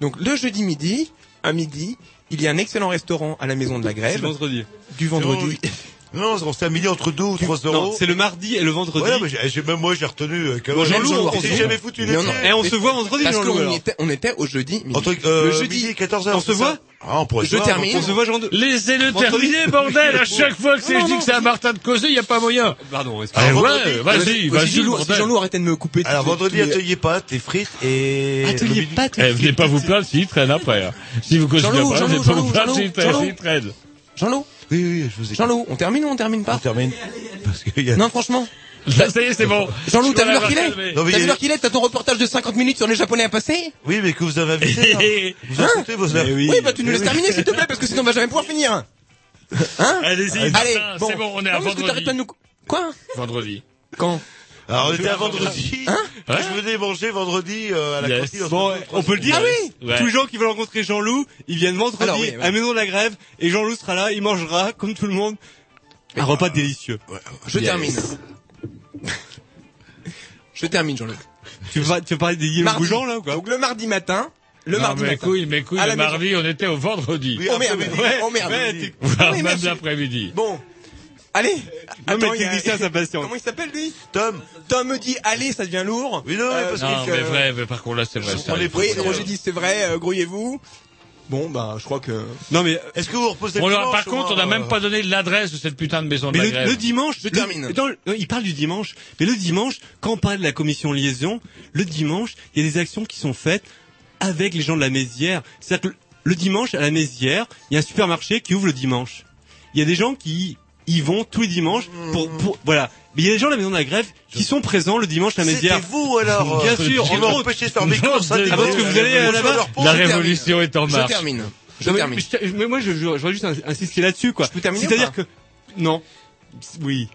Donc le jeudi midi, à midi, il y a un excellent restaurant à la Maison de la Grève. Du vendredi. Du vendredi. Non, on s'est amélioré entre 2 ou 3 euros. C'est le mardi et le vendredi. Ouais, mais j'ai, même moi, j'ai retenu. Euh, bon, Jean-Loup, on s'est jamais foutu non, non. Et eh, on se voit vendredi, Parce qu'on était, on était au jeudi. Midi. Entre, euh, le jeudi, 14h. On se voit? Ah, on pourrait je termine. On se voit, Jean-Loup. Laissez-le terminer, bordel! À chaque fois que je dis que c'est à Martin de causer, il n'y a pas moyen. Pardon, excusez-moi. Eh ouais, vas-y, vas-y, Jean-Loup, arrêtez de me couper. Alors, vendredi, atelier pâtes et frites et... Atelier pâtes et frites. Venez pas vous plaindre s'il traîne après. Hein. Si vous continuez à pas, vous plaindre s'il traîne. Jean-Loup. Oui, oui, je vous ai. Jean-Loup, on termine ou on termine On pas termine. Parce qu'il y a... Non, franchement. Ça y est, c'est bon. Jean-Loup, t'as vu l'heure qu'il est mais T'as vu l'heure qu'il est T'as ton reportage de 50 minutes sur les Japonais à passer Oui, mais que vous avez invité. hein. Vous insultez vos oui. amis. bah tu nous laisses terminer s'il te plaît, parce que sinon on va jamais pouvoir finir. Hein Allez-y, Allez, bon. c'est bon, on est à Non, que vendredi. pas de nous... Quoi Vendredi. Quand Alors, on était à vendredi. Hein Je venais manger vendredi euh, à la Yes. cantine. Bon, on peut le dire. Ah oui Ouais. Tous les gens qui veulent rencontrer Jean-Loup, ils viennent vendredi Alors, oui, oui. à la Maison de la Grève et Jean-Loup sera là, il mangera comme tout le monde un repas délicieux. Je termine. Je termine, Jean-Luc. Tu veux, tu veux parler des yeux Mardi. bougeants là ou quoi Donc le mardi matin, le non, mardi mes matin. couilles, mes couilles, À le mardi, on était au vendredi. Oui, Oh merde. Ouais, oh merde. ouais, t'es- Voire Oui, même l'après-midi. Bon, allez. Non, mais il y a- technicien s'impatiente. Comment il s'appelle lui Tom. Tom me dit allez, ça devient lourd. Oui, non, mais Euh, parce Non, que- mais vrai, mais par contre, là, c'est vrai. ça. On est Oui, pressé, Roger euh. dit c'est vrai, euh, grouillez-vous. Bon, bah, je crois que. Non mais Est-ce que vous reposez le dimanche par contre, on n'a même euh, pas donné l'adresse de cette putain de maison de Mais la le, grève. le dimanche, Je le- termine. dans le- non, il parle du dimanche, mais le dimanche, quand on parle de la commission liaison, le dimanche, il y a des actions qui sont faites avec les gens de la Mézière. C'est-à-dire que le, le dimanche, à la Mézière, il y a un supermarché qui ouvre le dimanche. Il y a des gens qui y vont tous les dimanches pour, pour voilà. Mais il y a des gens de la maison de la grève qui sont présents le dimanche à la Mézière. C'était vous alors Bien euh, sûr, m'ont autres. empêché de faire mes courses. Ah, parce que vous allez euh, là-bas leur peau. La Je termine. révolution est en Je marche. termine. Je Non, mais- termine. mais je- moi, je, je, je voudrais juste ins- insister là-dessus, quoi. Je peux terminer C'est-à-dire que, non. Oui.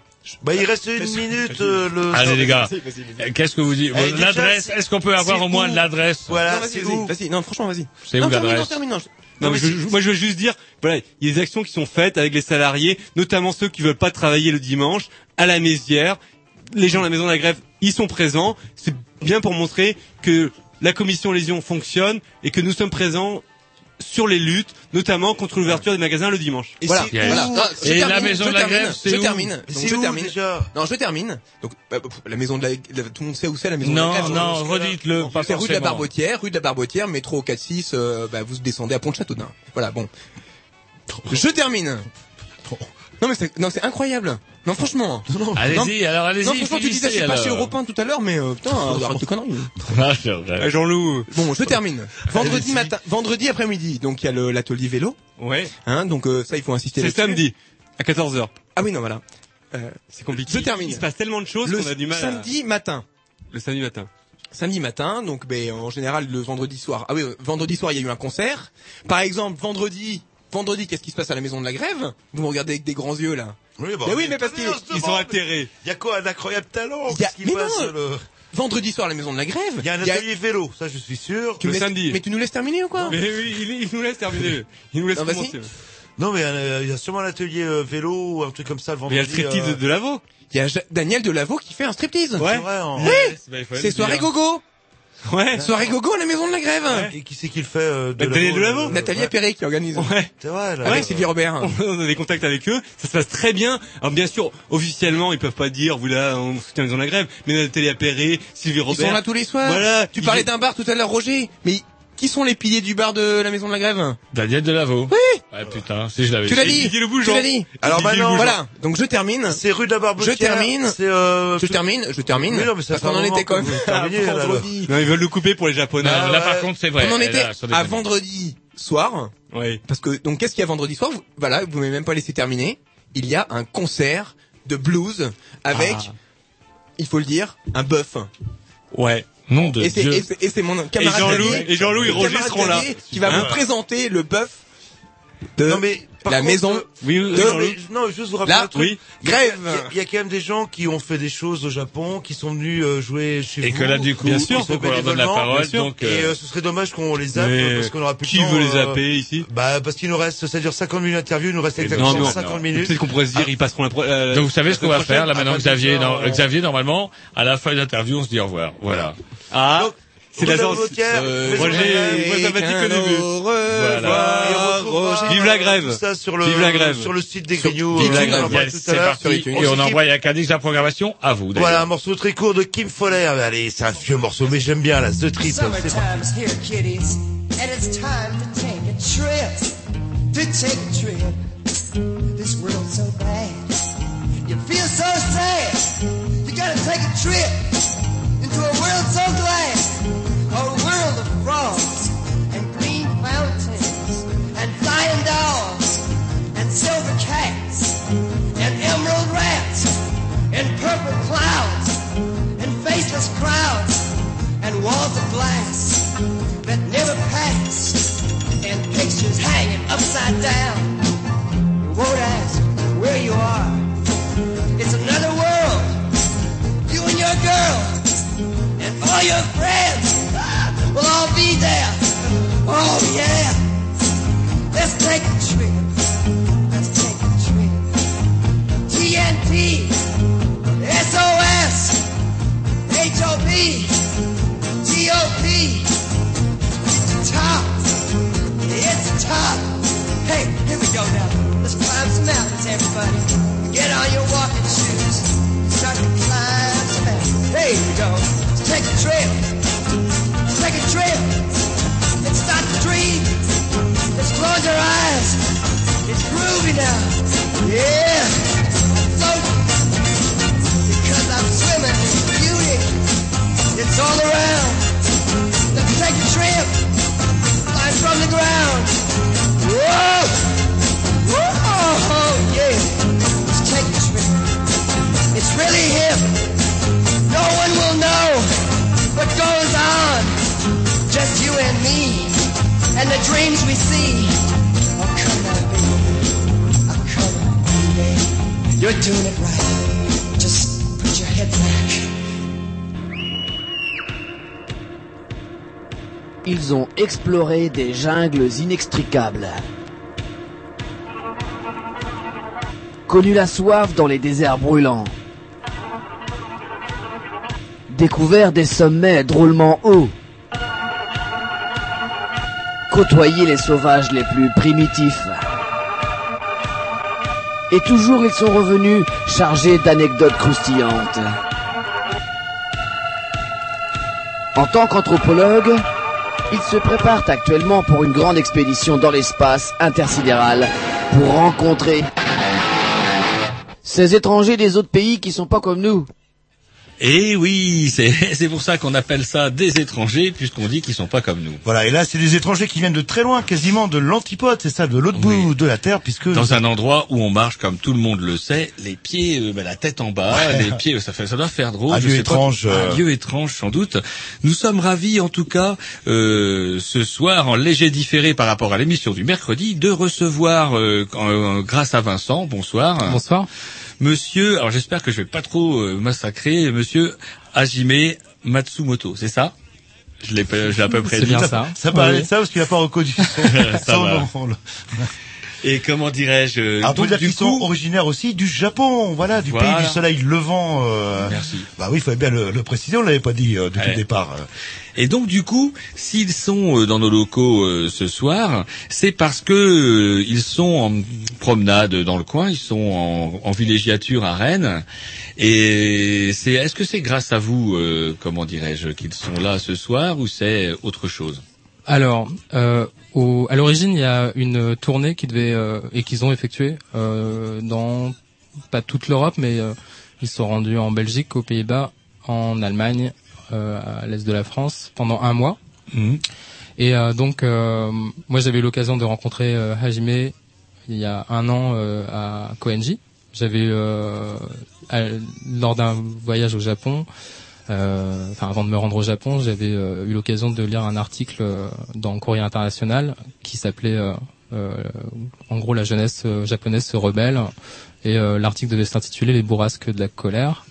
Bah, il reste une minute, euh, le... Allez, les gars. Euh, Qu'est-ce que vous dites Eh, L'adresse, est-ce qu'on peut avoir au moins l'adresse Voilà, Non, vas-y, c'est vas-y, où. Non, franchement, vas-y. C'est où Non, termine, non, l'adresse termine, non. Mais je, je- moi je veux juste dire, voilà, il y a des actions qui sont faites avec les salariés, notamment ceux qui veulent pas travailler le dimanche, à la Mézière. Les gens de la maison de la grève, ils sont présents. C'est bien pour montrer que la commission lésion fonctionne et que nous sommes présents sur les luttes, notamment contre l'ouverture des magasins le dimanche. Et Voilà. c'est Yes. voilà. Non, je Et la termine, maison je de la termine, grève, c'est je termine. Donc, je termine. déjà Non, je termine. Donc, bah, la maison de la, la- tout le monde sait où c'est la maison Non, de la grève. non, là- redites-le, C'est rue de la. Barbotière, rue de la Barbotière, métro 4-6, euh, bah, vous descendez à Pont-de-Châteaudun. Voilà, bon. Je termine. Non, mais c'est, non, c'est incroyable. Non, franchement. Non, non, Allez-y, alors allez-y. non, franchement, tu disais, je suis pas chez alors. Europe 1 tout à l'heure, mais, euh, putain, arrête de conneries. Ah. Ah, Jean-Loup. Bon, je termine. Vendredi matin, vendredi après-midi, donc il y a le- l'atelier vélo, Ouais. hein, donc euh, ça il faut insister C'est samedi, à 14h. Ah oui, non, voilà. Euh, C'est compliqué. Je termine. Il se passe tellement de choses le qu'on a du mal à- samedi matin. Le samedi matin. Samedi matin, donc ben, en général le vendredi soir. Ah oui, euh, vendredi soir il y a eu un concert. Par exemple, vendredi, vendredi qu'est-ce qui se passe à la maison de la grève? Vous me regardez avec des grands yeux là. Oui, bah, Mais oui, mais parce qu'ils- Ils sont atterrés. Il y a quoi, un incroyable talent a- qui mais passe non, le... Vendredi soir à la maison de la grève. Il y a un atelier vélo, ça je suis sûr. Tu le laisses- samedi. Mais tu nous laisses terminer ou quoi Mais oui, il, il nous laisse terminer. Il nous laisse Non, commencer. Non, mais euh, il y a sûrement un atelier euh, vélo ou un truc comme ça le Mais il y vendredi. a le striptease euh, de, de Lavaux. Il y a Daniel Delaveau qui fait un striptease. C'est vrai, en- Oui, bah, il faut c'est le soirée dire. gogo. Ouais. Soirée gogo à la maison de la grève. Et qui c'est qui le fait euh, Bah, Daniel Delaveau. euh, Nathalie ouais. Perret qui organise. Ouais. C'est vrai, là. Avec euh, Sylvie Robert. On a des contacts avec eux, ça se passe très bien. Alors bien sûr, officiellement, ils peuvent pas dire, vous là, on soutient les gens de la grève, mais Nathalie Appéré, Sylvie Ils Robert. sont là tous les soirs. Voilà. Tu Ils- parlais d'un bar tout à l'heure, Roger. Mais qui sont les piliers du bar de la maison de la grève Daniel Delavaux. Oui. Ouais, putain, si je l'avais Tu l'as dit. Didier Le Tu l'as dit. Alors Didier maintenant. Voilà. Donc je termine. C'est rue de la Barbotière. Je termine. C'est euh, Je termine. Je termine. Oui, non, mais ça Parce qu'on en était quand même là, là. vendredi. Non, ils veulent le couper pour les Japonais. Non, Ah, là, ouais. par contre, c'est vrai. On en était à vendredi soir. Oui. Parce que donc qu'est-ce qu'il y a vendredi soir? Voilà, vous m'avez même pas laissé terminer. Il y a un concert de blues avec, Ah. il faut le dire, un bœuf. Ouais. Nom de Et c'est Dieu. et c'est- et c'est mon camarade Jean-Loup- Xavier- et Jean-Loup et Roger seront là. Qui va Hein vous présenter le bœuf de Non mais la contre, maison euh, Oui, oui, de- non, mais, non, juste vous rappeler Là, un truc. oui. Grève. Il y, y a quand même des gens qui ont fait des choses au Japon, qui sont venus euh, jouer chez Et vous. que là, du coup, Bien sûr, faut qu'on leur donne la parole. Donc, Et euh, euh, ce serait dommage qu'on les zappe Mais parce qu'on aura plus qui de temps. veut les euh, zapper ici Bah parce qu'il nous reste, ça dure 50 minutes d'interview, il nous reste exactement non, 50 non. minutes. Peut-être qu'on pourrait se dire, ils passeront la pro- euh, donc vous savez ce qu'on va prochaine, faire là maintenant Xavier, 22 non, heures, euh, Xavier normalement à la fin de l'interview on se dit au revoir. Voilà. Ah, c'est la de danse. Euh, de la Roger, début. Voilà. Vive la grève. Tout ça sur le, Vive la grève. sur le site des Grignoux. Vive euh, la en grève. Yes, c'est parti. Et on envoie à Cadix la programmation à vous. Voilà, un morceau très court de Kim Foller. Allez, c'est un vieux morceau, mais j'aime bien, là, The Trip. And it's time to take a trip. To take a trip. This world's so bad. You feel so sad. You gotta take a trip into a world so glad. a world of frogs and green fountains and flying dogs and silver cats and emerald rats and purple clouds and faceless crowds and walls of glass that never pass and pictures hanging upside down. You won't ask where you are. It's another world. You and your girl all your friends will all be there. Oh yeah. Let's take a trip. Let's take a trip. TNT, SOS, HOB, TOP. It's top. It's top. Hey, here we go now. Let's climb some mountains, everybody. Get on your walking shoes. Start to climb some mountains. There we go. And the dreams we see. You're doing it right. Just put your head back. Ils ont exploré des jungles inextricables. Connu la soif dans les déserts brûlants. Découvert des sommets drôlement hauts. Côtoyé les sauvages les plus primitifs. Et toujours ils sont revenus chargés d'anecdotes croustillantes. En tant qu'anthropologue, ils se préparent actuellement pour une grande expédition dans l'espace intersidéral pour rencontrer ces étrangers des autres pays qui sont pas comme nous. Et oui, c'est c'est pour ça qu'on appelle ça des étrangers, puisqu'on dit qu'ils sont pas comme nous. Voilà, et là, c'est des étrangers qui viennent de très loin, quasiment de l'antipode, c'est ça, de l'autre bout de la Terre, puisque... Dans un endroit où on marche, comme tout le monde le sait, les pieds, euh, ben, la tête en bas, Ouais. les pieds, ça fait, ça doit faire drôle. Un je lieu pas. étrange, euh. Un lieu étrange, sans doute. Nous sommes ravis, en tout cas, euh, ce soir, en léger différé par rapport à l'émission du mercredi, de recevoir, euh, euh, grâce à Vincent, bonsoir. Bonsoir. Monsieur, alors j'espère que je vais pas trop euh, massacrer, monsieur Hajime Matsumoto, c'est ça? Je l'ai pas- j'ai à peu près C'est dit. bien ça. Ça paraît Oui. ça parce qu'il a pas reconnu son, Ça son Et comment dirais-je euh, Ah, donc, dire du qu'ils sont originaires aussi du Japon, voilà, du Voilà. pays du soleil levant. euh, Merci. Bah oui, il fallait bien le, le préciser, on l'avait pas dit euh, depuis Ouais. le départ. Et donc du coup, s'ils sont euh, dans nos locaux euh, ce soir, c'est parce que euh, ils sont en promenade dans le coin, ils sont en, en villégiature à Rennes. Et c'est, est-ce que c'est grâce à vous, euh, comment dirais-je, qu'ils sont là ce soir, ou c'est autre chose? Alors, euh, au, à l'origine, il y a une tournée qui devait euh, et qu'ils ont effectuée euh, dans pas toute l'Europe, mais euh, ils sont rendus en Belgique, aux Pays-Bas, en Allemagne, à l'est de la France pendant un mois. Mhm. Et euh, donc, euh, moi, j'avais eu l'occasion de rencontrer euh, Hajime il y a un an euh, à Koenji. J'avais euh, lors d'un voyage au Japon, euh, enfin avant de me rendre au Japon, j'avais euh, eu l'occasion de lire un article euh, dans Courrier International qui s'appelait euh, euh, en gros la jeunesse euh, japonaise se rebelle et euh, l'article devait s'intituler Les bourrasques de la colère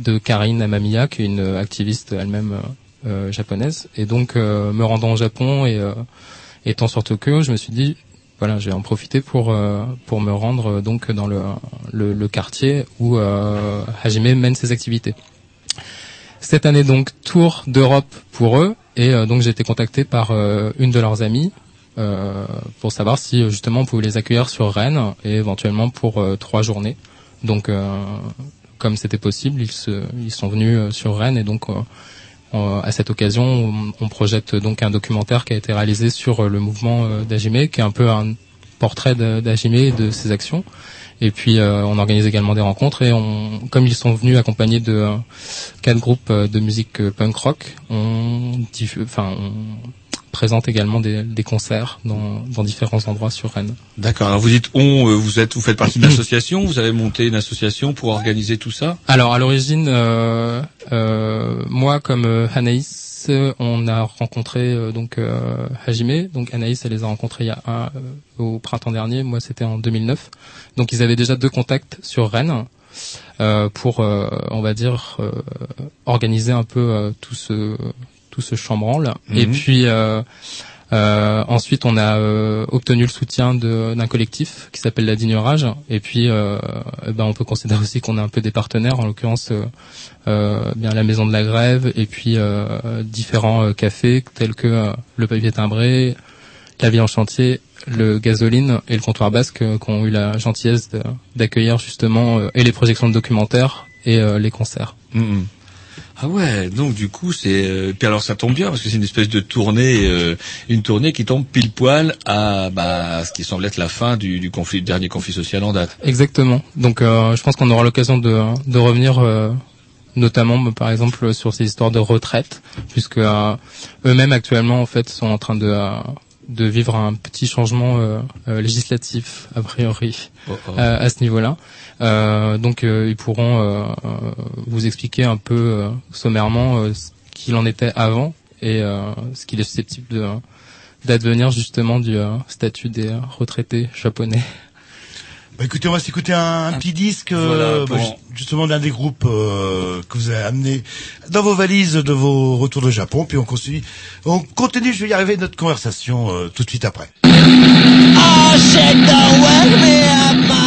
de Karine Amamiya qui est une activiste elle-même euh, euh, japonaise et donc euh, me rendant au Japon et euh, étant sur Tokyo, je me suis dit voilà, je vais en profiter pour euh, pour me rendre euh, donc dans le le, quartier où euh, Hajime mène ses activités. Cette année donc tour d'Europe pour eux et euh, donc j'ai été contacté par euh, une de leurs amies euh, pour savoir si euh, justement on pouvait les accueillir sur Rennes et éventuellement pour euh, trois journées. Donc euh, comme c'était possible, ils se ils sont venus euh, sur Rennes et donc euh, euh, à cette occasion, on, projette donc un documentaire qui a été réalisé sur euh, le mouvement euh, d'Ajime, qui est un peu un portrait de- d'Ajime et de ses actions. Et puis euh, on organise également des rencontres et on, comme ils sont venus accompagnés de euh, quatre groupes euh, de musique euh, punk rock, on, enfin, on présente également des, des concerts dans, dans différents endroits sur Rennes. D'accord. Alors vous dites on, euh, vous êtes, vous faites partie d'une association, vous avez monté une association pour organiser tout ça? Alors à l'origine, euh, euh, moi comme euh, Anaïs, on a rencontré euh, donc euh, Hajime. Donc Anaïs, elle les a rencontrés il y a un euh, au printemps dernier. Moi, c'était en 2009. Donc ils avaient déjà deux contacts sur Rennes euh, pour, euh, on va dire, euh, organiser un peu euh, tout ce tout ce chambranle. Mhm. Et puis euh, euh, ensuite, on a euh, obtenu le soutien de- d'un collectif qui s'appelle la Digne Rage. Et puis, euh, eh ben, on peut considérer aussi qu'on a un peu des partenaires, en l'occurrence, euh, euh, bien la Maison de la Grève et puis euh, différents cafés tels que le Papier Timbré, la Vie en Chantier, le Gasoline et le Comptoir Basque qui ont eu la gentillesse d'accueillir justement et les projections de documentaires et les concerts. Mhm. Ah ouais, donc du coup c'est euh, puis alors ça tombe bien parce que c'est une espèce de tournée, euh, une tournée qui tombe pile poil à bah, ce qui semble être la fin du, du conflit, du dernier conflit social en date. Exactement. Donc, euh, je pense qu'on aura l'occasion de, de revenir, euh, notamment, bah, par exemple, sur ces histoires de retraite, puisque euh, eux-mêmes actuellement, en fait, sont en train de euh, de vivre un petit changement euh, euh, législatif a priori Oh, oh. euh, à ce niveau-là. Euh, donc, euh, ils pourront vous expliquer un peu euh, sommairement euh, ce qu'il en était avant et euh, ce qu'il est susceptible de d'advenir justement du statut des retraités japonais. Bah écoutez, on va s'écouter un, un petit disque, euh, Voilà, bah, justement d'un des groupes euh, que vous avez amené dans vos valises de vos retours de Japon, puis on continue, on continue, je vais y arriver, notre conversation euh, tout de suite après. Oh. Oh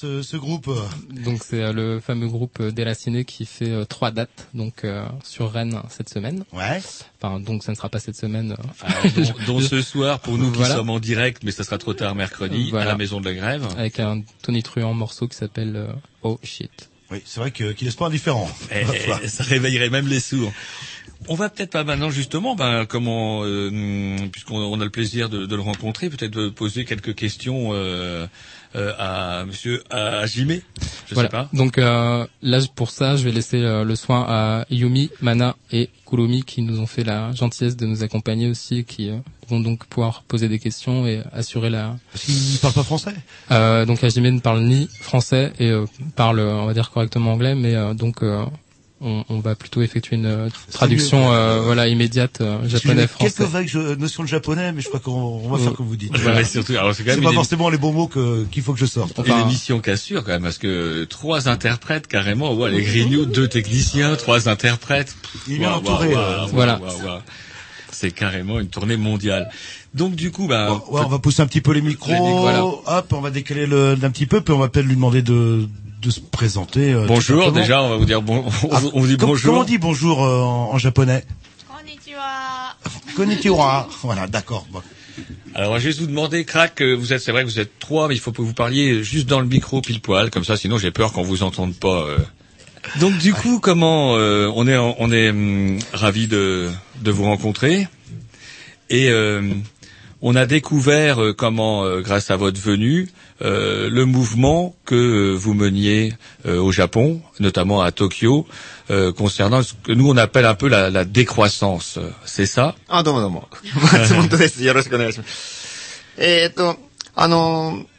ce, ce groupe Donc c'est euh, le fameux groupe euh, Déraciné qui fait euh, trois dates donc euh, sur Rennes cette semaine. Ouais. Enfin donc ça ne sera pas cette semaine. Enfin, dont, dont ce soir pour nous qui Voilà. sommes en direct, mais ça sera trop tard mercredi Voilà. à la maison de la grève. Avec un Tony Truant morceau qui s'appelle euh, Oh Shit. Oui, c'est vrai que qu'il laisse pas indifférent. Eh, eh, ça réveillerait même les sourds. On va peut-être pas maintenant justement, ben comment, euh, puisqu'on on a le plaisir de, de le rencontrer, peut-être de poser quelques questions euh, euh, à Monsieur à Jimé. Je voilà. sais pas. Donc euh, là pour ça je vais laisser euh, le soin à Yumi, Mana et Kurumi qui nous ont fait la gentillesse de nous accompagner aussi, qui euh, vont donc pouvoir poser des questions et assurer la. Parce qu'ils parlent pas français. Euh, donc Hajime ne parle ni français et euh, parle, on va dire correctement anglais, mais euh, donc euh, on, on va plutôt effectuer une euh, traduction mieux. euh, voilà immédiate euh, japonais-français. quelques vagues je- notions de japonais, mais je crois qu'on on va faire comme vous dites. Voilà. surtout, alors c'est quand même pas forcément les bons mots que qu'il faut que je sorte. Et l'émission qu'assure quand même, parce que trois interprètes carrément, ouais, les grignoux, deux techniciens, trois interprètes. Il est entouré, euh, voilà. C'est carrément une tournée mondiale. Donc du coup, bah, Ouais, on va pousser un petit peu les micros. Les micros, voilà. Hop, on va décaler le d'un petit peu, puis on va peut-être lui demander de de se présenter. euh, bonjour déjà, on va vous dire bon, on, Ah, on vous dit com- bonjour. Comment on dit bonjour euh, en, en japonais? Konnichiwa. Voilà, d'accord. Bon. Alors, on va juste vous demander, Crac, euh, vous êtes, c'est vrai que vous êtes trois, mais il faut que vous parliez juste dans le micro pile poil, comme ça, sinon j'ai peur qu'on vous entende pas. euh. Donc, du coup, comment euh, on est, en- on est hum, ravis de, de vous rencontrer et euh, on a découvert euh, comment, euh, grâce à votre venue, euh, le mouvement que euh, vous meniez euh, au Japon, notamment à Tokyo, euh, concernant ce que nous on appelle un peu la, la décroissance. Euh, C'est ça あ、どうもどうも。松本です。よろしくお願いします。えーっと、あの、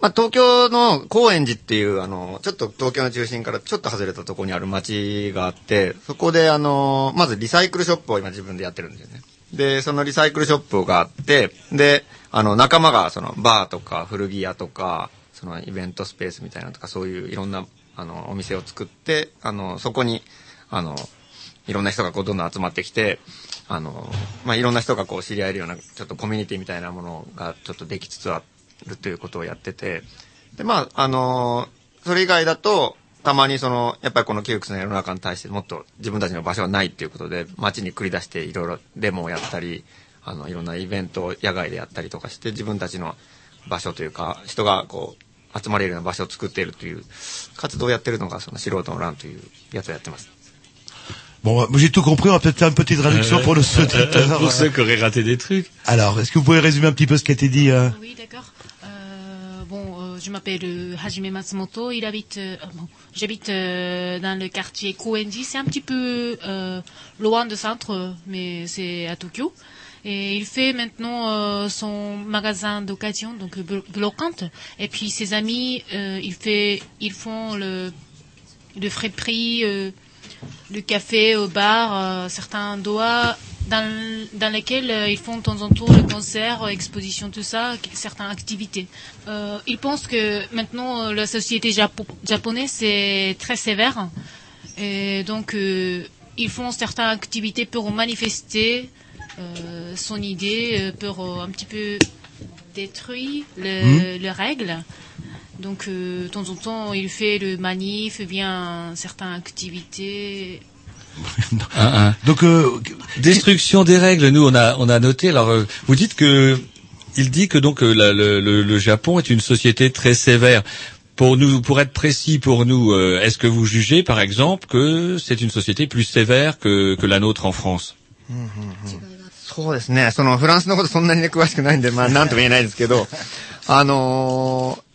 まあ、東京の高円寺っていう、あの、ちょっと東京の中心からちょっと外れたところにある町があって、そこであの、まずリサイクルショップを今自分でやってるんですよね。で、そのリサイクルショップがあって、で、あの、仲間がそのバーとか古着屋とか、そのイベントスペースみたいなとかそういういろんな、あの、お店を作って、あの、そこに、あの、いろんな人がこうどんどん集まってきて、あの、まあ、いろんな人がこう知り合えるような、ちょっとコミュニティみたいなものがちょっとできつつあっるということをやってて、で、まあ、あの、それ以外だと、たまにその、やっぱりこの窮屈な世の中に対してもっと自分たちの場所がないっていうことで、街に繰り出していろいろデモをやったり、あの、いろんなイベントを野外でやったりとかして、自分たちの場所というか、人がこう、集まれるような場所を作っているという活動をやってるのが、その素人の乱というやつをやってます。Bon, j'ai tout compris. On va peut-être faire une petite Euh, je m'appelle euh, Hajime Matsumoto. Il habite, euh, ah bon, j'habite dans le quartier Koenji. C'est un petit peu loin de centre, mais c'est à Tokyo. Et il fait maintenant son magasin d'occasion, donc blo- brocante. Et puis ses amis, il ils font le, le frais prix, le café au bar, euh, certains doigts dans, dans lesquels euh, ils font de temps en temps le concert, euh, exposition, tout ça, certaines activités. Ils pensent que maintenant la société japo- japonaise c'est très sévère et donc ils font certaines activités pour manifester euh, son idée, pour euh, un petit peu détruire le- les règles. Donc, euh, de temps en temps, il fait le manif, bien certaines activités. Donc, euh, Destruction des règles. Nous, on a, on a noté. Alors, euh, vous dites que il dit que donc euh, la- le, le- le Japon est une société très sévère. Pour nous, pour être précis, pour nous, euh, est-ce que vous jugez, par exemple, que c'est une société plus sévère que, que la nôtre en France そうですね。そのフランスのことそんなにね詳しくないんで、まあなんとも言えないですけど、あのー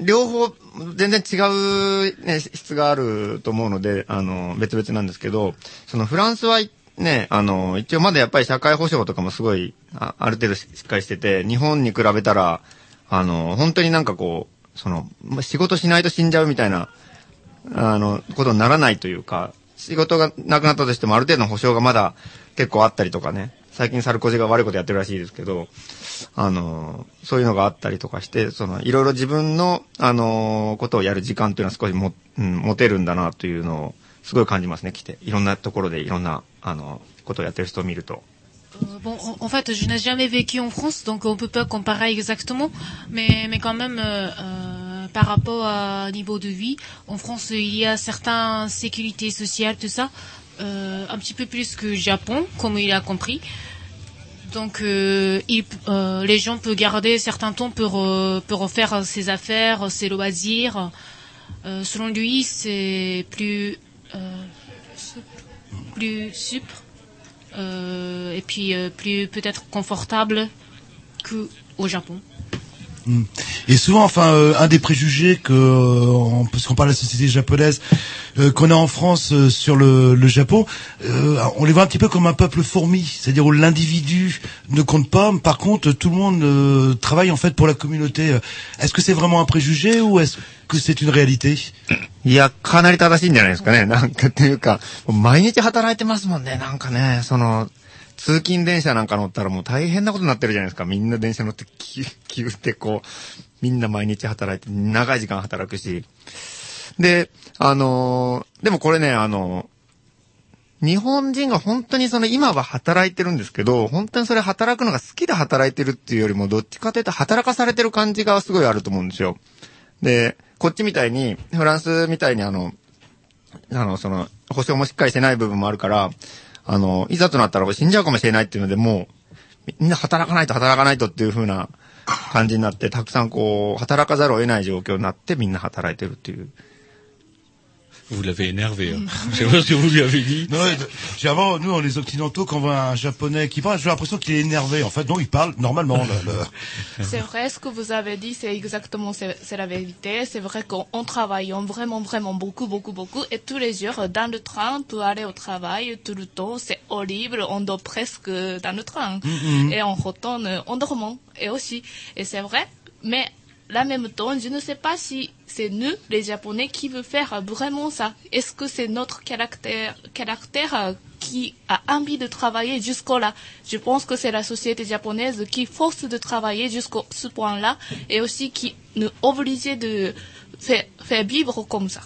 両方全然違う、ね、質があると思うので、あの別々なんですけど、そのフランスはね、あの一応まだやっぱり社会保障とかもすごい、あある程度しっかりしてて、日本に比べたら、あの本当になんかこう、その、仕事しないと死んじゃうみたいな、あの、ことにならないというか、仕事がなくなったとしてもある程度の保障がまだ結構あったりとかね、最近サルコジが悪いことやってるらしいですけど、あの、そういうのがあったりとかして、その、いろいろ自分の、あの、ことをやる時間っていうのは少しも、うん、持てるんだなというのを、すごい感じますね、来て。いろんなところでいろんな、あの、ことをやってる人を見ると。Euh, bon, en, en fait, je n'ai jamais vécu en France, donc on peut pas comparer exactement, mais, mais quand même, euh, par rapport à niveau de vie, en France, il y a certaines sécurités sociales, tout ça, euh, un petit peu plus que Japon, comme il a compris. Euh, Donc, euh, il, euh, les gens peuvent garder certains temps pour, euh, pour faire ses affaires, ses loisirs. Euh, selon lui, c'est plus, plus et puis plus peut-être confortable qu'au Japon. Hmm. Et souvent, enfin, euh, un des préjugés que, euh, on- parce qu'on parle de la société japonaise, euh, qu'on a en France euh, sur le, le Japon, euh, on les voit un petit peu comme un peuple fourmi, c'est-à-dire où l'individu ne compte pas. Par contre, tout le monde euh, travaille en fait pour la communauté. Est-ce que c'est vraiment un préjugé ou est-ce que c'est une réalité いや、かなり正しいんじゃないですかね。なんかっていうか、もう毎日働いてますもんね。なんかね、その、 通勤電車なんか乗ったらもう大変なことになってるじゃないですか。みんな電車乗って、き 気打ってこう、みんな毎日働いて、長い時間働くし。で、あのーでもこれね、あの日本人が本当にその今は働いてるんですけど、本当にそれ働くのが好きで働いてるっていうよりも、どっちかというと働かされてる感じがすごいあると思うんですよ。で、こっちみたいに、フランスみたいにあの、あの、その、保証もしっかりしてない部分もあるから、あの、いざとなったら死んじゃうかもしれないっていうので、もう、みんな働かないと働かないとっていう風な感じになって、たくさんこう、働かざるを得ない状況になってみんな働いてるっていう。Vous l'avez énervé. Hein. Je sais pas ce que vous lui avez dit. Non, ouais, j'ai avant, nous, les occidentaux, quand on voit un japonais qui parle, j'ai l'impression qu'il est énervé. En fait, non, il parle normalement. le- C'est vrai, ce que vous avez dit, c'est exactement, c'est c'est la vérité. C'est vrai qu'on travaille vraiment, vraiment beaucoup, beaucoup, beaucoup. Et tous les jours, dans le train, pour aller au travail, tout le temps, c'est horrible. On dort presque dans le train. Mhm. Et on retourne en dormant. Et aussi. Et c'est vrai. Mais, en même temps, je ne sais pas si c'est nous, les Japonais, qui veut faire vraiment ça. Est-ce que c'est notre caractère, euh, qui a envie de travailler jusqu'au là? Je pense que c'est la société japonaise qui force de travailler jusqu'à ce point-là et aussi qui nous oblige de faire, vivre comme ça.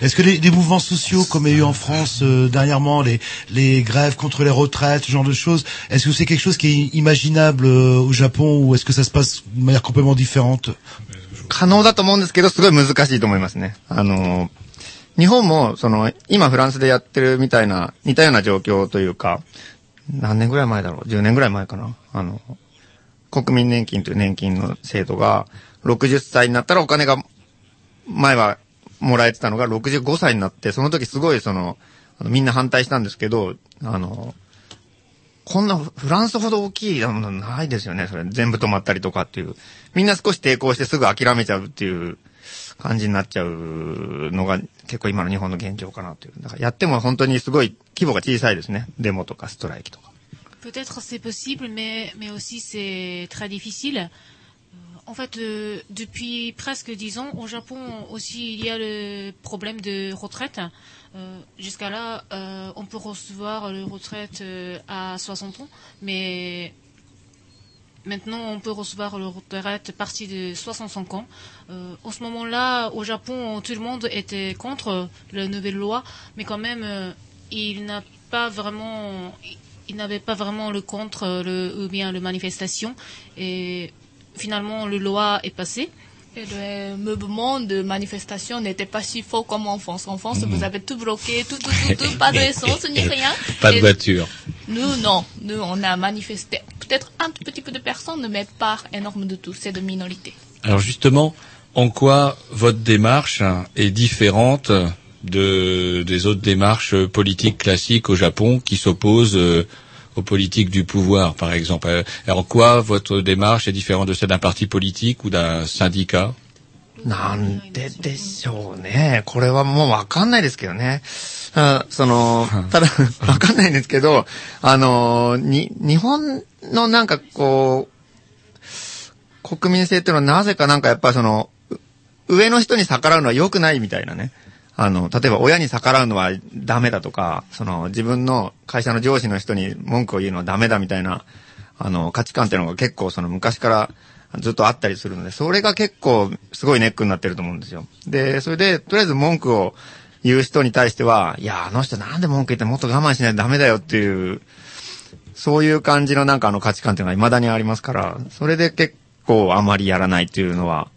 Est-ce que les, mouvements sociaux comme il y a eu en France euh, dernièrement, les, les grèves contre les retraites, ce genre de choses, est-ce que c'est quelque chose qui est imaginable euh, au Japon ou est-ce que ça se passe de manière complètement différente? 可能だと思うんですけど、すごい難しいと思いますね。あの、日本も、その、今フランスでやってるみたいな、似たような状況というか、何年ぐらい前だろう ?10 年ぐらい前かな？あの、国民年金という年金の制度が、60歳になったらお金が、前はもらえてたのが65歳になって、その時すごいその、みんな反対したんですけど、あの、こんなフランスほど大きいものないですよね、それ。全部止まったりとかっていう。みんな少し抵抗してすぐ諦めちゃうっていう感じになっちゃうのが結構今の日本の現状かなという。だからやっても本当にすごい規模が小さいですね。デモとかストライキとか。Peut-être c'est possible, mais, mais aussi c'est très difficile. Jusqu'à là, euh, on peut recevoir le retraite euh, à 60 ans, mais maintenant, on peut recevoir le retraite à partir de 65 ans. Euh, en ce moment-là, au Japon, tout le monde était contre la nouvelle loi, mais quand même, euh, il n'a pas vraiment, il n'avait pas vraiment le contre euh, le, ou bien le manifestation, et finalement, le loi est passée. Le mouvement de manifestation n'était pas si fort comme en France. En France, vous avez tout bloqué, tout, tout, tout, tout, pas d'essence ni rien. Pas de Et voiture. Nous, non. Nous, on a manifesté. Peut-être un petit peu de personnes, mais pas énorme de tout. C'est de minorité. Alors justement, en quoi votre démarche est différente de des autres démarches politiques classiques au Japon qui s'opposent euh, aux politiques du pouvoir, par exemple Euh, En quoi votre démarche est différente de celle d'un parti politique ou d'un syndicat なんででしょうね。これはもうわかんないですけどね。あその、ただ、わかんないんですけど、あの、に、日本のなんかこう、国民性っていうのはなぜかなんかやっぱりその、う上の人に逆らうのは良くないみたいなね。あの、例えば親に逆らうのはダメだとか、その自分の会社の上司の人に文句を言うのはダメだみたいな、あの、価値観っていうのが結構その昔からずっとあったりするので、それが結構すごいネックになってると思うんですよ。で、それで、とりあえず文句を言う人に対しては、いや、あの人なんで文句言ってもっと我慢しないとダメだよっていう、そういう感じのなんかあの価値観っていうのが未だにありますから、それで結構あまりやらないっていうのは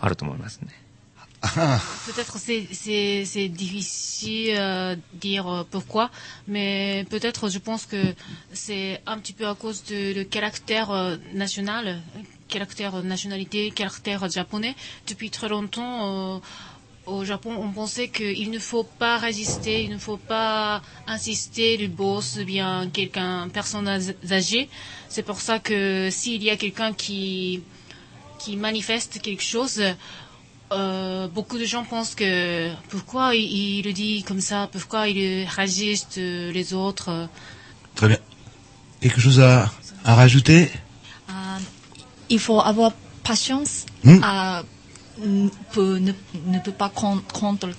あると思いますね。Peut-être c'est difficile à dire euh, pourquoi, mais peut-être je pense que c'est un petit peu à cause le caractère euh, national, euh, caractère nationalité, caractère japonais. Depuis très longtemps, euh, au Japon, on pensait qu'il ne faut pas résister, il ne faut pas insister, le boss, bien quelqu'un, personne âgée. C'est pour ça que s'il y a quelqu'un qui qui manifeste quelque chose, euh, beaucoup de gens pensent que pourquoi il, il le dit comme ça, pourquoi il résiste euh, les autres. Très bien. Quelque chose à, à rajouter? Euh, il faut avoir patience Hmm? à, ne, peut- ne, ne peut pas con- contre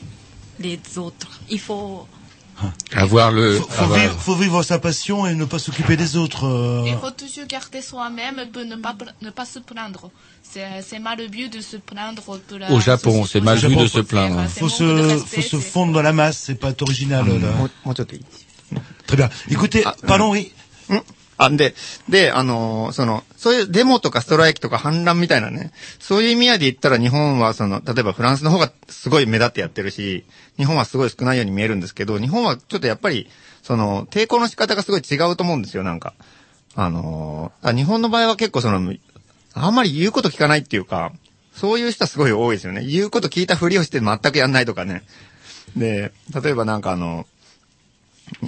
les autres. Il faut, avoir le. Faut. Vivre, faut, Vivre, sa passion et ne pas s'occuper des autres. Euh. Il faut toujours garder soi-même pour ne pas, ne pas se plaindre. C'est mal vu de se plaindre. Au Japon, c'est mal vu de se plaindre. Il faut, se, faut se fondre dans la masse, c'est pas original. Très bien. Écoutez, ah, pardon, oui. あ、んで、で、あのーその、そういうデモとかストライキとか反乱みたいなね、そういう意味合いで言ったら日本はその、例えばフランスの方がすごい目立ってやってるし、日本はすごい少ないように見えるんですけど、日本はちょっとやっぱり、その、抵抗の仕方がすごい違うと思うんですよ、なんか。あのー日本の場合は結構その、あんまり言うこと聞かないっていうか、そういう人はすごい多いですよね。言うこと聞いたふりをして全くやんないとかね。で、例えばなんかあの、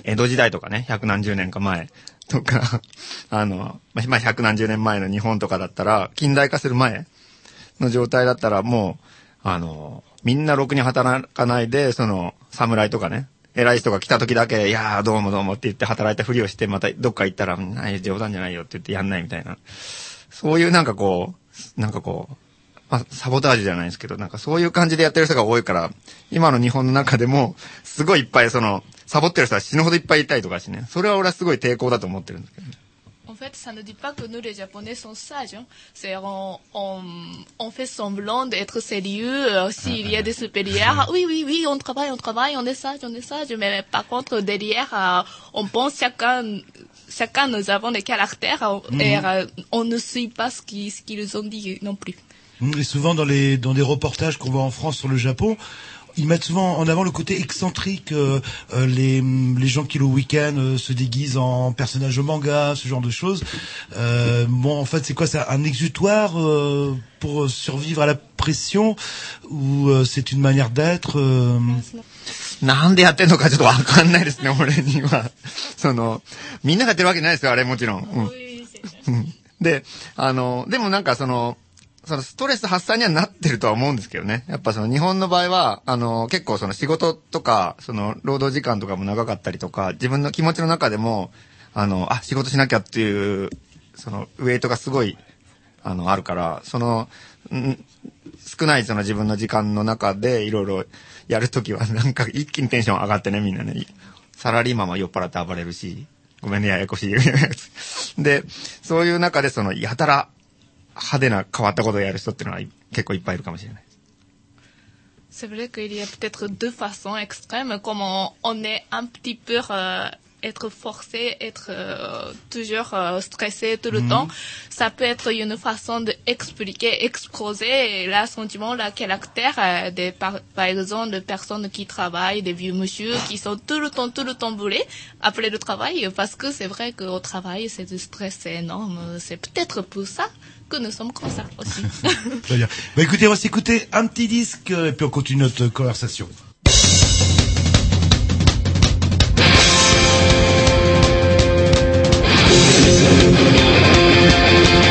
江戸時代とかね、百何十年か前とか、あの、まあ、百何十年前の日本とかだったら、近代化する前の状態だったらもう、あの、みんなろくに働かないで、その、侍とかね、偉い人が来た時だけ、いやーどうもどうもって言って働いたふりをして、またどっか行ったら、ない冗談じゃないよって言ってやんないみたいな。そういうなんかこう、なんかこう、まあ、サボタージュじゃないですけど、なんかそういう感じでやってる人が多いから、今の日本の中でも、すごいいっぱいその、サボってる人は死ぬほどいっぱいいたりとかしてね。それは俺はすごい抵抗だと思ってるんですけどね。En fait, ça ne dit pas que nous, les Japonais, sont sages. Hein. C'est on, on, on fait semblant d'être sérieux. euh, S'il y a des supérieurs, ah, oui, oui, oui, on travaille, on travaille, on est sage, on est sage. Mais par contre, derrière, euh, on pense chacun, chacun, nous avons des caractères euh, Mhm. et euh, on ne suit pas ce qu'ils qu'ils ont dit non plus. Et souvent dans les dans des reportages qu'on voit en France sur le Japon, ils mettent souvent en avant le côté excentrique, euh, euh, les les gens qui le week-end euh, se déguisent en personnages de manga, ce genre de choses. Euh, bon, en fait, c'est quoi C'est un exutoire euh, pour survivre à la pression ou euh, c'est une manière d'être euh, なんでやってんのかちょっとわかんないですね、俺には。その、みんながやってるわけじゃないですよ、あれもちろん。うんうんで、あの、でもなんかその、 そのストレス発散にはなってるとは思うんですけどね。やっぱその日本の場合は、あの、結構その仕事とか、その労働時間とかも長かったりとか、自分の気持ちの中でも、あの、あ、仕事しなきゃっていう、そのウェイトがすごい、あの、あるから、その、ん少ないその自分の時間の中でいろいろやるときは なんか一気にテンション上がってね、みんなね。サラリーマンは酔っ払って暴れるし、ごめんね、ややこしい。で、そういう中でその、やたら派手な変わったことをやる人っていうのは結構いっぱいいるかもしれない。 C'est vrai qu'il y a peut-être deux façons extrêmes, comme on, on est un petit peu euh, être forcé, être euh, toujours euh, stressé tout le Mhm. temps. Ça peut être une façon d'expliquer, exposer le sentiment, le caractère euh, des par, par exemple de personnes qui travaillent, des vieux monsieur qui sont tout le temps, tout le temps brûlés après le travail, parce que c'est vrai qu'au travail, c'est du stress énorme. C'est peut-être pour ça que nous sommes comme ça aussi. Très bien. Bah écoutez, on va s'écouter un petit disque et puis on continue notre conversation.「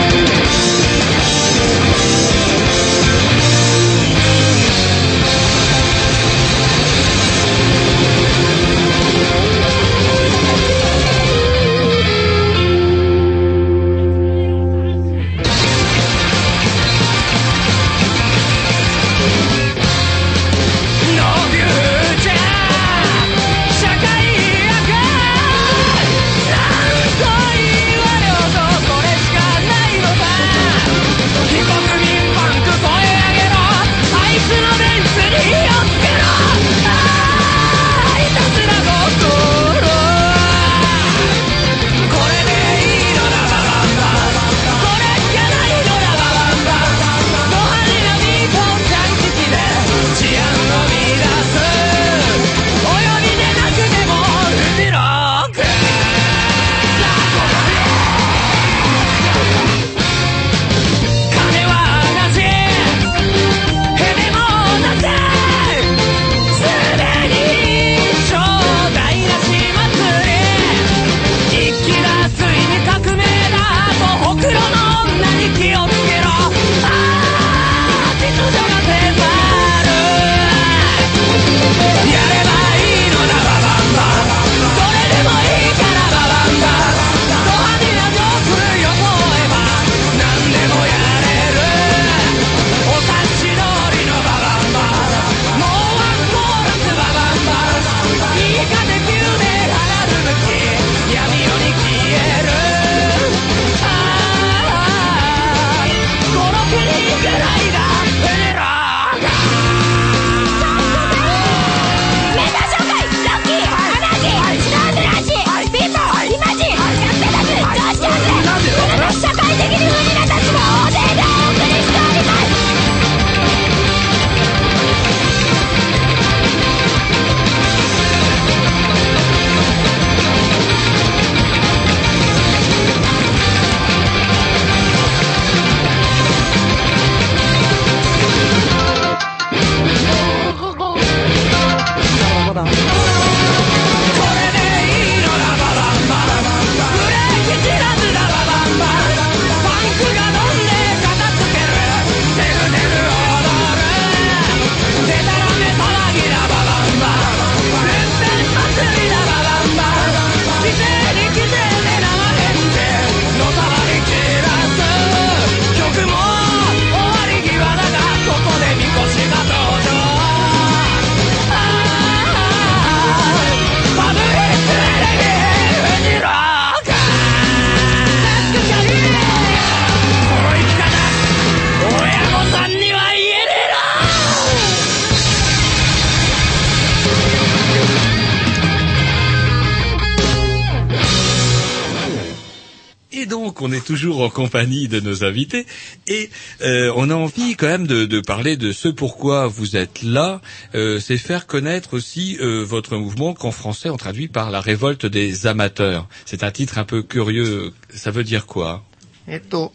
compagnie de nos invités et euh, on a envie quand même de, de parler de ce pourquoi vous êtes là. Euh, C'est faire connaître aussi euh, votre mouvement qu'en français on traduit par la révolte des amateurs. C'est un titre un peu curieux. Ça veut dire quoi えっと、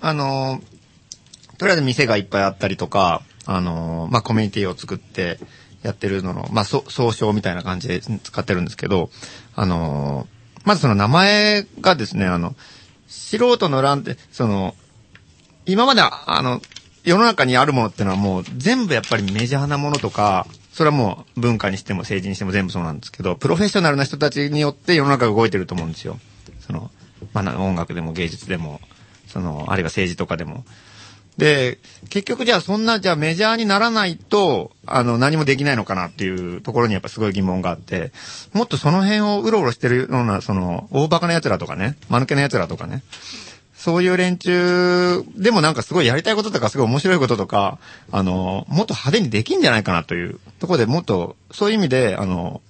あの、とりあえず店がいっぱいあったりとか、あの、まあ、コミュニティを作ってやってるのの、まあ、そ総称みたいな感じで使ってるんですけど、あの、まずその名前がですね、あの、 素人の乱って、その、今まであの、世の中にあるものってのはもう全部やっぱりメジャーなものとか、それはもう文化にしても政治にしても全部そうなんですけど、プロフェッショナルな人たちによって世の中が動いてると思うんですよ。その、まあ、音楽でも芸術でも、その、あるいは政治とかでも。で、結局じゃあそんな、じゃあメジャーにならないと、あの、何もできないのかなっていうところにやっぱすごい疑問があって、もっとその辺をうろうろしてるような、その、大バカな奴らとかね、間抜けな奴らとかね、そういう連中でもなんかすごいやりたいこととかすごい面白いこととか、あの、もっと派手にできんじゃないかなというところでもっと、そういう意味で、あの、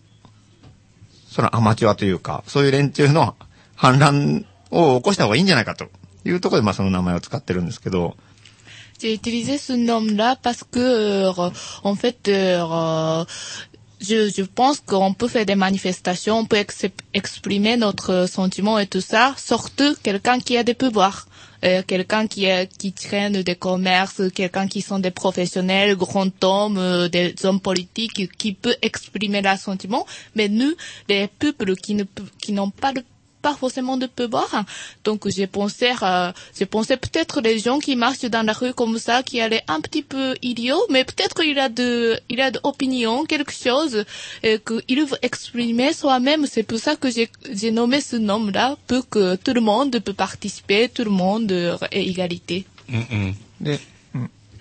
そのアマチュアというか、そういう連中の反乱を起こした方がいいんじゃないかというところで、まあその名前を使ってるんですけど、J'ai utilisé ce nom-là parce que, euh, en fait, euh, je, je pense qu'on peut faire des manifestations, on peut ex- exprimer notre sentiment et tout ça, surtout quelqu'un qui a des pouvoirs. Euh, quelqu'un qui, qui traîne des commerces, quelqu'un qui sont des professionnels, grands hommes, euh, des hommes politiques qui peut exprimer leurs sentiments. Mais nous, les peuples qui pe- qui n'ont pas de pas forcément de hein. Donc j'ai pensé, euh, j'ai pensé peut-être les gens qui marchent dans la rue comme ça, qui allaient un petit peu idiots, mais peut-être il a de, il a d'opinion, quelque chose euh, qu'il veut exprimer soi-même. C'est pour ça que j'ai, j'ai nommé ce nom-là, pour que tout le monde peut participer, tout le monde euh, ait égalité.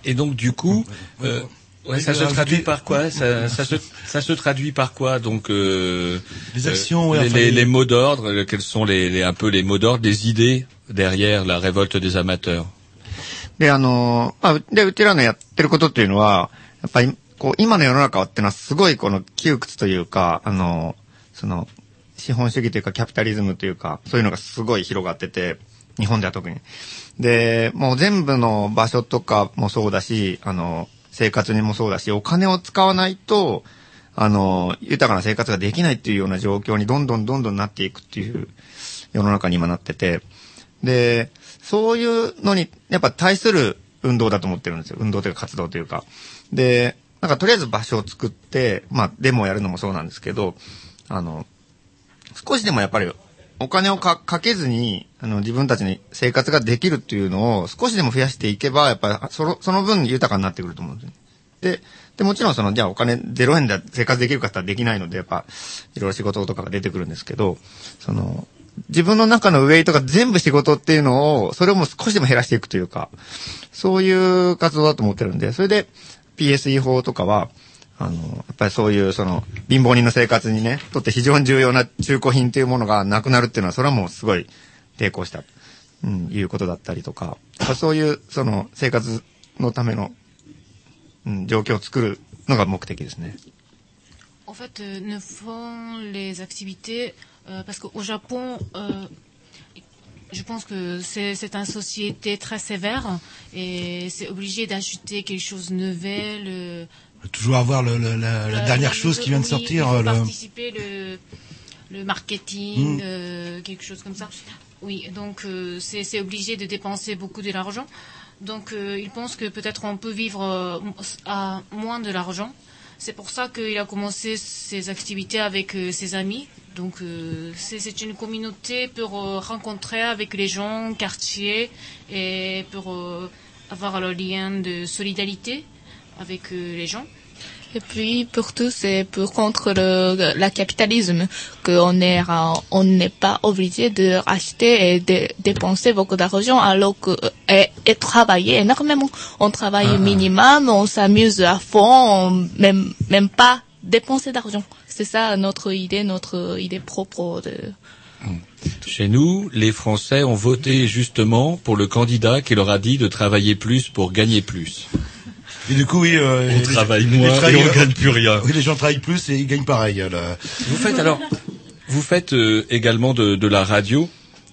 Et donc du coup, euh, ouais, ça se traduit par quoi ça, ça, se, ça se traduit par quoi Donc euh, Les actions, ouais, les, enfin, les- les- mots d'ordre, euh, quels sont les, les un peu les mots d'ordre, les idées derrière la révolte des amateurs で、あの、まあ、で、うちらのやってることっていうのは、やっぱり、こう、今の世の中っていうのはすごいこの窮屈というか、あの、その、資本主義というかキャピタリズムというか、そういうのがすごい広がってて、日本では特に。で、もう全部の場所とかもそうだし、あの、生活にもそうだし、お金を使わないと、あの、豊かな生活ができないっていうような状況にどんどんどんどんなっていくっていう世の中に今なってて、で、そういうのに、やっぱ対する運動だと思ってるんですよ。運動というか活動というか。で、なんかとりあえず場所を作って、まあ、デモをやるのもそうなんですけど、あの、少しでもやっぱりお金をかけずに、あの、自分たちに生活ができるっていうのを少しでも増やしていけば、やっぱその、その分豊かになってくると思うんですよ。で、で、もちろんその、じゃあお金0円で生活できるかってできないので、やっぱ、いろいろ仕事とかが出てくるんですけど、その、自分の中のウェイトが全部仕事っていうのを、それをもう少しでも減らしていくというか、そういう活動だと思ってるんで、それで PSE 法とかは、あの、やっぱりそういうその、貧乏人の生活にね、とって非常に重要な中古品というものがなくなるっていうのは、それはもうすごい抵抗した、うん、いうことだったりとか、そういうその、生活のための、うん、状況を作るのが目的ですね。En fait, euh, ne font les activités euh, parce qu'au Japon, euh, je pense que c'est c'est une société très sévère et c'est obligé d'acheter quelque chose de nouvel. Toujours avoir le, le- la, la euh, dernière chose qui vient de sortir. euh, le- participer le, le marketing, Mm. euh, quelque chose comme ça. Oui, donc c'est obligé de dépenser beaucoup de l'argent. Donc euh, il pense que peut-être on peut vivre euh, à moins de l'argent. C'est pour ça qu'il a commencé ses activités avec euh, ses amis. Donc c'est une communauté pour rencontrer avec les gens, quartier, et pour avoir le lien de solidarité avec euh, les gens. Et puis pour tout, c'est pour contre le la capitalisme qu'on est euh, on n'est pas obligé de acheter et de dépenser beaucoup d'argent alors que et, et travailler énormément. On travaille Ah. minimum, on s'amuse à fond, on même même pas dépenser d'argent. C'est ça notre idée, notre idée propre de Chez nous, les Français ont voté justement pour le candidat qui leur a dit de travailler plus pour gagner plus. Et du coup, oui, euh, On les- travaille les moins et on gagne plus rien. Oui, les gens travaillent plus et ils gagnent pareil. euh, là. Vous faites alors, vous faites euh, également de, de la radio.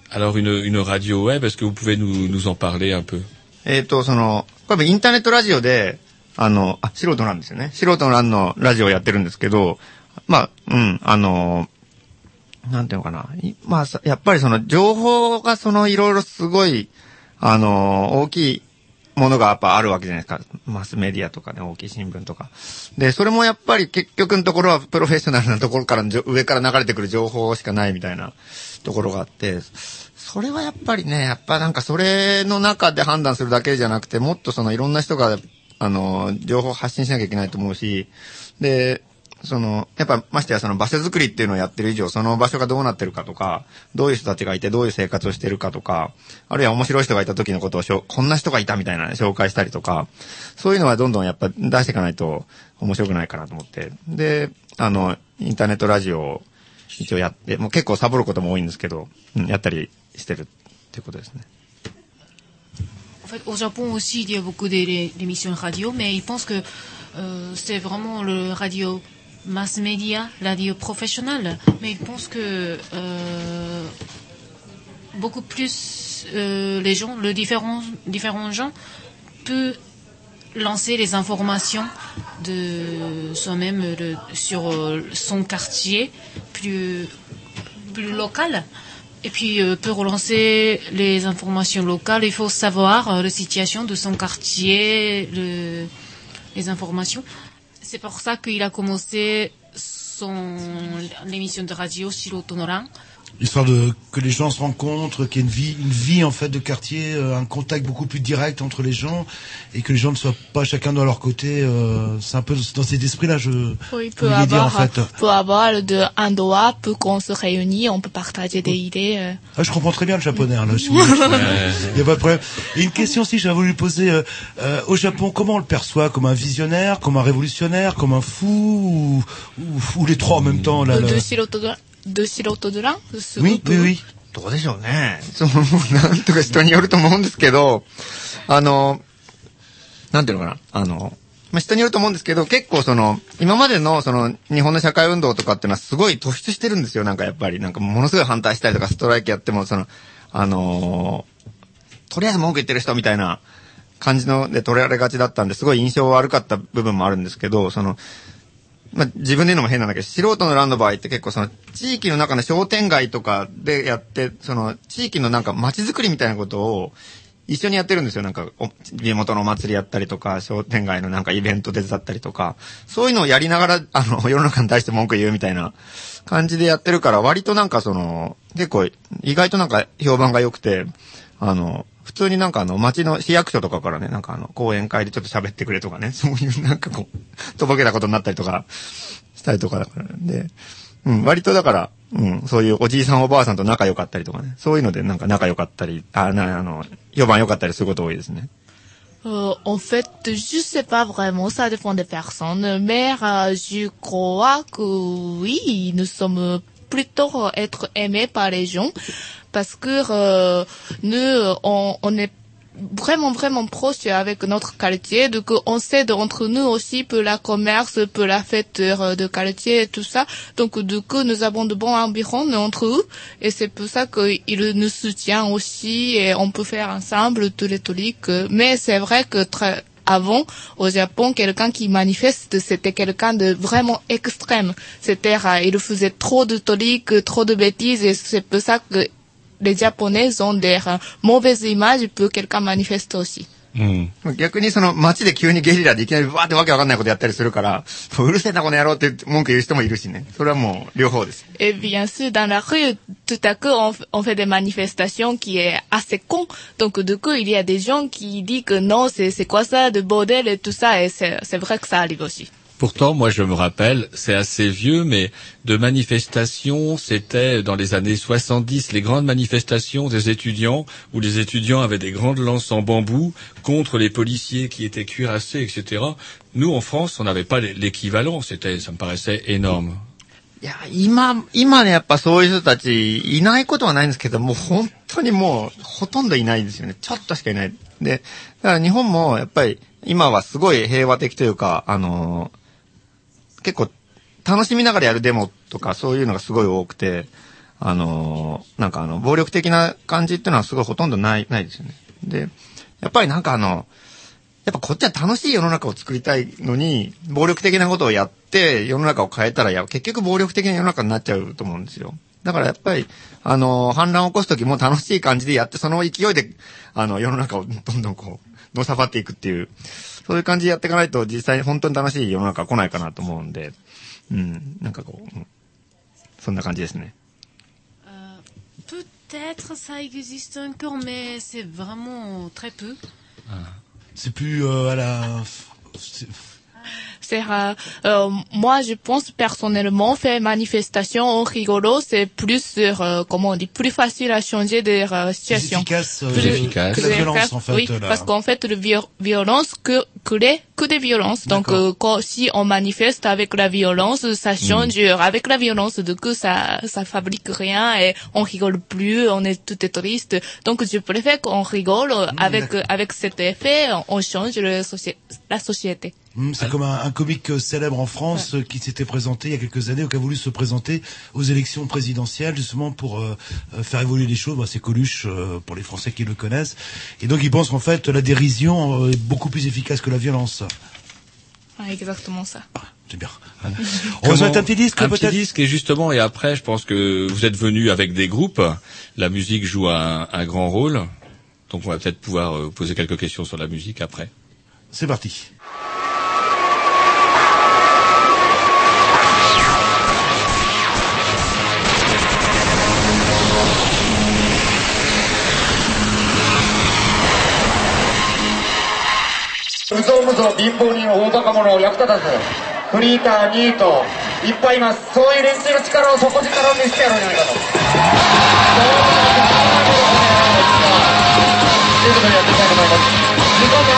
Alors une, une radio web, est-ce que vous pouvez nous, nous en parler un peu えっ、と、その、これインターネットラジオで、あの、あ、素人なんですよね。素人の欄のラジオをやってるんですけど、まあ、うん、あの、なんていうのかな。いまあ、さやっぱりその情報がそのいろいろすごい、あの、大きいものがやっぱあるわけじゃないですか。マスメディアとかね、大きい新聞とか。で、それもやっぱり結局のところはプロフェッショナルなところから上から流れてくる情報しかないみたいなところがあって、それはやっぱりね、やっぱなんかそれの中で判断するだけじゃなくて、もっとそのいろんな人が、あの、情報発信しなきゃいけないと思うし、で、その、やっぱましてやその場所づくりっていうのをやってる以上、その場所がどうなってるかとか、どういう人たちがいてどういう生活をしてるかとか、あるいは面白い人がいた時のことをしょ、こんな人がいたみたいなね、紹介したりとか、そういうのはどんどんやっぱ出していかないと面白くないかなと思って。で、あの、インターネットラジオを一応やって、もう結構サボることも多いんですけど、うんやったりしてるっていうことですね。En fait, au Japon aussi, il y a beaucoup d'é- d'émissions radio, mais ils pensent que euh, c'est vraiment le radio mass media, radio professionnel. Mais ils pensent que euh, beaucoup plus euh, les gens, le différents, différents gens, peuvent lancer les informations de soi-même sur euh, son quartier plus, plus local. Et puis, euh, pour relancer les informations locales, il faut savoir la situation de son quartier, le- les informations. C'est pour ça qu'il a commencé son l'émission de radio Shiroto Noran. Histoire de que les gens se rencontrent, qu'il y ait une vie, une vie en fait de quartier, euh, un contact beaucoup plus direct entre les gens, et que les gens ne soient pas chacun de leur côté. Euh, c'est un peu dans cet esprit-là, je. Oui, peut avoir, dire, en fait. peut avoir de un doigt, peut qu'on se réunit, on peut partager des idées. Euh. Ah, je comprends très bien le japonais hein, là. Si il n'y a pas de problème. Et une question aussi, j'avais voulu poser euh, euh, au Japon, comment on le perçoit Comme un visionnaire, comme un révolutionnaire, comme un fou, ou, ou, ou les trois en même temps là, là? ドラで素人ドラすご.どうでしょうね。その、なんとか人によると思うんですけど、あの、なんていうのかな。あの、まあ、人によると思うんですけど、結構その、今までのその、日本の社会運動とかっていうのはすごい突出してるんですよ。なんかやっぱり、なんかものすごい反対したりとか、ストライキやっても、その、あのとりあえず文句言ってる人みたいな感じので取られがちだったんで、すごい印象悪かった部分もあるんですけど、その、まあ、自分で言うのも変なんだけど、素人の欄の場合って結構その、地域の中の商店街とかでやって、その、地域のなんか街づくりみたいなことを、一緒にやってるんですよ。なんか、地元のお祭りやったりとか、商店街のなんかイベント手伝ったりとか、そういうのをやりながら、あの、世の中に対して文句言うみたいな感じでやってるから、割となんかその、結構、意外となんか評判が良くて、あの、普通になんかあの、町の市役所とかからね、なんかあの、講演会でちょっと喋ってくれとかね、そういうなんかこう、とぼけたことになったりとか、したりとかだから。で、うん、割とだから、うん、そういうおじいさんおばあさんと仲良かったりとかね、そういうのでなんか仲良かったり、あ、な、あの、評判良かったりすること多いですね。Euh, en fait, je sais pas vraiment, ça dépend des personnes, mais euh, je crois que oui, nous sommes plutôt être aimés par les gens parce que euh, nous, on, on est vraiment vraiment proche avec notre quartier, donc on sait d'entre nous aussi pour la commerce, pour la fête de quartier et tout ça. Donc du coup, nous avons de bons environs entre eux et c'est pour ça qu'il nous soutient aussi et on peut faire ensemble tous les trucs. Mais c'est vrai que très avant, au Japon, quelqu'un qui manifeste, c'était quelqu'un de vraiment extrême. C'était, euh, il faisait trop de trucs, trop de bêtises et c'est pour ça que les Japonais ont des euh, mauvaises images pour quelqu'un manifeste aussi. 逆にその街で急にゲリラでいきなりわーってわけわかんないことやったりするから、うるせえなこの野郎って文句言う人もいるしね。それはもう両方です。Et bien sûr, dans la rue, tout à coup, on, fait des manifestations qui est assez con. Donc, du coup, il y a des gens qui disent que non, c'est, c'est quoi ça, de bordel et tout ça. Et c'est, c'est vrai que ça arrive aussi. Pourtant, moi, je me rappelle, c'est assez vieux, mais de manifestations, c'était dans les années 70, les grandes manifestations des étudiants, où les étudiants avaient des grandes lances en bambou contre les policiers qui étaient cuirassés, etc. Nous, en France, on n'avait pas l'é- l'équivalent. C'était, ça me paraissait énorme. いや、今、今ね、やっぱそういう人たちいないことはないんですけど、もう本当にもうほとんどいないですよね。ちょっとしかいない。で、だから日本もやっぱり今はすごい平和的というか、あのー 結構楽しみながらやるデモとかそういうのがすごい多くて、あの、なんかあの、暴力的な感じっていうのはすごいほとんどない、ないですよね。で、やっぱりなんかあの、やっぱこっちは楽しい世の中を作りたいのに、暴力的なことをやって世の中を変えたら、や、結局暴力的な世の中になっちゃうと思うんですよ。だからやっぱり、あの、反乱を起こすときも楽しい感じでやって、その勢いで、あの、世の中をどんどんこう、のさばっていくっていう、そういう感じでやっていかないと、実際に本当に楽しい世の中は来ないかなと思うんで、うん、なんかこう、うんそんな感じですね。Peut-être ça existe encore, mais c'est vraiment très peu. C'est plus euh, à la... euh, euh, moi je pense personnellement faire manifestation en rigolo c'est plus sur euh, comment on dit plus facile à changer de euh, situation. efficace, euh, Plus- Plus efficace. que la violence, efficace, en fait, Oui, là. parce qu'en fait le viol- violence que crée que des violences. Donc euh, quand, si on manifeste avec la violence, ça change avec la violence. Du coup ça ça fabrique rien et on rigole plus, on est tout est triste. Donc je préfère qu'on rigole avec avec cet effet, on change le soci- la société. Hmm, C'est comme un, un comique euh, célèbre en France euh, qui s'était présenté il y a quelques années ou qui a voulu se présenter aux élections présidentielles justement pour euh, faire évoluer les choses. Bah, c'est Coluche euh, pour les Français qui le connaissent. Et donc il pense qu'en fait la dérision est beaucoup plus efficace que la violence. Exactement ça. C'est bien. On va se mettre un petit disque un petit peut-être disque et justement et après je pense que vous êtes venus avec des groupes la musique joue un, un grand rôle donc on va peut-être pouvoir poser quelques questions sur la musique après C'est parti. うぞうむぞ貧乏人大バカ者を役立たずフリーターニートいっぱいいますそういう連中の力を底力を見せてやろうじゃないかとそういうことでやっていきたいと思います 時間も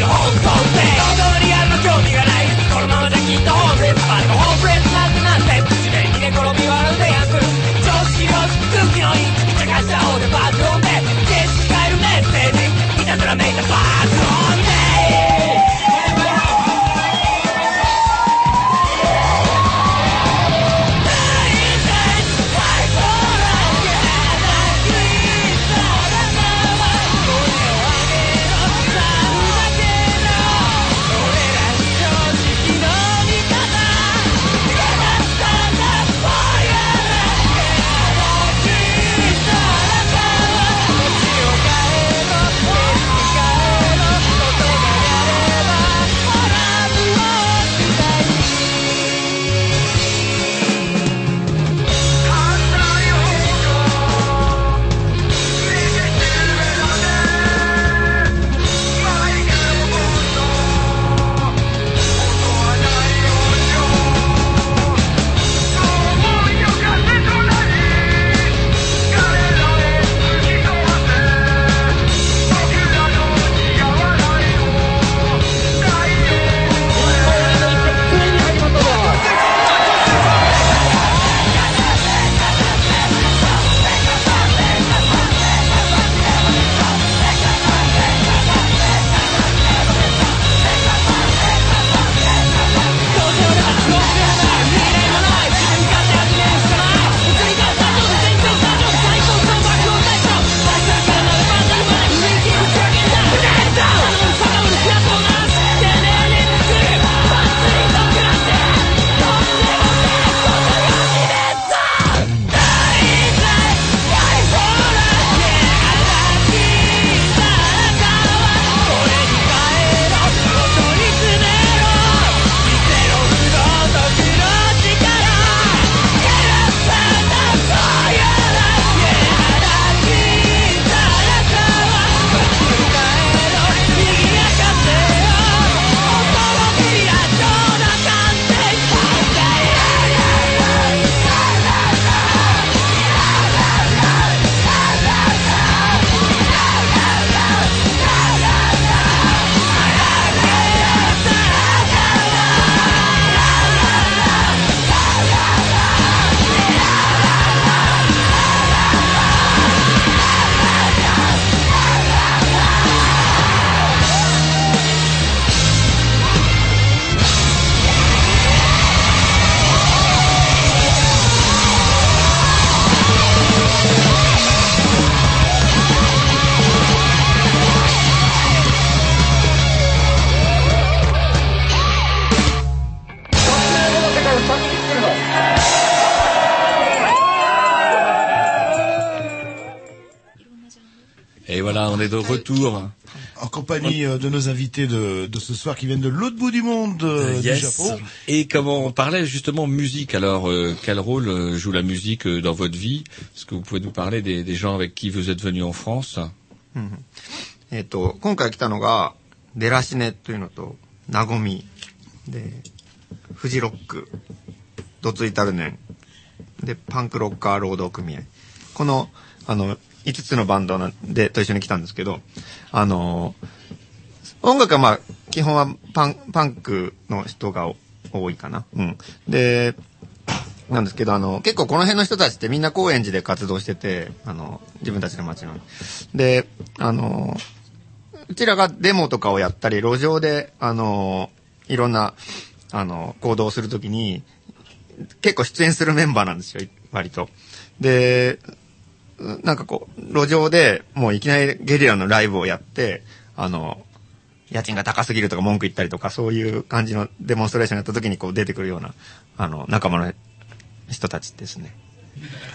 Hong Kong. retour. En compagnie euh, de nos invités de, de ce soir qui viennent de l'autre bout du monde euh, du Yes. Japon. Et comment on parlait justement musique, alors euh, quel rôle euh, joue la musique euh, dans votre vie Est-ce que vous pouvez nous parler des, des gens avec qui vous êtes venus en France うんえっ、と、今回来たのが、デラシネというのと、ナゴミ、で、フジロック、ドツイタルネン、で、パンクロッカー労働組合。この、あの、 5つのバンドで、と一緒に来たんですけど、あの、音楽はまあ、基本はパン、パンクの人が多いかな。うん。で、なんですけど、あの、結構この辺の人たちってみんな高円寺で活動してて、あの、自分たちの街の。で、あの、うちらがデモとかをやったり、路上で、あの、いろんな、あの、行動をするときに、結構出演するメンバーなんですよ、割と。で、なんかこう、路上でもういきなりゲリラのライブをやって、あの、家賃が高すぎるとか文句言ったりとか、そういう感じのデモンストレーションやった時にこう出てくるような、あの、仲間の人たちですね。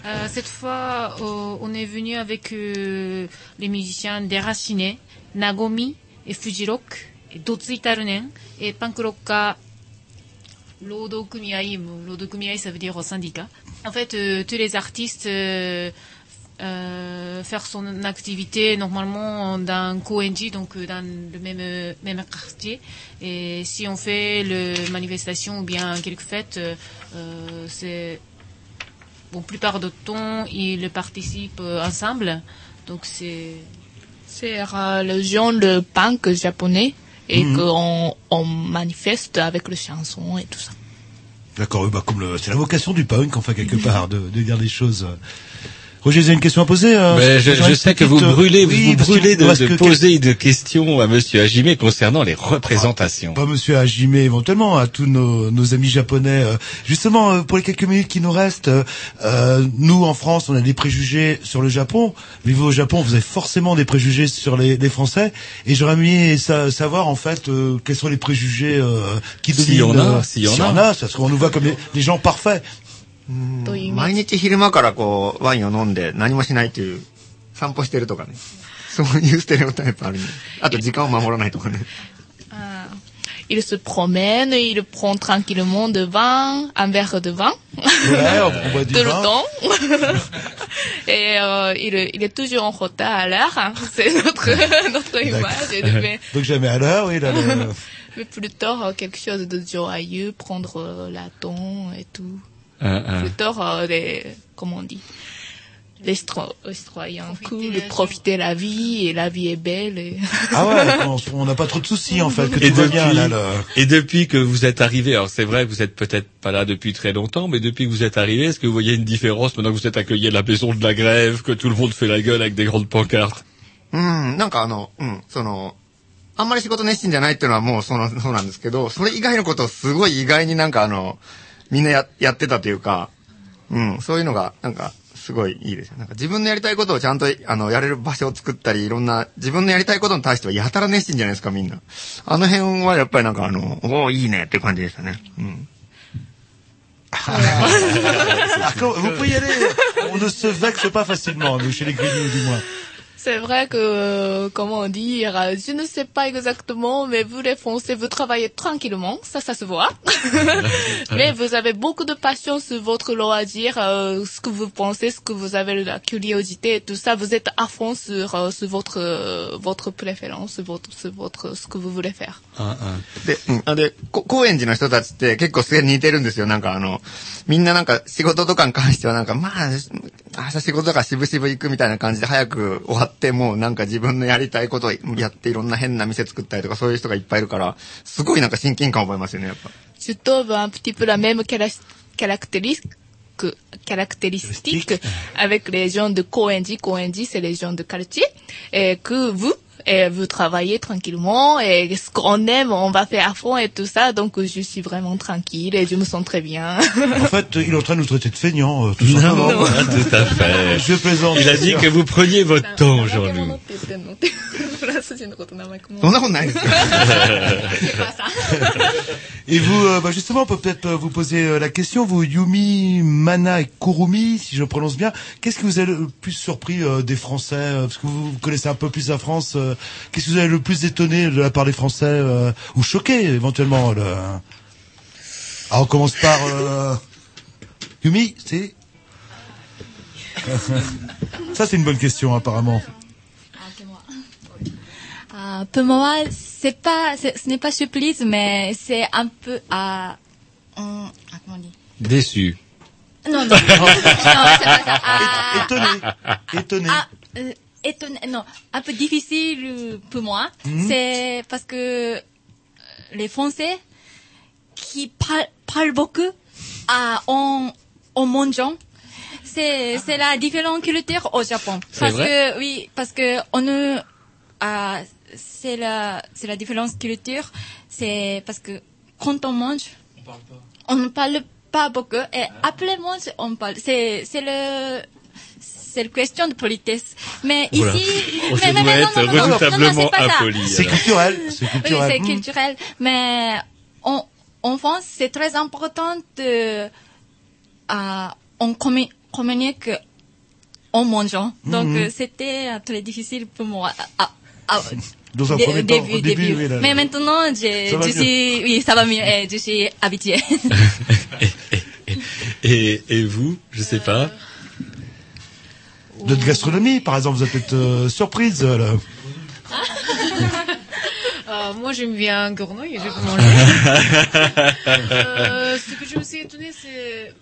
Euh, cette fois, euh, on est venu avec euh, les musiciens Derashine, Nagomi et Fujirock, et Dotsui Tarunen, et Punk Rocka Lodo Kumiai. Lodo Kumiai, ça veut dire syndicat. En fait, euh, tous les artistes euh, faire son activité normalement dans Koenji, donc euh, dans le même, même quartier. Et si on fait le manifestation ou bien quelques fêtes, euh, c'est bon, plupart du temps, ils participent ensemble. Donc c'est C'est euh, le genre de punk japonais et Mhm. qu'on on manifeste avec les chansons et tout ça. D'accord, bah, comme le, c'est la vocation du punk, enfin, quelque part, de, de dire des choses. Roger, vous avez une question à poser euh, je, je sais que vous euh, brûlez, oui, vous brûlez de, de que poser des questions à Monsieur Hajime concernant les représentations. Pas Monsieur Hajime, éventuellement à tous nos, nos amis japonais. euh, Justement, euh, pour les quelques minutes qui nous restent, euh, nous en France, on a des préjugés sur le Japon. Mais vous au Japon, vous avez forcément des préjugés sur les, les Français. Et j'aurais aimé sa- savoir en fait euh, quels sont les préjugés euh, qui S'il y dominent. en a, s'il y en s'il a. parce qu'on nous voit comme les, les gens parfaits. 毎日昼間からこう、ワインを飲んで何もしないという、散歩してるとかね。そういうステレオタイプあるね。あと時間を守らないとかね。Ah. Il se promène, il prend tranquillement de vin, un verre de vin. Ouais, on boit du Tout le vin. temps. et euh, il, il est toujours en retard à l'heure. hein. C'est notre, notre image. Mais, Donc jamais à l'heure, oui. Là, le- mais plus tard, euh, quelque chose de joyeux, prendre euh, la ton et tout. Un, un. Plus tard, euh, les, comment on dit les stro- les citoyens cool, profiter la vie et la vie est belle. Et... Ah ouais, on- on n'a pas trop de soucis en fait, que Et tout va depuis, bien là. le- et depuis que vous êtes arrivé, alors c'est vrai, vous êtes peut-être pas là depuis très longtemps, mais depuis que vous êtes arrivé, est-ce que vous voyez une différence maintenant que vous êtes accueilli à la maison de la grève, que tout le monde fait la gueule avec des grandes pancartes うん、なんかあの、うん、その、あんまり仕事熱心じゃないっていうのはもうその、そうなんですけど、それ以外のことをすごい意外になんかあの、 みんなや、やってたというか、うん、そういうのが、なんか、すごいいいですよ。なんか自分のやりたいことをちゃんと、あの、やれる場所を作ったり、いろんな、自分のやりたいことに対してはやたら熱心じゃないですか、みんな。あの辺はやっぱりなんかあの、おおいいねって感じでしたね。うん。Vous pouvez y aller. On ne se vexe pas facilement, chez les grignoux du moins. C'est vrai que, euh, comment dire, euh, je ne sais pas exactement, mais vous les Français, vous travaillez tranquillement, ça, ça se voit. mais vous avez beaucoup de passion sur votre loisir, euh, ce que vous pensez, ce que vous avez la curiosité et tout ça, vous êtes à fond sur, euh, sur votre, euh, votre préférence, sur votre, sur votre, ce que vous voulez faire. で、うん、あで、こ高円寺の人たちって結構すげえ似てるんですよ。なんかあの、みんななんか仕事とかに関してはなんか、まあ、明日仕事とか渋々行くみたいな感じで早く終わって、 ってもうなんか自分のやりたいことやっていろんな変な店作ったりとかそういう人がいっぱいいるから、すごいなんか親近感覚えますよね、やっぱ。出頭部アンプティプラメムキャラ、キャラクテリス、キャラクテリスティック、アベクレジョンドコエンジ、コエ、セレジョンドカルチェ、え、クーブ、et vous travaillez tranquillement et ce qu'on aime, on va faire à fond et tout ça. Donc, je suis vraiment tranquille et je me sens très bien. En fait, il est en train de nous traiter de feignants, euh, tout Non, simplement. non, tout à fait. Je plaisante. Il a dit que vous preniez votre temps, Jean-Loup. フランス人のこと名前もそんなことないですよ。 Et vous, euh, bah justement, on peut peut-être euh, vous poser euh, la question, vous, Yumi, Mana et Kurumi, si je prononce bien, qu'est-ce qui vous a le plus surpris euh, des Français euh, Parce que vous, vous connaissez un peu plus la France, euh, qu'est-ce que vous avez le plus étonné de la part des Français, euh, ou choqué éventuellement le... Ah, on commence par... euh, Yumi, c'est... Ça, c'est une bonne question, apparemment. Ah, pour moi, c'est pas, ce n'est pas surprise, mais c'est un peu à, hum, ah, comment dit? Déçu. Non, non, non, c'est pas ça. Ah, Étonné, étonné. ah, euh, étonné, non, un peu difficile euh, pour moi. Mhm. C'est parce que euh, les Français qui parlent, parlent beaucoup à, en, en mangeant, c'est, c'est la différente culture au Japon. C'est Parce vrai? que, oui, parce que on ne, ah, c'est la, c'est la différence culture. C'est parce que quand on mange, on ne parle pas beaucoup et après manger, on parle. C'est, c'est le, c'est la question de politesse. Mais Voilà. ici, On mais, doit mais, mais être non, non, non, non, non, redoutablement c'est pas ça. impoli, C'est culturel, c'est Oui, culturel. c'est Hmm. culturel. Mais en, en France, c'est très important de, à, on commu- communique en mangeant. Donc, euh, c'était très difficile pour moi. Ah, ah, Dans un premier temps, au début, oui, là, Mais là. maintenant, je, suis, oui, ça va mieux, et je suis habituée. Et, et vous, je sais pas. De gastronomie, par exemple, vous êtes peut-être euh, surprise. euh, là. Euh, moi, j'aime bien Gournouille, je peux manger. euh, ce que je me suis étonnée, c'est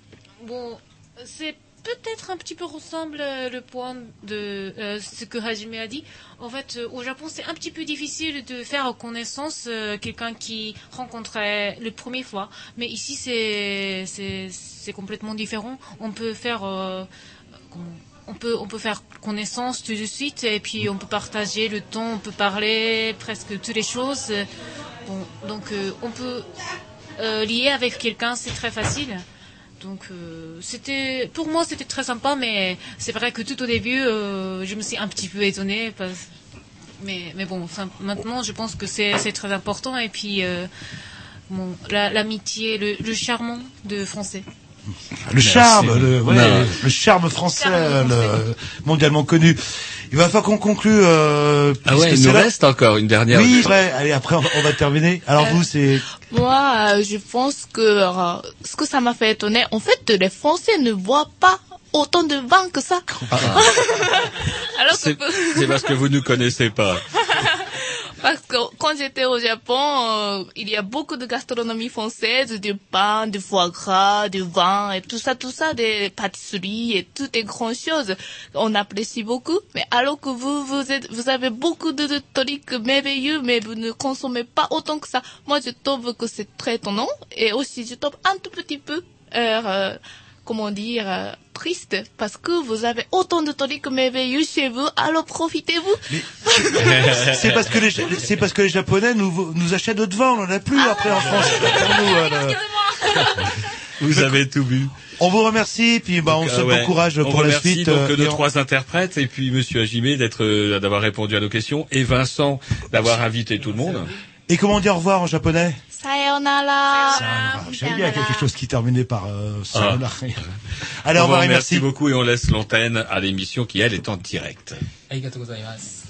bon, c'est peut-être un petit peu ressemble euh, le point de euh, ce que Hajime a dit. En fait, euh, au Japon, c'est un petit peu difficile de faire connaissance quelqu'un qui rencontrait le premier fois, mais ici, c'est c'est complètement différent. On peut faire on peut, on peut faire connaissance tout de suite et puis on peut partager le temps, on peut parler presque toutes les choses. Donc on peut lier avec quelqu'un, c'est très facile. Donc euh, c'était, pour moi c'était très sympa, mais c'est vrai que tout au début euh, je me suis un petit peu étonnée. Parce... Mais, mais bon, enfin, maintenant je pense que c'est c'est très important et puis euh, bon, la- l'amitié, le, le charmant de français. Le charme, le, ouais, le charme français, le, mondialement connu. Il va falloir qu'on conclue. Euh, Ah ouais, il nous là- reste encore une dernière. Oui, vrai. Allez, après on va, on va terminer. Alors vous, c'est Moi, euh, je pense que euh, ce que ça m'a fait étonner, en fait, les Français ne boivent pas autant de vin que ça. Alors que C'est c'est parce que vous ne connaissez pas. Parce que quand j'étais au Japon, euh, il y a beaucoup de gastronomie française, du pain, du foie gras, du vin et tout ça, tout ça, des pâtisseries et toutes les grandes choses. On apprécie beaucoup. Mais alors que vous, vous êtes, vous avez beaucoup de, de trucs merveilleux, mais vous ne consommez pas autant que ça. Moi, je trouve que c'est très étonnant. Et aussi, je trouve un tout petit peu, euh, euh, comment dire, euh, triste parce que vous avez autant de trucs merveilleux chez vous, alors profitez-vous. c'est parce que les c'est parce que les Japonais nous nous achètent d'autres vin. On en a plus après en France. Nous, euh, Vous avez tout bu. On vous remercie, puis bah, on Donc, souhaite ah ouais. bon courage On pour la remercie suite. donc euh, nos et on- trois interprètes et puis Monsieur Hajime d'être euh, d'avoir répondu à nos questions et Vincent d'avoir invité tout le monde. Et comment on dit au revoir en japonais Sayonara. Sayonara. J'ai il y a quelque chose qui terminait par euh, ah. Sayonara. Ah. Au revoir merci. Merci beaucoup et on laisse l'antenne à l'émission qui, elle, est en direct. Arigatou gozaimasu.